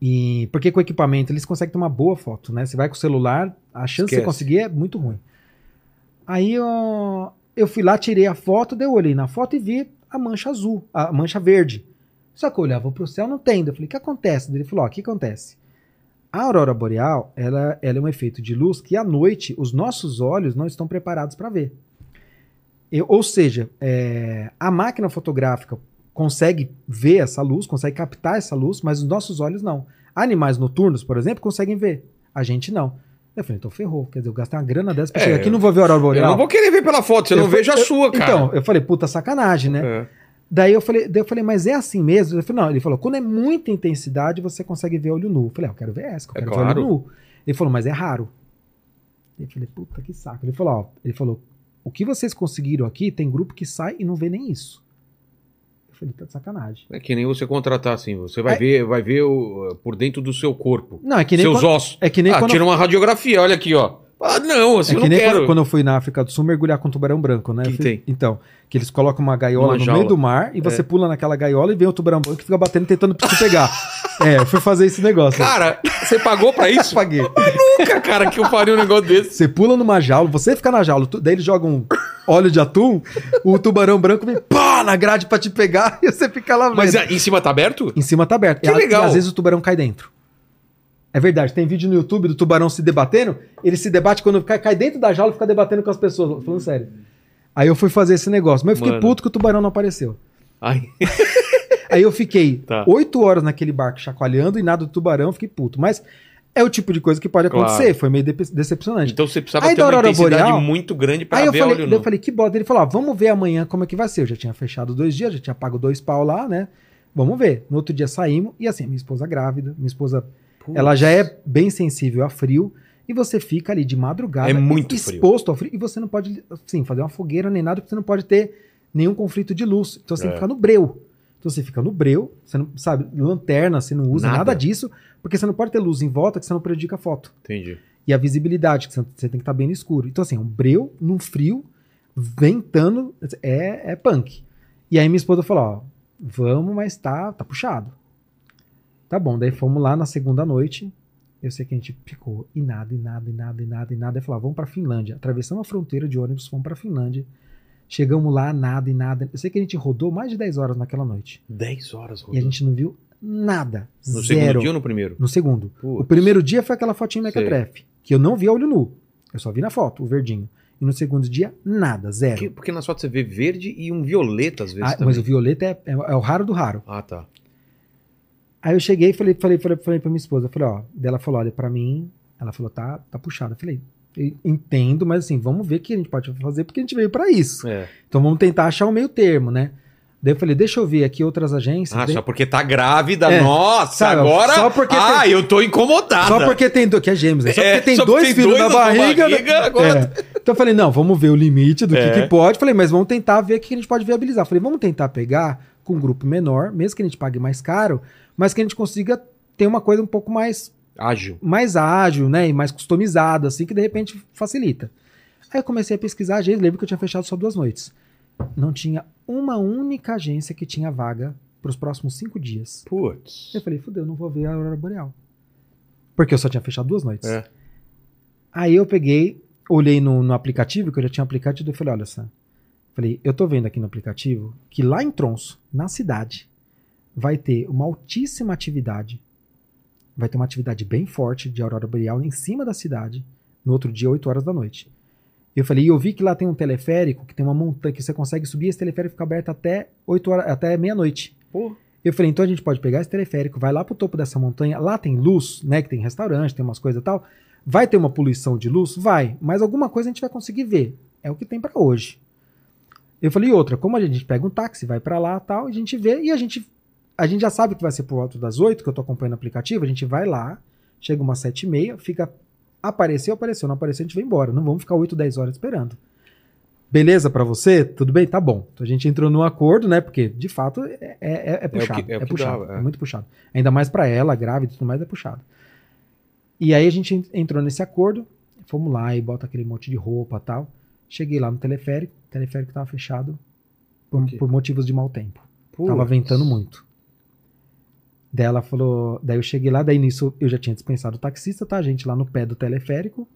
E porque com o equipamento eles conseguem ter uma boa foto, né? Você vai com o celular, a chance de Esquece. você conseguir é muito ruim. Aí eu, eu fui lá, tirei a foto, daí eu olhei na foto e vi a mancha azul, a mancha verde. Só que eu olhava pro céu, não tem. Eu falei, o que acontece? Ele falou, ó, o que acontece? A aurora boreal, ela, ela é um efeito de luz que à noite os nossos olhos não estão preparados para ver. Eu- ou seja, é, a máquina fotográfica consegue ver essa luz, consegue captar essa luz, mas os nossos olhos não. Animais noturnos, por exemplo, conseguem ver. A gente não. Eu falei, então ferrou. Quer dizer, eu gastei uma grana dessa pra É, chegar aqui e não vou ver a aurora Eu boreal. não vou querer ver pela foto, você Eu não vejo a eu- sua, cara. Então, eu falei, puta sacanagem, né? É. Daí eu falei, daí eu falei, mas é assim mesmo? Ele falou, não, ele falou, quando é muita intensidade, você consegue ver olho nu. Eu falei, ah, eu quero ver essa, eu É quero claro. ver olho nu. Ele falou, mas é raro. Eu falei, puta que saco. Ele falou, ó, ele falou, o que vocês conseguiram aqui, tem grupo que sai e não vê nem isso. Eu falei, tá de sacanagem. É que nem você contratar assim, você vai É. ver, vai ver o, por dentro do seu corpo, Não, é que nem seus quando, ossos. é que nem ah, quando tira uma radiografia, olha aqui, ó. Ah, não, assim É eu que não nem quero. quando, quando eu fui na África do Sul mergulhar com tubarão branco, né? Que Eu fui- tem? Então, que eles colocam uma gaiola Uma no jaula. meio do mar e você É. pula naquela gaiola e vem o tubarão branco que fica batendo tentando te pegar. é, eu fui fazer esse negócio. Cara, você pagou pra isso? paguei. Nunca, cara, que eu faria um negócio desse. Você pula numa jaula, você fica na jaula, tu- daí eles jogam óleo de atum, o tubarão branco vem pá, na grade pra te pegar e você fica lá Mas vendo. ah, em cima tá aberto? Em cima tá aberto. Que e, legal. e às vezes o tubarão cai dentro. É verdade, tem vídeo no YouTube do tubarão se debatendo, ele se debate quando cai, cai dentro da jaula e fica debatendo com as pessoas, falando sério. Aí eu fui fazer esse negócio, mas eu fiquei Mano. puto que o tubarão não apareceu. Ai, Aí eu fiquei Tá. oito horas naquele barco chacoalhando e nada do tubarão, fiquei puto. Mas é o tipo de coisa que pode Claro. acontecer, foi meio dep- decepcionante. então você precisava Aí ter uma intensidade boreal- muito grande pra Aí eu ver falei, olho daí eu falei, que bota. Ele falou, ó, vamos ver amanhã como é que vai ser. Eu já tinha fechado dois dias, já tinha pago dois pau lá, né? Vamos ver. No outro dia saímos, e assim, minha esposa grávida, minha esposa, Ela já é bem sensível a frio, e você fica ali de madrugada É muito frio. exposto ao frio, e você não pode, assim, fazer uma fogueira nem nada, porque você não pode ter nenhum conflito de luz. Então você tem É. que ficar no breu. Então você fica no breu, você não sabe, lanterna, você não usa Nada. nada, disso, porque você não pode ter luz em volta que você não prejudica a foto. Entendi. E a visibilidade, que você você tem que estar bem no escuro. Então, assim, um breu, num frio, ventando, é, é punk. E aí minha esposa falou, ó, vamos, mas tá, tá puxado. Tá bom, daí fomos lá na segunda noite. Eu sei que a gente ficou e nada, e nada, e nada, e nada, e nada. Aí falou, ah, vamos pra Finlândia. Atravessamos a fronteira de ônibus, fomos pra Finlândia. Chegamos lá, nada e nada. Eu sei que a gente rodou mais de 10 horas naquela noite. 10 horas, E a rodou. gente não viu nada. No zero. segundo dia ou no primeiro? No segundo. Putz. O primeiro dia foi aquela fotinha Sei. mequetrefe, que eu não vi a olho nu. Eu só vi na foto, o verdinho. E no segundo dia, nada, zero. Porque, porque nas fotos você vê verde e um violeta às vezes Ah, também. mas o violeta é, é- é o raro do raro. Ah, tá. Aí eu cheguei e falei, falei, falei, falei pra minha esposa, falei, ó, daí ela falou, olha, pra mim, ela falou, tá, tá puxada. Eu falei, "Eu entendo, mas assim, vamos ver o que a gente pode fazer, porque a gente veio pra isso. É. Então vamos tentar achar um meio termo, né? Daí eu falei, deixa eu ver aqui outras agências. Ah, Daí- só porque tá grávida. É. Nossa, Sabe, agora. só porque ah, eu tô incomodada. Só porque tem que é gêmeos, né? Só É, porque tem só dois tem filhos dois na na barriga. né? barriga, agora- É. Então eu falei, não, vamos ver o limite do que, É. que pode. Falei, mas vamos tentar ver o que a gente pode viabilizar. Falei, vamos tentar pegar com um grupo menor, mesmo que a gente pague mais caro, mas que a gente consiga ter uma coisa um pouco mais, Ágil. mais ágil, né? E mais customizada, assim, que de repente facilita. Aí eu comecei a pesquisar agência, lembro que eu tinha fechado só duas noites. Não tinha uma única agência que tinha vaga para os próximos cinco dias. Putz. Eu falei, fudeu, não vou ver a Aurora Boreal. Porque eu só tinha fechado duas noites. É. Aí eu peguei, olhei no, no aplicativo, que eu já tinha aplicativo, e falei, olha só. Falei, eu tô vendo aqui no aplicativo que lá em Tronço, na cidade, vai ter uma altíssima atividade. Vai ter uma atividade bem forte de Aurora Boreal em cima da cidade, no outro dia, 8 horas da noite. Eu falei, e eu vi que lá tem um teleférico, que tem uma montanha, que você consegue subir, esse teleférico fica aberto até 8 horas, até meia-noite. Eu falei, então a gente pode pegar esse teleférico, vai lá pro topo dessa montanha, lá tem luz, né, que tem restaurante, tem umas coisas e tal. Vai ter uma poluição de luz? Vai, mas alguma coisa a gente vai conseguir ver. É o que tem pra hoje. Eu falei, e outra, como a gente pega um táxi, vai pra lá tal, a gente vê e a gente a gente já sabe que vai ser por volta das 8, que eu tô acompanhando o aplicativo, a gente vai lá, chega umas 7 e meia, fica apareceu, apareceu, não apareceu, a gente vai embora. Não vamos ficar 8, 10 horas esperando. Beleza pra você? Tudo bem? Tá bom. Então a gente entrou num acordo, né? Porque, de fato, é, é, é puxado. que- é É, puxado. é. é muito puxado. Ainda mais pra ela, grávida e tudo mais, é puxado. E aí a gente en- entrou nesse acordo, fomos lá e bota aquele monte de roupa e tal. Cheguei lá no teleférico, o teleférico tava fechado por, Por motivos de mau tempo. Putz. Tava ventando muito. Daí ela falou. Daí eu cheguei lá, daí nisso eu já tinha dispensado o taxista, tá? A gente lá no pé do teleférico.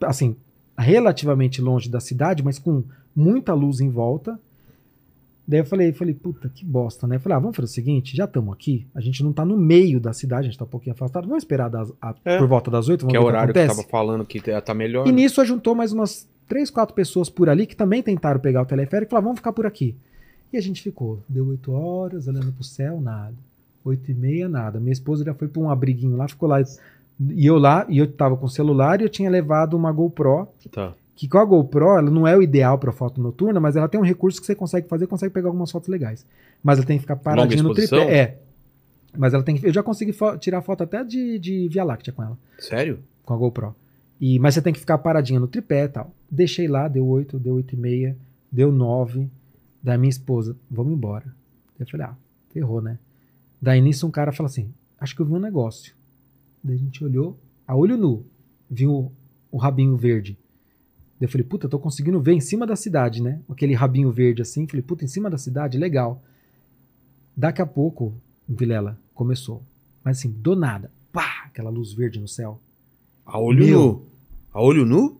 Assim, relativamente longe da cidade, mas com muita luz em volta. Daí eu falei, falei, puta, que bosta, né? Eu falei, ah, vamos fazer o seguinte, já estamos aqui, a gente não tá no meio da cidade, a gente tá um pouquinho afastado, vamos esperar das- a- É. por volta das oito, vamos Que é ver o o que horário que acontece. tava falando que tá melhor. E nisso ajuntou mais umas três, quatro pessoas por ali que também tentaram pegar o teleférico e falaram, vamos ficar por aqui. E a gente ficou. Deu oito horas, olhando pro céu, nada. Oito e meia, nada. Minha esposa já foi pra um abriguinho lá, ficou lá. E eu lá, e eu tava com o celular e eu tinha levado uma GoPro, Tá. que com a GoPro, ela não é o ideal pra foto noturna, mas ela tem um recurso que você consegue fazer, consegue pegar algumas fotos legais. Mas ela tem que ficar paradinha no tripé. É. Mas ela tem que. Eu já consegui fo- tirar foto até de, de Via Láctea com ela Sério? com a GoPro. E, mas você tem que ficar paradinha no tripé e tal. Deixei lá, deu 8, deu 8 e meia, deu 9. Da minha esposa, vamos embora. Eu falei, ah, ferrou, né? Daí nisso um cara fala assim, acho que eu vi um negócio. Daí a gente olhou, a olho nu, viu o, o rabinho verde. Daí eu falei, puta, eu tô conseguindo ver em cima da cidade, né? Aquele rabinho verde assim. Falei, puta, em cima da cidade, legal. Daqui a pouco, Vilela, começou. Mas assim, do nada, pá, aquela luz verde no céu. A olho Meu. nu. A olho nu?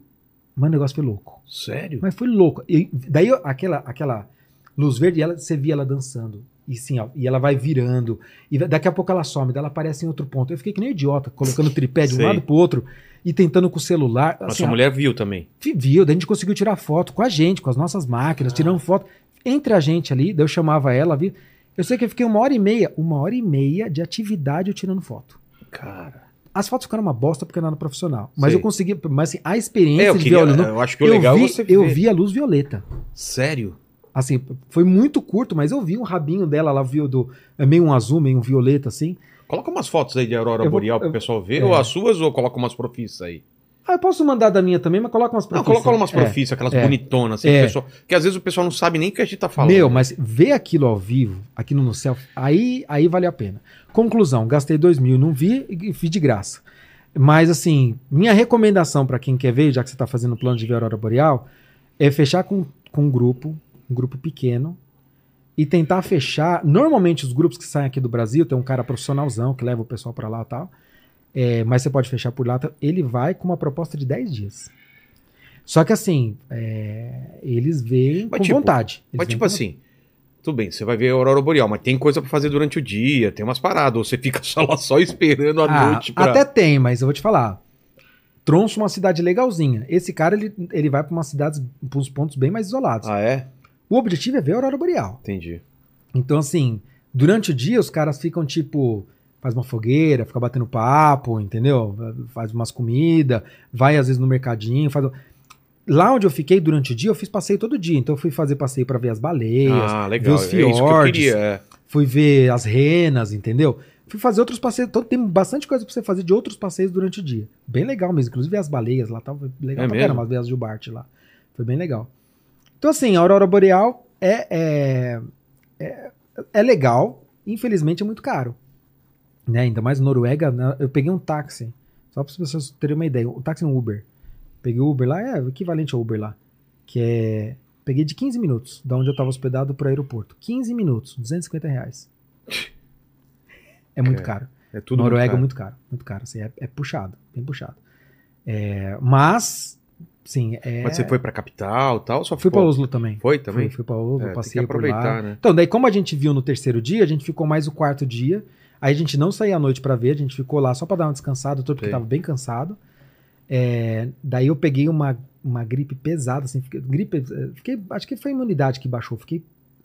Mas o negócio foi louco. Sério? Mas foi louco. E daí aquela, aquela luz verde, ela, você via ela dançando. E sim, ó, e ela vai virando. E daqui a pouco ela some, ela aparece em outro ponto. Eu fiquei que nem idiota, colocando tripé de um lado pro outro e tentando com o celular. Mas Assim, sua mulher viu também. viu, daí a gente conseguiu tirar foto com a gente, com as nossas máquinas, Ah. tirando foto. Entre a gente ali, daí eu chamava ela, vi. Eu sei que eu fiquei uma hora e meia, uma hora e meia de atividade eu tirando foto. Cara. As fotos ficaram uma bosta porque não era profissional. Mas Sei. eu consegui, mas assim, a experiência É, eu, de queria, nu, eu acho que o eu legal vi, é você eu vi a luz violeta. Sério? Assim, foi muito curto, mas eu vi um rabinho dela, ela viu do é meio um azul, meio um violeta assim. Coloca umas fotos aí de Aurora Eu vou- Boreal pro eu- pessoal ver, é. ou as suas, ou coloca umas profissas aí. Ah, eu posso mandar da minha também, mas coloca umas Não, profissas. coloca umas É. profissas, aquelas é. bonitonas, assim, É. que, o pessoal- que às vezes o pessoal não sabe nem o que a gente tá falando. Meu, mas ver aquilo ao vivo, aqui no céu, aí, aí vale a pena. Conclusão, gastei dois mil, não vi e fiz de graça. Mas, assim, minha recomendação pra quem quer ver, já que você tá fazendo plano de ver a Aurora Boreal, é fechar com, com um grupo, um grupo pequeno, e tentar fechar. Normalmente, os grupos que saem aqui do Brasil, tem um cara profissionalzão que leva o pessoal pra lá e tal. é, mas você pode fechar por lá. tá? Ele vai com uma proposta de 10 dias. Só que, assim, é, eles veem Mas, com tipo, vontade. Eles Mas, tipo assim, tudo bem, você vai ver a Aurora Boreal, mas tem coisa pra fazer durante o dia, tem umas paradas, ou você fica só lá só esperando a Ah, noite pra... Até tem, mas eu vou te falar. Tronço é uma cidade legalzinha. Esse cara, ele, ele vai pra umas cidades, pra uns pontos bem mais isolados. Ah, é? O objetivo é ver a Aurora Boreal. Entendi. Então, assim, durante o dia os caras ficam tipo. Faz uma fogueira, fica batendo papo, entendeu? Faz umas comidas, vai às vezes no mercadinho, faz. Lá onde eu fiquei durante o dia, eu fiz passeio todo dia. Então eu fui fazer passeio pra ver as baleias, ah, ver os É que fiordes, é. fui ver as renas, entendeu? Fui fazer outros passeios. Então tem bastante coisa pra você fazer de outros passeios durante o dia. Bem legal mesmo. Inclusive as baleias lá, tava legal É pra mesmo? caramba, ver as Jubarte lá. Foi bem legal. Então, assim, a Aurora Boreal é, é, é, é legal. Infelizmente é muito caro. Né? Ainda mais Noruega. né? Eu peguei um táxi. Só para as pessoas terem uma ideia. O táxi é um Uber. Peguei o Uber lá, é o equivalente ao Uber lá. Que é. Peguei de 15 minutos, da onde eu estava hospedado pro aeroporto. 15 minutos, 250 reais. É muito É, caro. É tudo Noruega é caro. muito caro. Muito caro. Assim, é, é puxado, bem puxado. É, mas, sim, é. Mas você foi pra capital e tal? Só Fui ficou- pra Oslo também. Foi também? Fui, fui pra Oslo, É, passei por lá. né? Então, daí como a gente viu no terceiro dia, a gente ficou mais o quarto dia. Aí a gente não saía à noite pra ver, a gente ficou lá só pra dar uma descansada, todo porque tava bem cansado. É, daí eu peguei uma, uma gripe pesada, assim, fiquei, gripe, eh, fiquei, acho que foi a imunidade que baixou, fiquei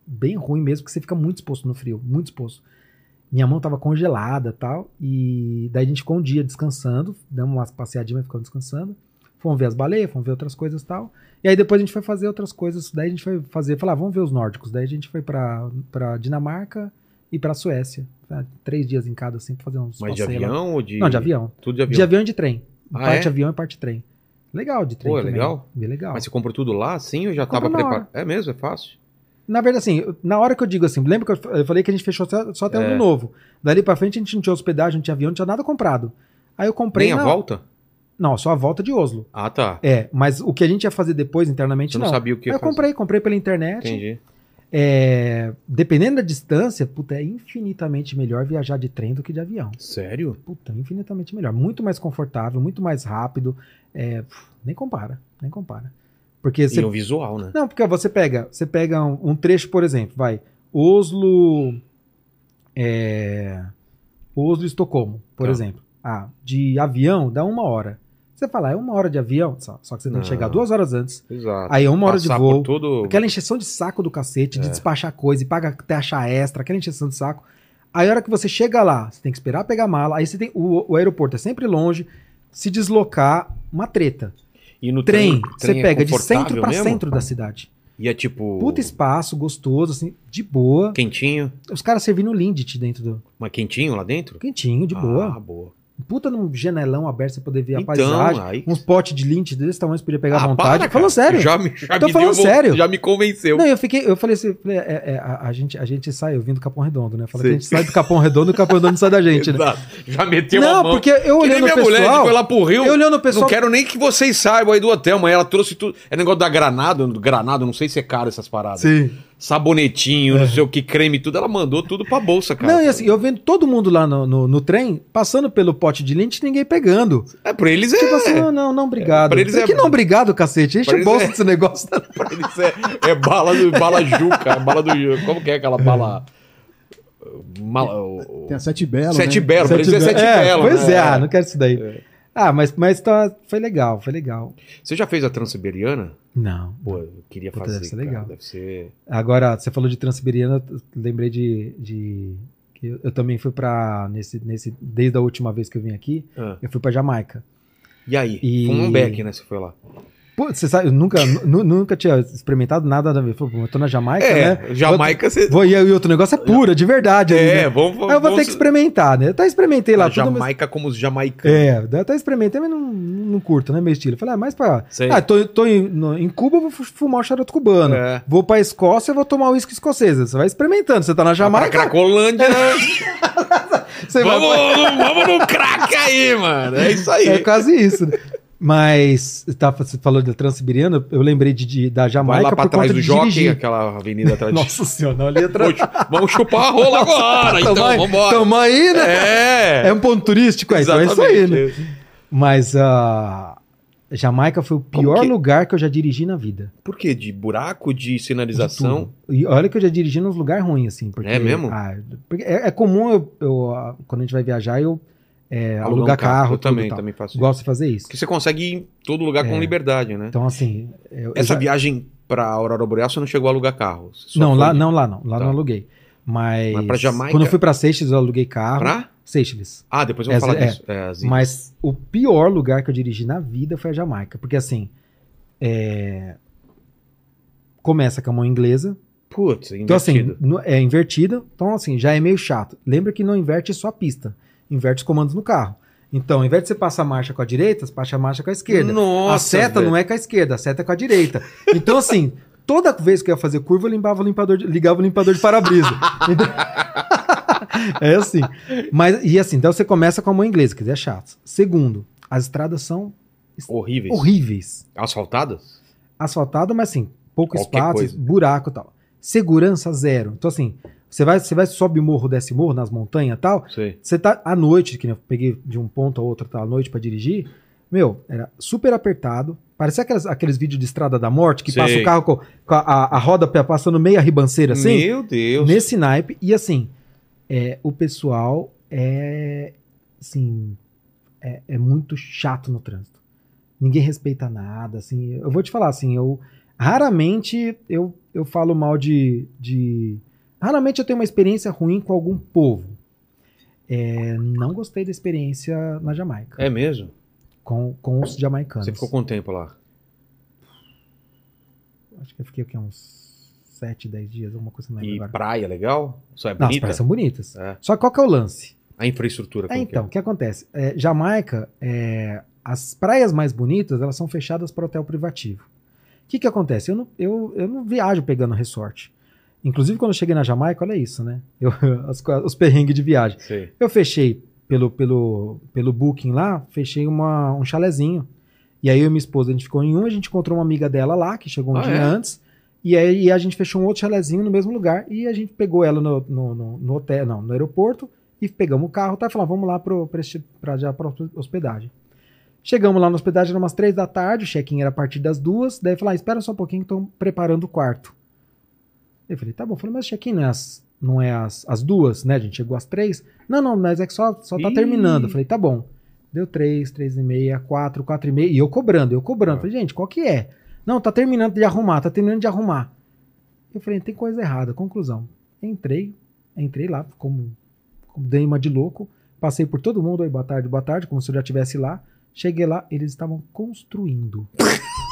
bem ruim mesmo, porque você fica muito exposto no frio, muito exposto. Minha mão tava congelada tal, e daí a gente ficou um dia descansando, demos umas passeadinhas, ficamos descansando. Fomos ver as baleias, fomos ver outras coisas e tal. E aí depois a gente foi fazer outras coisas. Daí a gente foi fazer, falar, ah, vamos ver os nórdicos. Daí a gente foi pra, pra Dinamarca e pra Suécia. Ah, Três dias em cada, assim, pra fazer uns Mas de passeios lá. avião ou de... Não, de avião. Tudo de avião. De avião e de trem. Ah, parte é? avião e parte trem. Legal de trem Pô, é também. legal? Bem legal. Mas você comprou tudo lá, assim, ou já tava preparado? É mesmo? É fácil? Na verdade, assim, na hora que eu digo assim, lembra que eu falei que a gente fechou só, só até É. ano novo. Dali pra frente a gente não tinha hospedagem, não tinha avião, não tinha nada comprado. Aí eu comprei. Nem a na- volta? Não, só a volta de Oslo. Ah, tá. É, mas o que a gente ia fazer depois internamente Você não, não. sabia o que eu fazer. comprei, comprei pela internet. Entendi. É, dependendo da distância, puta, é infinitamente melhor viajar de trem do que de avião. Sério? Puta, infinitamente melhor. Muito mais confortável, muito mais rápido. É, nem compara, nem compara. Porque você. E o visual, né? Não, porque você pega, você pega um, um trecho, por exemplo, vai. Oslo. É, Oslo Estocolmo, por Tá. exemplo. Ah, de avião dá uma hora. Você fala, é uma hora de avião, só, só que você tem que chegar duas horas antes. Exato. Aí é uma hora de Passar voo. por todo... Aquela encheção de saco do cacete, de É. despachar coisa e paga até achar extra, aquela encheção de saco. Aí a hora que você chega lá, você tem que esperar pegar a mala, aí você tem. O, o aeroporto é sempre longe, se deslocar, uma treta. E no Trem, trem, você trem é pega de centro pra mesmo? centro da cidade. E é tipo... Puta espaço, gostoso, assim, de boa. Quentinho? Os caras servindo Lindt dentro do. Mas quentinho lá dentro? Quentinho, de Ah, boa. boa. Puta num janelão aberto, você poder ver a Então, paisagem. aí- Uns potes de Lindt desse tamanho, você podia pegar à Ah, vontade. para. Falando sério. Já me, já Tô falando deu, sério. Já me convenceu. Não, eu fiquei, eu falei assim, falei, é, é, a, a gente, a gente sai, eu vim do Capão Redondo, né? Falei a gente sai do Capão Redondo e o Capão Redondo sai da gente, né? Já meteu a Não, mão. porque eu olhando o minha mulher, a pessoal, foi lá pro Rio. eu olhando o pessoal, Não quero nem que vocês saibam aí do hotel, mas ela trouxe tudo. É negócio da granada, do granado, não sei se é caro essas paradas. Sim. Sabonetinho, não sei o que, creme e tudo. Ela mandou tudo pra bolsa, cara. Não, e assim, eu vendo todo mundo lá no, no, no trem, passando pelo pote de lente, ninguém pegando. É, pra eles é. Tipo assim, não, não, não, obrigado. pra eles é é- que não, obrigado, cacete. Enche o eles bolso é- desse negócio. pra eles é, é bala, do, bala juca, é bala do. Como que é aquela bala. Mala, o- Tem a Sete Belo, Sete né? Belo, pra eles é Sete é, Belo. Pois né? é, ah, não quero isso daí. Ah, mas, mas tá, foi legal, foi legal. Você já fez a Transiberiana? Não. Pô, eu queria Puta, fazer. deve ser cara, legal. Deve ser. Agora, você falou de Transiberiana, lembrei de. de que eu, eu também fui pra. Nesse, nesse, desde a última vez que eu vim aqui, Ah. eu fui pra Jamaica. E aí? E- Foi um beck, né? Você foi lá. Pô, você sabe, eu nunca, nu- nunca tinha experimentado nada a ver. Pô, eu tô na Jamaica, É, né? Jamaica você. Vou, e o outro negócio é pura, de verdade. ali, É, né? vamos. Aí eu vou vamos- ter que experimentar, né? Eu até experimentei lá a tudo, mas- Jamaica como os jamaicanos. É, eu até experimentei, mas não, não curto, né? Meu estilo. Eu Falei, ah, mais pra. Sei. Ah, tô, tô em, no- em Cuba, eu vou fu- fumar o charuto cubano. É. Vou pra Escócia, eu vou tomar uísque escocês. Você vai experimentando. Você tá na Pra Jamaica. Cracolândia. Você vai- Vamos, vamos no crack aí, mano. É isso aí. É quase isso. né? Mas tá, você falou da Transiberiana, eu lembrei de, de- da Vai Jamaica lá pra trás do de jockey, aquela avenida atrás de... Nossa senhora, ali atrás. Vamos chupar a rola agora, então Tamo aí- vambora. Tamo aí, né? É. É um ponto turístico, é, então é isso aí, né? Exatamente. Mas a Jamaica foi o pior que- lugar que eu já dirigi na vida. Por quê? De buraco, de De sinalização? tudo. E olha que eu já dirigi nos lugares ruins, assim. Porque, É mesmo? ah, é, é comum, eu, eu, ah, quando a gente vai viajar, eu é, Alugar carro, Eu tudo também, também faço isso. Gosto de fazer isso. Porque você consegue ir em todo lugar com É. liberdade, né? Então, assim... eu- eu Essa já- viagem pra Aurora Boreal você não chegou a alugar carro? Não, lá não, lá não. Lá Tá. não aluguei. Mas, Mas pra Jamaica- quando eu fui pra Seychelles, eu aluguei carro. Pra? Seychelles. Ah, depois eu vou É, falar disso. É. Mas o pior lugar que eu dirigi na vida foi a Jamaica. Porque assim, é, começa com a mão inglesa. Putz, Então assim, invertido. é invertida. Então assim, já é meio chato. Lembra que não inverte só a pista. Inverte os comandos no carro. Então, ao invés de você passar a marcha com a direita, você passa a marcha com a esquerda. Nossa, a seta não é com a esquerda, a seta é com a direita. Então assim, toda vez que eu ia fazer curva, eu limpava o limpador de- ligava o limpador de para-brisa. É assim. Mas, e assim, então você começa com a mão inglesa, que é chato. Segundo, as estradas são Horríveis. horríveis. Asfaltadas? Asfaltado, mas assim, pouco Qualquer espaço, coisa. buraco e tal. Segurança zero. Então, assim, você vai, você vai sobe morro, desce morro nas montanhas e tal. Sei. Você tá à noite, que eu peguei de um ponto a outro tá, à noite pra dirigir. Meu, era super apertado. Parecia aquelas, aqueles vídeos de estrada da morte que Sei. passa o carro com, com a, a- a roda passando meia ribanceira assim. Meu Deus. Nesse naipe. E assim, é, o pessoal é. Assim. É, é muito chato no trânsito. Ninguém respeita nada. Assim, eu vou te falar assim, eu. Raramente eu, eu falo mal de, de. Raramente eu tenho uma experiência ruim com algum povo. É, não gostei da experiência na Jamaica. É mesmo? Com, com os jamaicanos. Você ficou quanto tempo lá? Acho que eu fiquei o quê? uns 7, 10 dias, alguma coisa não lembro E agora. praia legal? Só é Não, as bonita? praias são bonitas. É. Só que qual que é o lance? A infraestrutura. É, que então, o que acontece? É, Jamaica, é, as praias mais bonitas, elas são fechadas para hotel privativo. O que que acontece? Eu não, eu, eu não viajo pegando resort. Inclusive, quando eu cheguei na Jamaica, olha isso, né? Eu, as os perrengues de viagem. Sei. Eu fechei pelo, pelo, pelo booking lá, fechei uma, um chalezinho. E aí eu e minha esposa, a gente ficou em um, a gente encontrou uma amiga dela lá, que chegou um Ah, dia é? antes. E aí a gente fechou um outro chalezinho no mesmo lugar. E a gente pegou ela no, no, no- no hotel, não, no aeroporto. E pegamos o carro, tá? E falamos, vamos lá pro, pra, este- pra, já pra hospedagem. Chegamos lá na hospedagem, era umas três da tarde, o check-in era a partir das duas. Daí falou, ah, espera só um pouquinho que estão preparando o quarto. Eu falei, tá bom. Eu falei, mas check-in não é, as, não é as, as duas, né? A gente chegou às três. Não, não, mas é que só, só tá Ih. terminando. Eu falei, tá bom. Deu três, três e meia, quatro, quatro e meia. E eu cobrando, eu cobrando. Ah. Falei, gente, qual que é? Não, tá terminando de arrumar, tá terminando de arrumar. Eu falei, tem coisa errada. Conclusão. Entrei, entrei lá, como, como dei uma de louco. Passei por todo mundo, oi, boa tarde, boa tarde, como se eu já estivesse lá. Cheguei lá, eles estavam construindo.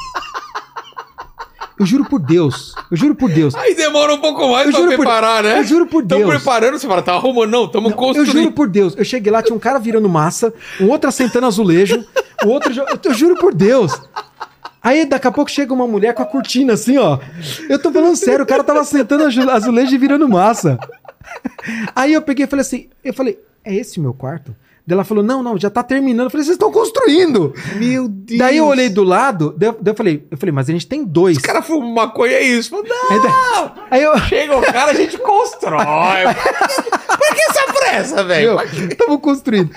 Eu juro por Deus, eu juro por Deus, Aí demora um pouco mais Eu pra juro por- preparar, né? eu juro por Estão Deus. preparando, você fala, tá arrumando, não, estamos Eu construindo. juro por Deus, eu cheguei lá, tinha um cara virando massa, um outro assentando azulejo, o outro. Eu, eu juro por Deus. Aí daqui a pouco chega uma mulher com a cortina assim, ó. Eu tô falando sério, o cara tava assentando azu- azulejo e virando massa. Aí eu peguei e falei assim, eu falei, é esse o meu quarto? Daí ela falou, não, não, já tá terminando. Eu falei, vocês estão construindo. Meu Deus. Daí eu olhei do lado, daí eu, daí eu falei, eu falei, mas a gente tem dois. Os caras fumam maconha, é isso. Fala, não, Aí, eu, chega o cara, a gente constrói. Por que essa pressa, velho? Meu, Tamo construindo.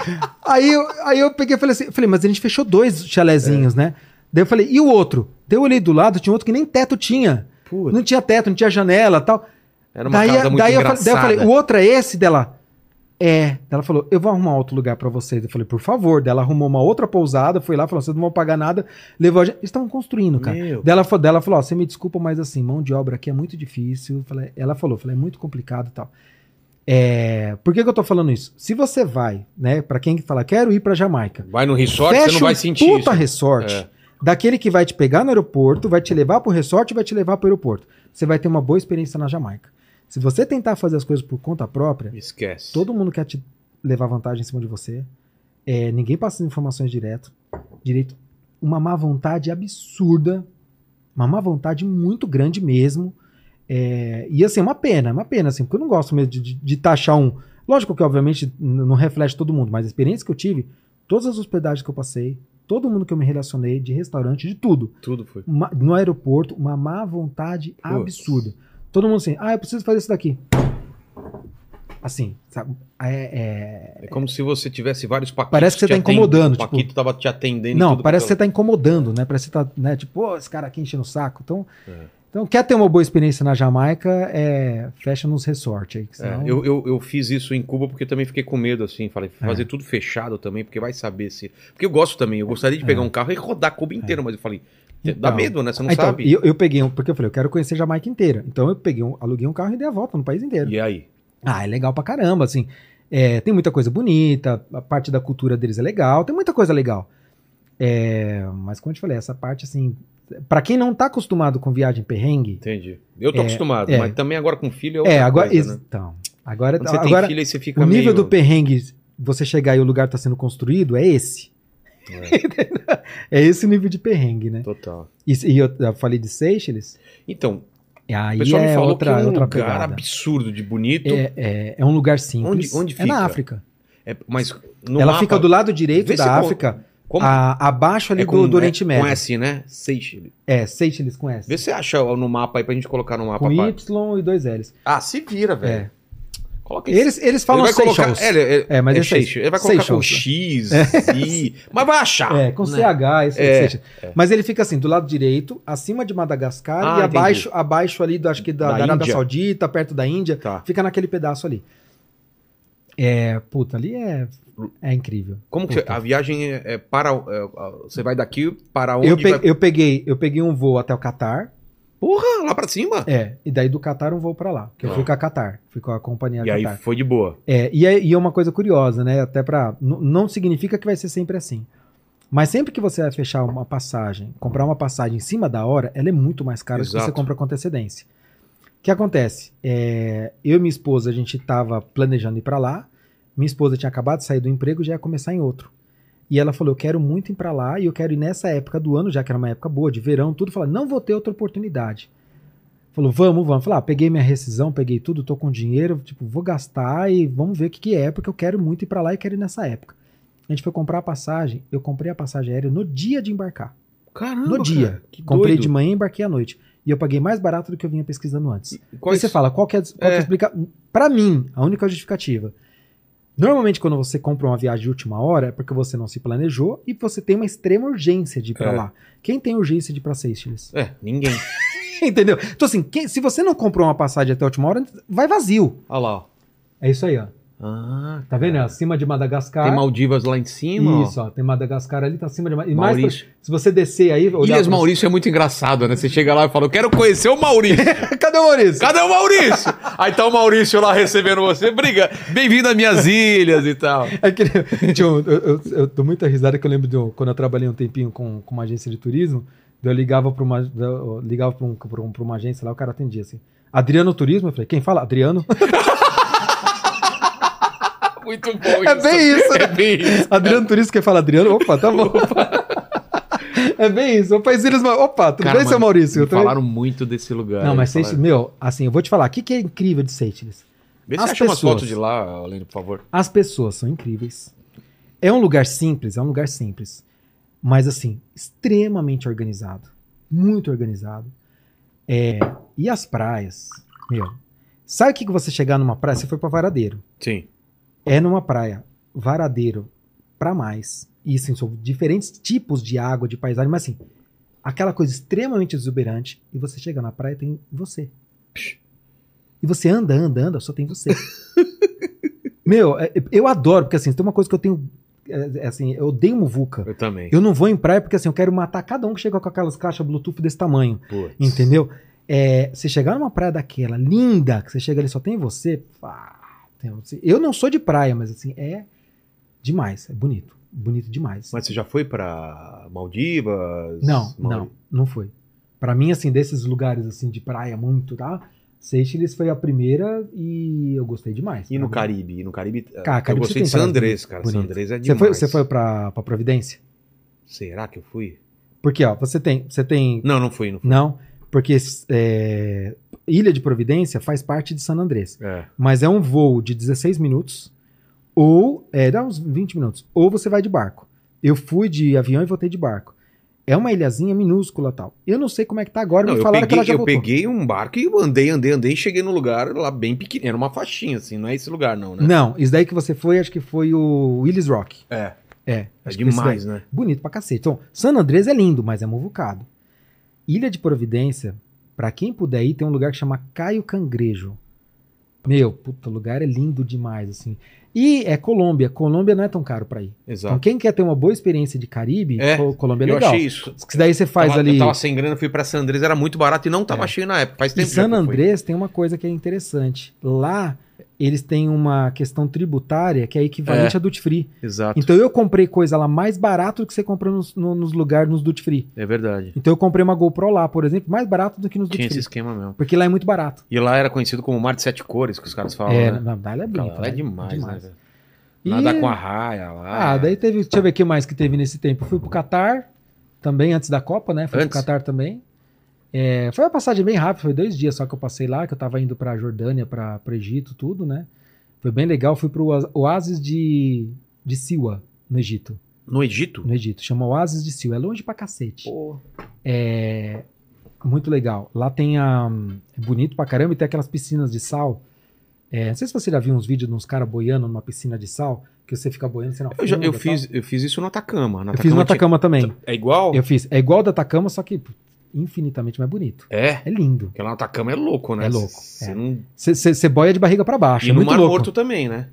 Aí eu, aí eu peguei e falei assim, eu falei, mas a gente fechou dois chalezinhos, né? Daí eu falei, e o outro? Daí eu olhei do lado, tinha outro que nem teto tinha. Puta. Não tinha teto, não tinha janela tal. Era uma daí, casa muito daí eu, falei, engraçada. daí eu falei, o outro é esse dela? É. Ela falou, eu vou arrumar outro lugar pra vocês. Eu falei, por favor. Daí ela arrumou uma outra pousada, foi lá, falou, vocês não vão pagar nada. Levou a gente. Eles estavam construindo, cara. Meu. Daí ela, fa- daí ela falou, ó, você me desculpa, mas assim, mão de obra aqui é muito difícil. Falei, ela falou, falei, é muito complicado e tal. É, por que, que eu tô falando isso? Se você vai, né, pra quem fala, quero ir pra Jamaica, Vai no resort, você não vai um sentir puta isso. resort, É. daquele que vai te pegar no aeroporto, vai te levar pro resort e vai te levar pro aeroporto. Você vai ter uma boa experiência na Jamaica. Se você tentar fazer as coisas por conta própria, Esquece. todo mundo quer te levar vantagem em cima de você. É, ninguém passa as informações direto, direito. Uma má vontade absurda. Uma má vontade muito grande mesmo. É, e assim, é uma pena, é uma pena, assim, porque eu não gosto mesmo de, de- de taxar um. Lógico que, obviamente, não reflete todo mundo, mas a experiência que eu tive, todas as hospedagens que eu passei, todo mundo que eu me relacionei, de restaurante, de tudo, Tudo foi. uma- no aeroporto, uma má vontade absurda. Todo mundo assim, ah, eu preciso fazer isso daqui. Assim, sabe? É, É é- como se você tivesse vários paquitos. Parece que você tá incomodando, O Paquito tava te atendendo. Não, parece que você tá incomodando, né? Parece que você tá, né? Tipo, "Pô, esse cara aqui enchendo o saco. Então, É. então quer ter uma boa experiência na Jamaica, é, fecha nos resorts aí. É, senão- eu, eu, eu fiz isso em Cuba porque também fiquei com medo, assim. Falei, É. fazer tudo fechado também, porque vai saber se. Porque eu gosto também, eu gostaria de pegar um carro e rodar Cuba inteiro, mas eu falei, dá. Então, medo, né? Você não então, sabe. e Eu, eu peguei um, porque eu falei, eu quero conhecer a Jamaica inteira. Então eu peguei um, aluguei um carro e dei a volta no país inteiro. E aí? Ah, é legal pra caramba, assim. É, tem muita coisa bonita, a parte da cultura deles é legal, tem muita coisa legal. É, mas como eu te falei, essa parte, assim, pra quem não tá acostumado com viagem perrengue, Entendi. Eu tô É, acostumado, é. mas também agora com filho é outra é, agora. coisa, né? Então, agora, Quando você tem agora filho, aí você fica o nível meio... do perrengue, você chegar e o lugar tá sendo construído, é esse. É esse o nível de perrengue, né? Total. E, e eu, eu falei de Seychelles, Então, aí o pessoal é me falou outra, que é um lugar pegada. absurdo de bonito. É, é, é um lugar simples. Onde- onde É na fica? África. É, mas no Ela mapa, fica do lado direito da África, como a- abaixo ali é do, com, do Oriente é, Médio. Com S, né? Seychelles. É, Seychelles com S. Vê se você acha no mapa aí pra gente colocar no mapa. Com. Y e dois L's. Ah, se vira, velho. É. Coloca. Eles, eles falam ele vai colocar, é, ele- É, mas é é Seychelles. Ele vai colocar com Seychelles. X, I, mas vai achar. É, com né? CH, isso É, Seychelles. Mas ele fica assim, do lado direito, acima de Madagascar Ah, e abaixo, abaixo ali, do, acho que da, Da da Arábia. Saudita, perto da Índia. Tá. Fica naquele pedaço ali. É, puta, ali é, é incrível. Como que você- a viagem é, é para. é, é, você vai daqui para onde? Eu, pe- vai- eu, peguei, eu peguei um voo até o Catar. Porra, lá pra cima. É, e daí do Catar um voo pra lá. Que eu Ah. fui com a Qatar. Fui com a companhia e aí Qatar. foi de boa. É, e, é, e é uma coisa curiosa, né? Até pra. Não significa que vai ser sempre assim. Mas sempre que você vai fechar uma passagem, comprar uma passagem em cima da hora, ela é muito mais cara do que Exato. você compra com antecedência. O que acontece? É, eu e minha esposa, a gente tava planejando ir pra lá. Minha esposa tinha acabado de sair do emprego e já ia começar em outro. E ela falou: Eu quero muito ir pra lá e eu quero ir nessa época do ano, já que era uma época boa, de verão, tudo. Falou: Não vou ter outra oportunidade. Falou, vamos, vamos. Falei, ah, peguei minha rescisão, peguei tudo, tô com dinheiro, tipo, vou gastar e vamos ver o que, que é, porque eu quero muito ir pra lá e quero ir nessa época. A gente foi comprar a passagem, eu comprei a passagem aérea no dia de embarcar. Caramba. no dia. cara, que comprei doido. de manhã e embarquei à noite. E eu paguei mais barato do que eu vinha pesquisando antes. E Aí você fala, qual que é, qual é É. explica... Pra mim, a única justificativa. Normalmente, quando você compra uma viagem de última hora, é porque você não se planejou e você tem uma extrema urgência de ir pra É. lá. Quem tem urgência de ir pra Seychelles? É, ninguém. Entendeu? Então, assim, quem- se você não comprou uma passagem até a última hora, vai vazio. Olha lá. ó. É isso aí, ó. Ah, Tá vendo? cara. Acima de Madagascar. Tem Maldivas lá em cima. Isso, ó. Tem Madagascar ali, tá acima de Ma- e ó. mais pra- Maurício. Se você descer aí. Ilhas pra- Maurício é muito engraçado, né? Você chega lá e fala, eu quero conhecer o Maurício. Cadê o Maurício? Cadê o Maurício? Aí tá o Maurício lá recebendo você. Briga, bem-vindo às minhas ilhas e tal. É que, eu, eu, eu dou muita risada que eu lembro de um- quando eu trabalhei um tempinho com, com uma agência de turismo, eu ligava para uma, eu ligava pra, um, pra, um- pra uma agência lá, o cara atendia assim. Adriano Turismo, eu falei, quem fala? Adriano? Muito bom É bem isso, né? É bem isso. Adriano Turismo, quem fala Adriano? Opa, tá bom. é bem isso. Opa, Isiris, Ma- opa, tudo Cara, bem, seu mano, Maurício? me Eu também- falaram muito desse lugar. Não, mas Seychelles, meu, assim, eu vou te falar, o que, que é incrível de Seychelles? Vê se as acha umas pessoas- fotos de lá, Lênin, por favor. As pessoas são incríveis. É um lugar simples, é um lugar simples. Mas, assim, extremamente organizado. Muito organizado. É, e as praias, meu. Sabe o que que você chegar numa praia? Você foi pra Varadeiro. Sim. É numa praia, Varadeiro, pra mais. E, assim, são diferentes tipos de água, de paisagem, mas, assim, aquela coisa extremamente exuberante. E você chega na praia tem você. E você anda, anda, anda, só tem você. Meu, é- eu adoro, porque assim, tem uma coisa que eu tenho. é, é, assim, eu odeio muvuca. Eu também. Eu não vou em praia porque assim, eu quero matar cada um que chega com aquelas caixas Bluetooth desse tamanho. Putz. Entendeu? É, você chegar numa praia daquela, linda, que você chega ali só tem você. ah, tem você. Eu não sou de praia, mas assim, é demais. É bonito. Bonito demais. Mas você já foi pra Maldivas? Não, Mauri- não, não foi. Pra mim, assim, desses lugares assim de praia muito, tá? Seychelles foi a primeira e eu gostei demais. E no mim. Caribe? E no Caribe, eh, Cara, eu Caribe gostei você de San Andrés, cara. San. Andrés é Você demais. foi, você foi pra, pra Providência? Será que eu fui? Porque, ó, você tem. Você tem. Não, não fui, não fui. Não, porque é, Ilha de Providência faz parte de San Andrés. É. Mas é um voo de 16 minutos, ou. É, dá uns 20 minutos. Ou você vai de barco. Eu fui de avião e voltei de barco. É uma ilhazinha minúscula tal. Eu não sei como é que tá agora, Não, me eu falaram que ela peguei, já eu voltou. peguei um barco e andei, andei, andei e cheguei num lugar lá bem pequeno. Era uma faixinha, assim, não é esse lugar, não, né? Não, isso daí que você foi, acho que foi o Willis Rock. É. É. É demais, né? Bonito pra cacete. Então, San Andrés é lindo, mas é muvucado. Ilha de Providência, pra quem puder ir, tem um lugar que chama Caio Cangrejo. Meu, puta, o lugar é lindo demais, assim. E é Colômbia. Colômbia não é tão caro pra ir. Então, Exato. quem quer ter uma boa experiência de Caribe, É, Co- Colômbia é eu legal. achei isso. Que daí você faz tava, ali. Eu tava sem grana, fui pra San Andrés, era muito barato e não tava É. cheio na época. Faz Em tempo já San eu. Andrés tem uma coisa que é interessante. Lá, eles têm uma questão tributária que é equivalente É. a duty free. Exato. Então eu comprei coisa lá mais barato do que você compra nos, no- nos lugares nos duty free. É verdade. Então eu comprei uma GoPro lá, por exemplo, mais barato do que nos duty Tinha esse free. esquema mesmo. Porque lá é muito barato. E lá era conhecido como Mar de Sete Cores, que os caras falam, é, né? não, lá é bonito. Lá é demais, né? velho? E- Nada com a raia lá. Ah, daí teve. Deixa eu ver o que mais que teve nesse tempo. Fui pro Catar também, antes da Copa, né? Fui Antes? pro Catar também. É, foi uma passagem bem rápida, foi dois dias só que eu passei lá, que eu tava indo pra Jordânia, pra, pro Egito, tudo, né? Foi bem legal. Fui pro Oásis de, de Siwa, no Egito. No Egito? No Egito. Chama Oásis de Siwa. É longe pra cacete. Pô. É muito legal. Lá tem a. É bonito pra caramba e tem aquelas piscinas de sal. É, não sei se você já viu uns vídeos de uns caras boiando numa piscina de sal, que você fica boiando, você não Eu, já, eu, fiz, eu fiz isso no Atacama. No Eu fiz no tinha- Atacama também. É igual? Eu fiz. É igual o da Atacama, só que infinitamente mais bonito. É. É lindo. Porque lá no Atacama é louco, né? É louco, Você é. não... Boia de barriga pra baixo. E é no Mar louco. Morto também, né?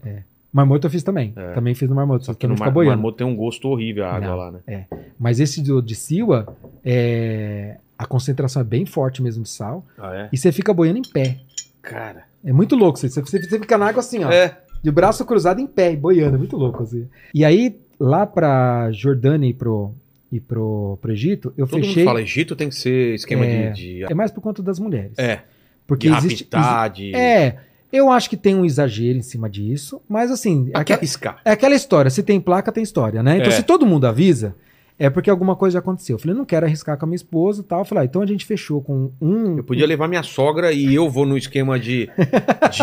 Mar Morto eu fiz também. É. Também fiz no Mar Morto. Só que no não Mar. Morto tem um gosto horrível a água Não. lá, né? Mas esse do, de Siwa, é, a concentração é bem forte mesmo de sal. Ah, é? E você fica boiando em pé. Cara. É muito louco. Você, você, você fica na água assim, ó. É. De braço cruzado em pé, boiando. É muito louco, assim. E aí, lá pra Jordânia e pro, e pro, pro Egito, eu Todo fechei. mundo fala Egito tem que ser esquema É. de, de... É mais por conta das mulheres. É. Porque de existe. raptar, de... É, eu acho que tem um exagero em cima disso, mas assim, quer aquela- piscar. é aquela história, se tem placa, tem história, né? Então, É. se todo mundo avisa, é porque alguma coisa já aconteceu. Eu falei, não quero arriscar com a minha esposa e tal. Eu falei, ah, então a gente fechou com um. Eu podia levar minha sogra e eu vou no esquema de,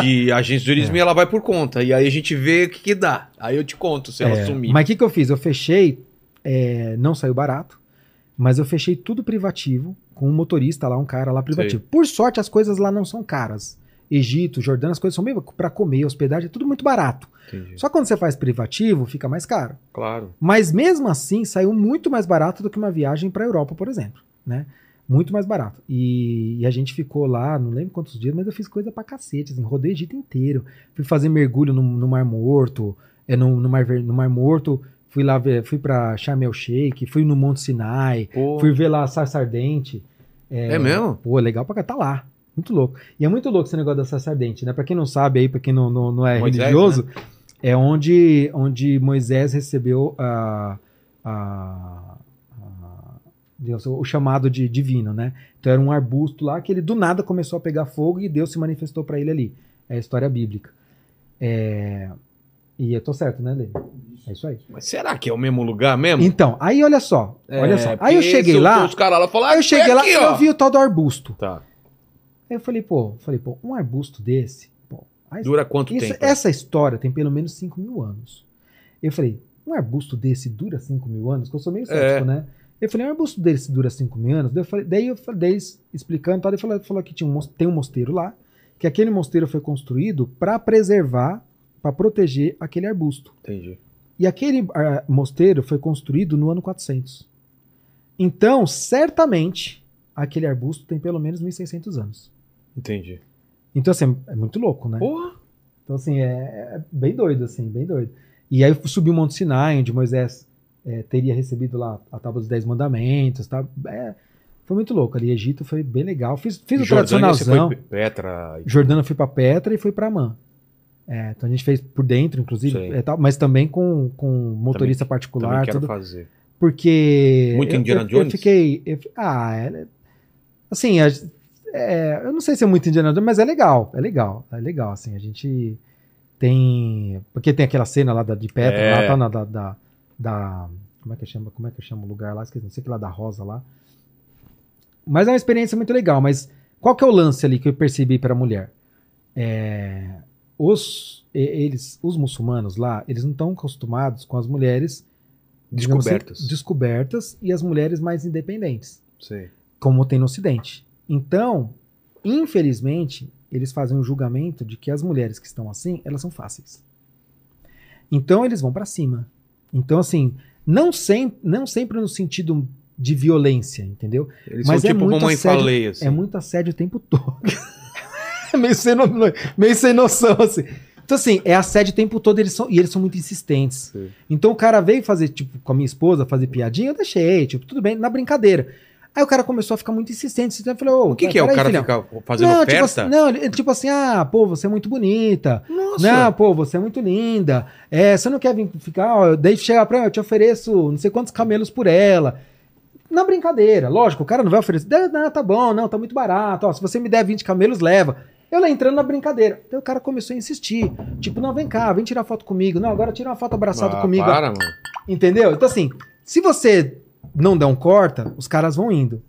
de agência de turismo e ela vai por conta. E aí a gente vê o que, que dá. Aí eu te conto se ela É, sumir. Mas o que, que eu fiz? Eu fechei, é, não saiu barato, mas eu fechei tudo privativo, com um motorista lá, um cara lá privativo. Por sorte, as coisas lá não são caras. Egito, Jordânia, as coisas são meio para comer, hospedagem, é tudo muito barato. Entendi. Só quando você faz privativo, fica mais caro. Claro. Mas mesmo assim, saiu muito mais barato do que uma viagem para a Europa, por exemplo, né? Muito mais barato. E, e a gente ficou lá, não lembro quantos dias, mas eu fiz coisa pra cacete, assim, rodei o Egito inteiro. Fui fazer mergulho no, no Mar Morto, é, no, no, Mar, no Mar Morto, fui lá ver, fui pra Sharm el Sheikh, fui no Monte Sinai, fui ver lá a Sarsa Ardente. É mesmo? Pô, legal pra cá, tá lá. Muito louco. E é muito louco esse negócio da Sarsa Ardente, né? Pra quem não sabe aí, pra quem não, não, não é Moisés, religioso, é onde, onde Moisés recebeu a, a- a- Deus, o chamado de divino, né? Então era um arbusto lá que ele do nada começou a pegar fogo e Deus se manifestou pra ele ali. É a história bíblica. É, E eu tô certo, né, Lê? É isso aí. Mas será que é o mesmo lugar mesmo? Então, aí olha só, É, olha só. Aí eu porque cheguei lá, Os caras lá falaram, aí eu cheguei lá aqui, e eu vi o tal do arbusto. Tá. Aí eu falei, pô, falei, pô, um arbusto desse, pô, aí- Dura quanto isso- tempo? essa história tem pelo menos 5 mil anos. Eu falei, um arbusto desse dura 5 mil anos? Que eu sou meio cético, É. né? Eu falei, um arbusto desse dura 5 mil anos? Daí eu falei, daí eu falei, daí eles explicando, tal, ele falou, falou que tinha um, tem um mosteiro lá, que aquele mosteiro foi construído para preservar, para proteger aquele arbusto. Entendi. E aquele ah, mosteiro foi construído no ano 400. Então, certamente, aquele arbusto tem pelo menos 1.600 anos. Entendi. Então, assim, é muito louco, né? Porra. Então, assim, é, é bem doido, assim, bem doido. E aí eu subi o Monte Sinai, onde Moisés é, teria recebido lá a Tábua dos Dez Mandamentos, tá? É, foi muito louco ali. Egito foi bem legal. Fiz, fiz o Jordânia, você foi Petra. e- fui pra Petra e fui pra Amã. É, então a gente fez por dentro, inclusive, é, tal, mas também com, com motorista Também particular, quero tudo. fazer. Porque. Muito eu, Indiana eu, Jones? Eu fiquei. eu ah, é, assim, a- é, eu não sei se é muito Indiana Jones, mas é legal. É legal. É legal, assim. A gente tem. Porque tem aquela cena lá da, de Petra, É. lá, tá, na, da, da, da- Como é que chama? Como é que chama o lugar lá? Esqueci, não sei que lá da Rosa lá. Mas é uma experiência muito legal. Mas qual que é o lance ali que eu percebi para a mulher? É, os, eles, os muçulmanos lá, eles não estão acostumados com as mulheres assim, Descobertas. descobertas e as mulheres mais independentes, Sei. como tem no Ocidente. Então, infelizmente, eles fazem um julgamento de que as mulheres que estão assim, elas são fáceis. Então eles vão pra cima. Então assim, não, sem, não sempre no sentido de violência, entendeu? Eles Mas são é tipo muito mamãe assédio- falei, assim. É muito assédio o tempo todo. Meio, sem no- meio sem noção, assim. Então, assim, é assédio o tempo todo eles são, e eles são muito insistentes. Sim. Então o cara veio fazer, tipo, com a minha esposa, fazer piadinha, eu deixei, tipo, tudo bem, na brincadeira. Aí o cara começou a ficar muito insistente. insistente, Eu falei, ô, O que, que é? O cara filhão. fica fazendo não, tipo oferta? assim, não, tipo assim, ah, pô, você é muito bonita. Nossa. Não, pô, você é muito linda. É, você não quer vir ficar, ó, daí chega pra mim, eu te ofereço não sei quantos camelos por ela. Na brincadeira, lógico, o cara não vai oferecer. "Não, Não, tá bom, não, tá muito barato. Ó, se você me der 20 camelos, leva. Eu lá entrando na brincadeira. Então o cara começou a insistir. Tipo, não, vem cá, vem tirar foto comigo. Não, agora tira uma foto abraçado Ah, comigo. Para, mano. Entendeu? Então, assim, se você não der um corta, os caras vão indo.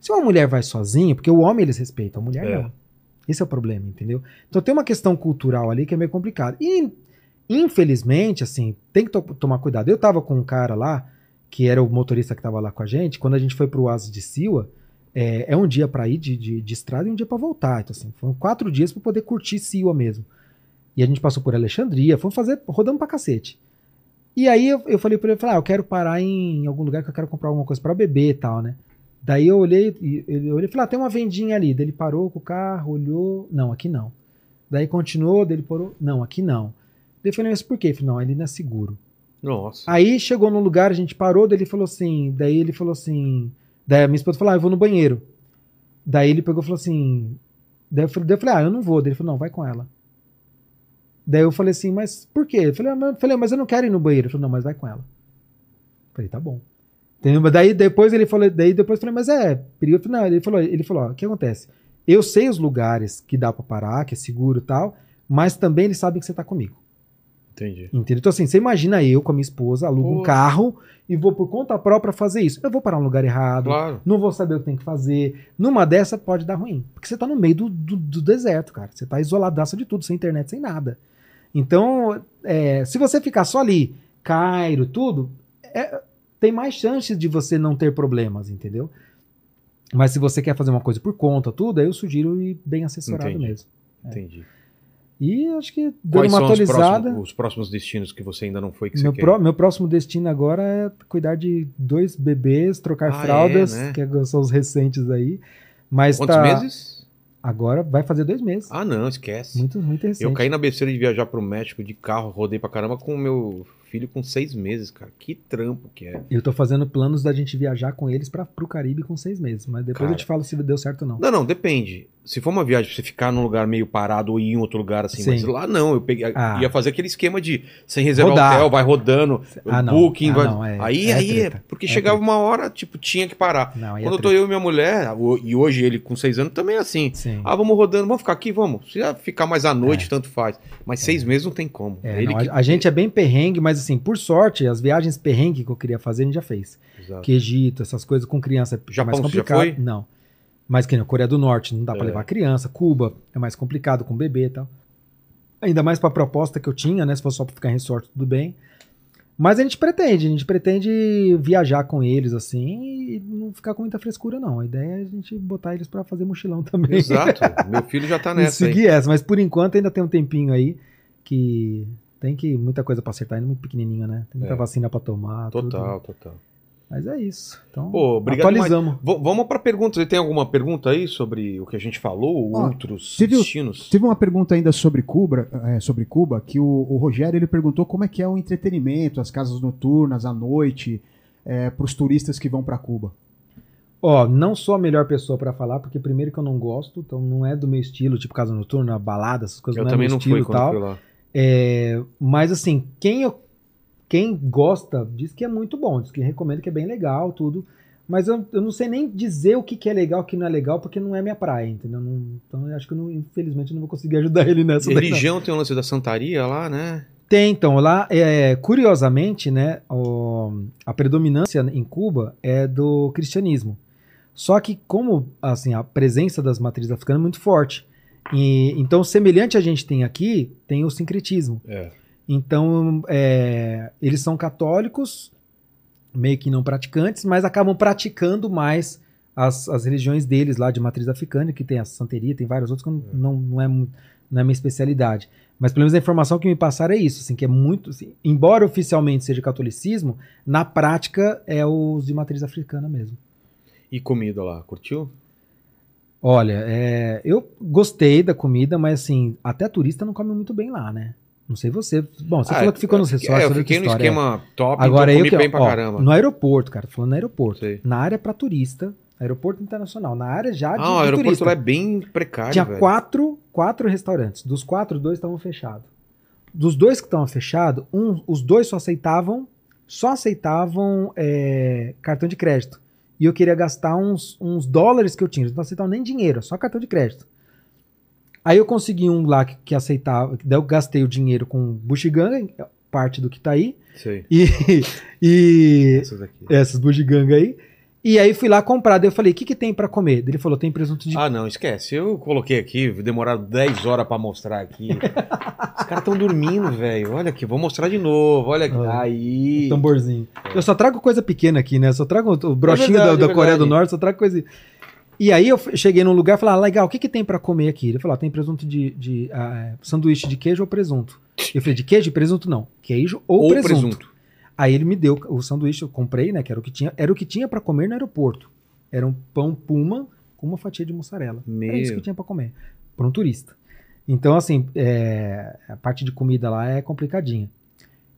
Se uma mulher vai sozinha, porque o homem eles respeitam, a mulher É. não. Esse é o problema, entendeu? Então tem uma questão cultural ali que é meio complicada. E, infelizmente, assim, tem que to- tomar cuidado. Eu tava com um cara lá, que era o motorista que tava lá com a gente, quando a gente foi pro Oasis de Siwa, é, é um dia pra ir de, de, de estrada e um dia pra voltar. Então, assim, foram quatro dias pra poder curtir Siwa mesmo. E a gente passou por Alexandria, fomos fazer, rodando pra cacete. E aí eu, eu falei pra ele, falei, ah, eu quero parar em algum lugar que eu quero comprar alguma coisa pra beber e tal, né? Daí eu olhei, e- eu olhei e falei, ah, tem uma vendinha ali. Daí ele parou com o carro, olhou, não, aqui não. Daí continuou, daí ele parou, não, aqui não. Daí eu falei, mas por quê? Eu falei, não, ali não é seguro. Nossa. Aí chegou num lugar, a gente parou, daí ele falou assim, daí ele falou assim, daí a minha esposa falou, ah, eu vou no banheiro. Daí ele pegou e falou assim, daí eu falei, daí eu falei, ah, eu não vou. Daí ele falou, não, vai com ela. Daí eu falei assim, mas por quê? Eu falei, ah, falei, mas eu não quero ir no banheiro. Ele falou, não, mas vai com ela. Eu falei, tá bom. Entendeu? Mas daí depois ele falou, daí depois eu falei, mas é, perigo. Não, ele falou, ele falou, o que acontece? Eu sei os lugares que dá pra parar, que é seguro e tal, mas também eles sabem que você tá comigo. Entendi. Entendeu? Então, assim, você imagina eu com a minha esposa, alugo um Pô. carro e vou por conta própria fazer isso. Eu vou parar no lugar errado, Claro. não vou saber o que tem que fazer. Numa dessa pode dar ruim. Porque você tá no meio do, do, do deserto, cara. Você tá isoladaço de tudo, sem internet, sem nada. Então, é, se você ficar só ali, Cairo, tudo, é, tem mais chances de você não ter problemas, entendeu? Mas se você quer fazer uma coisa por conta, tudo, aí eu sugiro ir bem assessorado Entendi. mesmo. Entendi. E acho que dando Quais uma são os atualizada. próximos, os próximos destinos que você ainda não foi que você Meu, quer? pró- meu próximo destino agora é cuidar de dois bebês, trocar Ah, fraldas, é, né? que são os recentes aí. Mas Quantos tá- meses? Agora vai fazer dois meses. Ah, não, esquece. muito, muito recente. Eu caí na besteira de viajar pro México de carro, rodei pra caramba com o meu filho com seis meses, cara. Que trampo que é. Eu tô fazendo planos da gente viajar com eles para pro Caribe com seis meses. Mas depois Cara. eu te falo se deu certo ou não. Não, não, depende. Se for uma viagem pra você ficar num lugar meio parado ou ir em outro lugar assim, Sim. mas lá não, eu peguei, Ah. ia fazer aquele esquema de sem reservar Rodar. hotel, vai rodando, Ah, booking, Ah, vai... não, é- aí é aí é, porque É chegava treta. uma hora, tipo, tinha que parar. Não, é Quando eu tô eu e minha mulher, e hoje ele com seis anos também é assim. Sim. Ah, vamos rodando, vamos ficar aqui, vamos. Se ficar mais à noite, tanto faz. Mas seis meses não tem como. É, não, que- a gente é bem perrengue, mas assim, por sorte, as viagens perrengue que eu queria fazer, a gente já fez. Exato. Que Egito, essas coisas com criança é Japão, mais você já complicado. foi? Não. Mas que nem Coreia do Norte, não dá pra É. levar criança. Cuba é mais complicado com bebê e tal. Ainda mais pra proposta que eu tinha, né? Se fosse só pra ficar em resort, tudo bem. Mas a gente pretende, a gente pretende viajar com eles, assim, e não ficar com muita frescura, não. A ideia é a gente botar eles pra fazer mochilão também. Exato. Meu filho já tá nessa seguir essa. Mas por enquanto ainda tem um tempinho aí que tem que muita coisa pra acertar, ainda muito pequenininho, né? Tem muita É. vacina pra tomar. tudo. Total, total. Mas é isso. Então, Pô, obrigado atualizamos. V- vamos pra pergunta. Você tem alguma pergunta aí sobre o que a gente falou? Ó, outros teve destinos? Teve uma pergunta ainda sobre Cuba, é, sobre Cuba que o, o Rogério ele perguntou como é que é o entretenimento, as casas noturnas à noite, para os turistas que vão para Cuba. Ó, não sou a melhor pessoa pra falar, porque primeiro que eu não gosto, então não é do meu estilo, tipo casa noturna, balada, essas coisas Eu não é meu não estilo fui e tal. fui lá. É, mas assim, quem eu, quem gosta diz que é muito bom, diz que recomenda que é bem legal, tudo. Mas eu, eu não sei nem dizer o que, que é legal, o que não é legal, porque não é minha praia, entendeu? Não- então eu acho que eu não, infelizmente eu não vou conseguir ajudar ele nessa. daí. Religião tem o lance da santaria lá, né? Tem, então, lá, é, curiosamente, né, o- a predominância em Cuba é do cristianismo. Só que como assim a presença das matrizes africanas é muito forte. E, então, semelhante a gente tem aqui, tem o sincretismo. É. Então, é, eles são católicos, meio que não praticantes, mas acabam praticando mais as, as religiões deles lá de matriz africana, que tem a santeria, tem várias outras que eu não, não, é, não é minha especialidade. Mas pelo menos a informação que me passaram é isso, assim, que é muito. assim, embora oficialmente seja catolicismo, na prática é os de matriz africana mesmo. E comida lá, curtiu? Olha, é, eu gostei da comida, mas assim, até turista não come muito bem lá, né? Não sei você. Bom, você Ah, falou que ficou nos é, resorts. eu outra fiquei no é. esquema top, Agora então eu comi que, bem pra ó, caramba. No aeroporto, cara, tô falando no aeroporto. Sei. Na área pra turista, aeroporto internacional, na área já de, Ah, o aeroporto turista. lá é bem precário, Tinha velho. quatro, quatro restaurantes. Dos quatro, dois estavam fechados. Dos dois que estavam fechados, um, os dois só aceitavam, só aceitavam é, cartão de crédito. E eu queria gastar uns, uns dólares que eu tinha. Eles não aceitavam nem dinheiro, só cartão de crédito. Aí eu consegui um lá que, que aceitava, daí eu gastei o dinheiro com bugiganga, parte do que tá aí, Sei. e, e Essas aqui. essas bugiganga aí. E aí fui lá comprar, daí eu falei, o que, que tem pra comer? Ele falou, tem presunto de Ah, não, esquece. Eu coloquei aqui, demoraram 10 horas pra mostrar aqui. Os caras estão dormindo, velho. Olha aqui, vou mostrar de novo. Olha aqui. Ah, Aí. tamborzinho. Eu só trago coisa pequena aqui, né? Só trago o brochinho É verdade, da, da é Coreia do. Norte, só trago coisa. E aí eu cheguei num lugar e falei, ah, legal, o que, que tem pra comer aqui? Ele falou, ah, tem presunto de, de ah, sanduíche de queijo ou presunto? Eu falei, de queijo e presunto não. Queijo ou, Ou presunto. presunto. Aí ele me deu o sanduíche, eu comprei, né? Que era o que tinha, era o que tinha para comer no aeroporto. Era um pão puma com uma fatia de mussarela. Era isso Meu. que tinha para comer para um turista. Então assim, é, a parte de comida lá é complicadinha.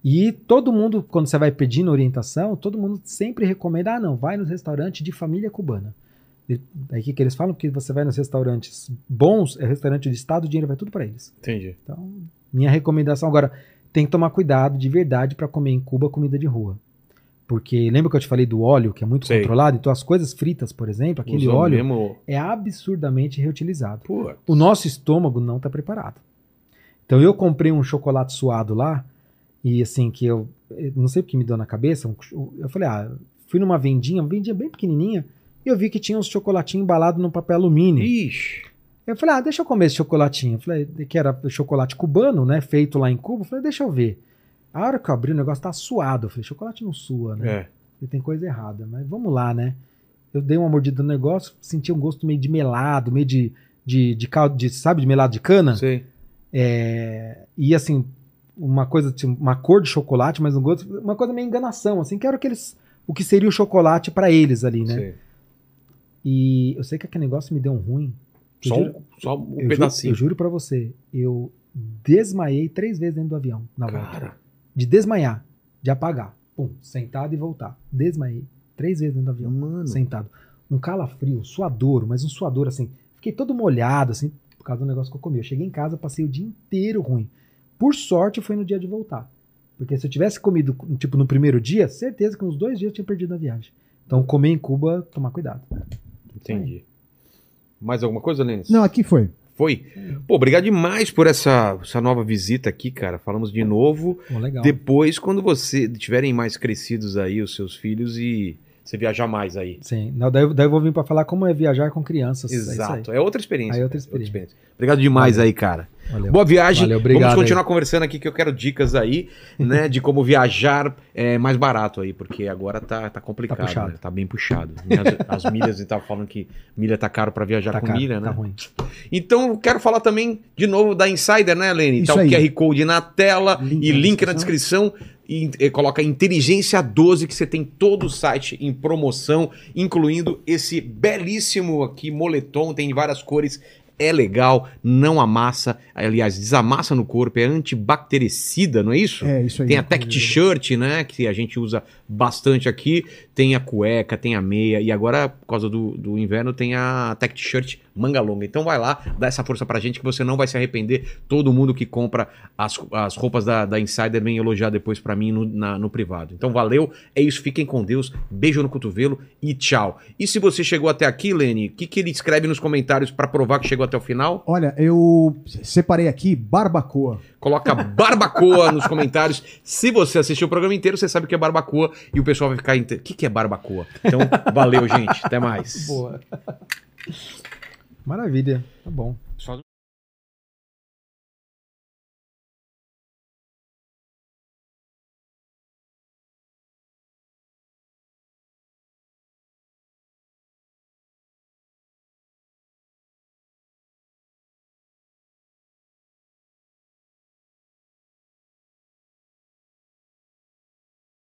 E todo mundo, quando você vai pedindo orientação, todo mundo sempre recomenda, ah não, vai nos restaurantes de família cubana. Aí o que, que eles falam? Porque você vai nos restaurantes bons, é restaurante de estado, o dinheiro vai tudo para eles. Entendi. Então, minha recomendação agora, tem que tomar cuidado de verdade para comer em Cuba comida de rua. Porque lembra que eu te falei do óleo, que é muito Sei. controlado? Então, as coisas fritas, por exemplo, aquele Usou óleo Mesmo... é absurdamente reutilizado. Pô, O nosso estômago não está preparado. Então, eu comprei um chocolate suado lá, e assim, que eu, eu não sei porque me deu na cabeça, um eu falei, ah, fui numa vendinha, uma vendinha bem pequenininha, e eu vi que tinha uns chocolatinhos embalados num papel alumínio. ixi. Eu falei, ah, deixa eu comer esse chocolatinho. Eu falei, que era chocolate cubano, né? Feito lá em Cuba. Eu falei, deixa eu ver. A hora que eu abri o negócio tá suado. Eu falei, chocolate não sua, né? É. E tem coisa errada. Mas vamos lá, né? Eu dei uma mordida no negócio, senti um gosto meio de melado, meio de, de, de caldo, de, sabe, de melado de cana. Sei. É, e assim, uma coisa, tipo, uma cor de chocolate, mas um gosto, uma coisa meio enganação, assim, que era o que eles, o que seria o chocolate pra eles ali, né? sei. E eu sei que aquele negócio me deu um ruim. Só, juro- um, só um eu pedacinho. Juro, eu juro pra você, eu desmaiei três vezes dentro do avião, na volta. Cara, De desmaiar, de apagar. Pum, sentado e voltar. Desmaiei três vezes dentro do avião, mano. sentado. Um calafrio, suador, mas um suador assim. Fiquei todo molhado, assim, por causa do negócio que eu comi. Eu cheguei em casa, passei o dia inteiro ruim. Por sorte, foi no dia de voltar. Porque se eu tivesse comido, tipo, no primeiro dia, certeza que uns dois dias eu tinha perdido a viagem. Então, comer em Cuba, tomar cuidado. Entendi. Mais alguma coisa, Lênis? Não, aqui foi. Foi? Pô, obrigado demais por essa, essa nova visita aqui, cara. Falamos de novo. Pô, legal. Depois, quando você tiverem mais crescidos aí, os seus filhos, e você viajar mais aí. Sim. Não, daí, daí eu vou vir pra falar como é viajar com crianças. É aí. Exato. É, outra experiência. Aí é outra cara, experiência. Obrigado demais Valeu. aí, cara. Valeu. Boa viagem. Valeu, obrigado Vamos aí. continuar conversando aqui que eu quero dicas aí, né, de como viajar é, mais barato aí, porque agora tá, tá complicado, Tá puxado. né? Tá bem puxado. As, as milhas, e falando que milha tá caro pra viajar Tá com caro, milha, né? tá ruim. Então, eu quero falar também de novo da Insider, né, Lene? Isso Tá o aí. QR Code na tela Link e na link na descrição. E, e coloca Inteligência 12, que você tem todo o site em promoção, incluindo esse belíssimo aqui moletom, tem várias cores. É legal, não amassa, aliás, desamassa no corpo, é antibactericida, não é isso? É, isso aí. Tem a Tech T-shirt, né? Que a gente usa bastante aqui. Tem a cueca, tem a meia. E agora, por causa do, do inverno, tem a Tech T-shirt manga longa. Então vai lá, dá essa força pra gente que você não vai se arrepender. Todo mundo que compra as, as roupas da, da Insider vem elogiar depois pra mim no, na- no privado. Então valeu, é isso. Fiquem com Deus. Beijo no cotovelo e tchau. E se você chegou até aqui, Lene, o que, que ele escreve nos comentários pra provar que chegou até o final? Olha, eu separei aqui barbacoa. Coloca barbacoa nos comentários. Se você assistiu o programa inteiro, você sabe o que é barbacoa e o pessoal vai ficar. inte- O que, que que é barbacoa. Então, valeu, gente. Até mais. Boa. Maravilha. Tá bom. Só-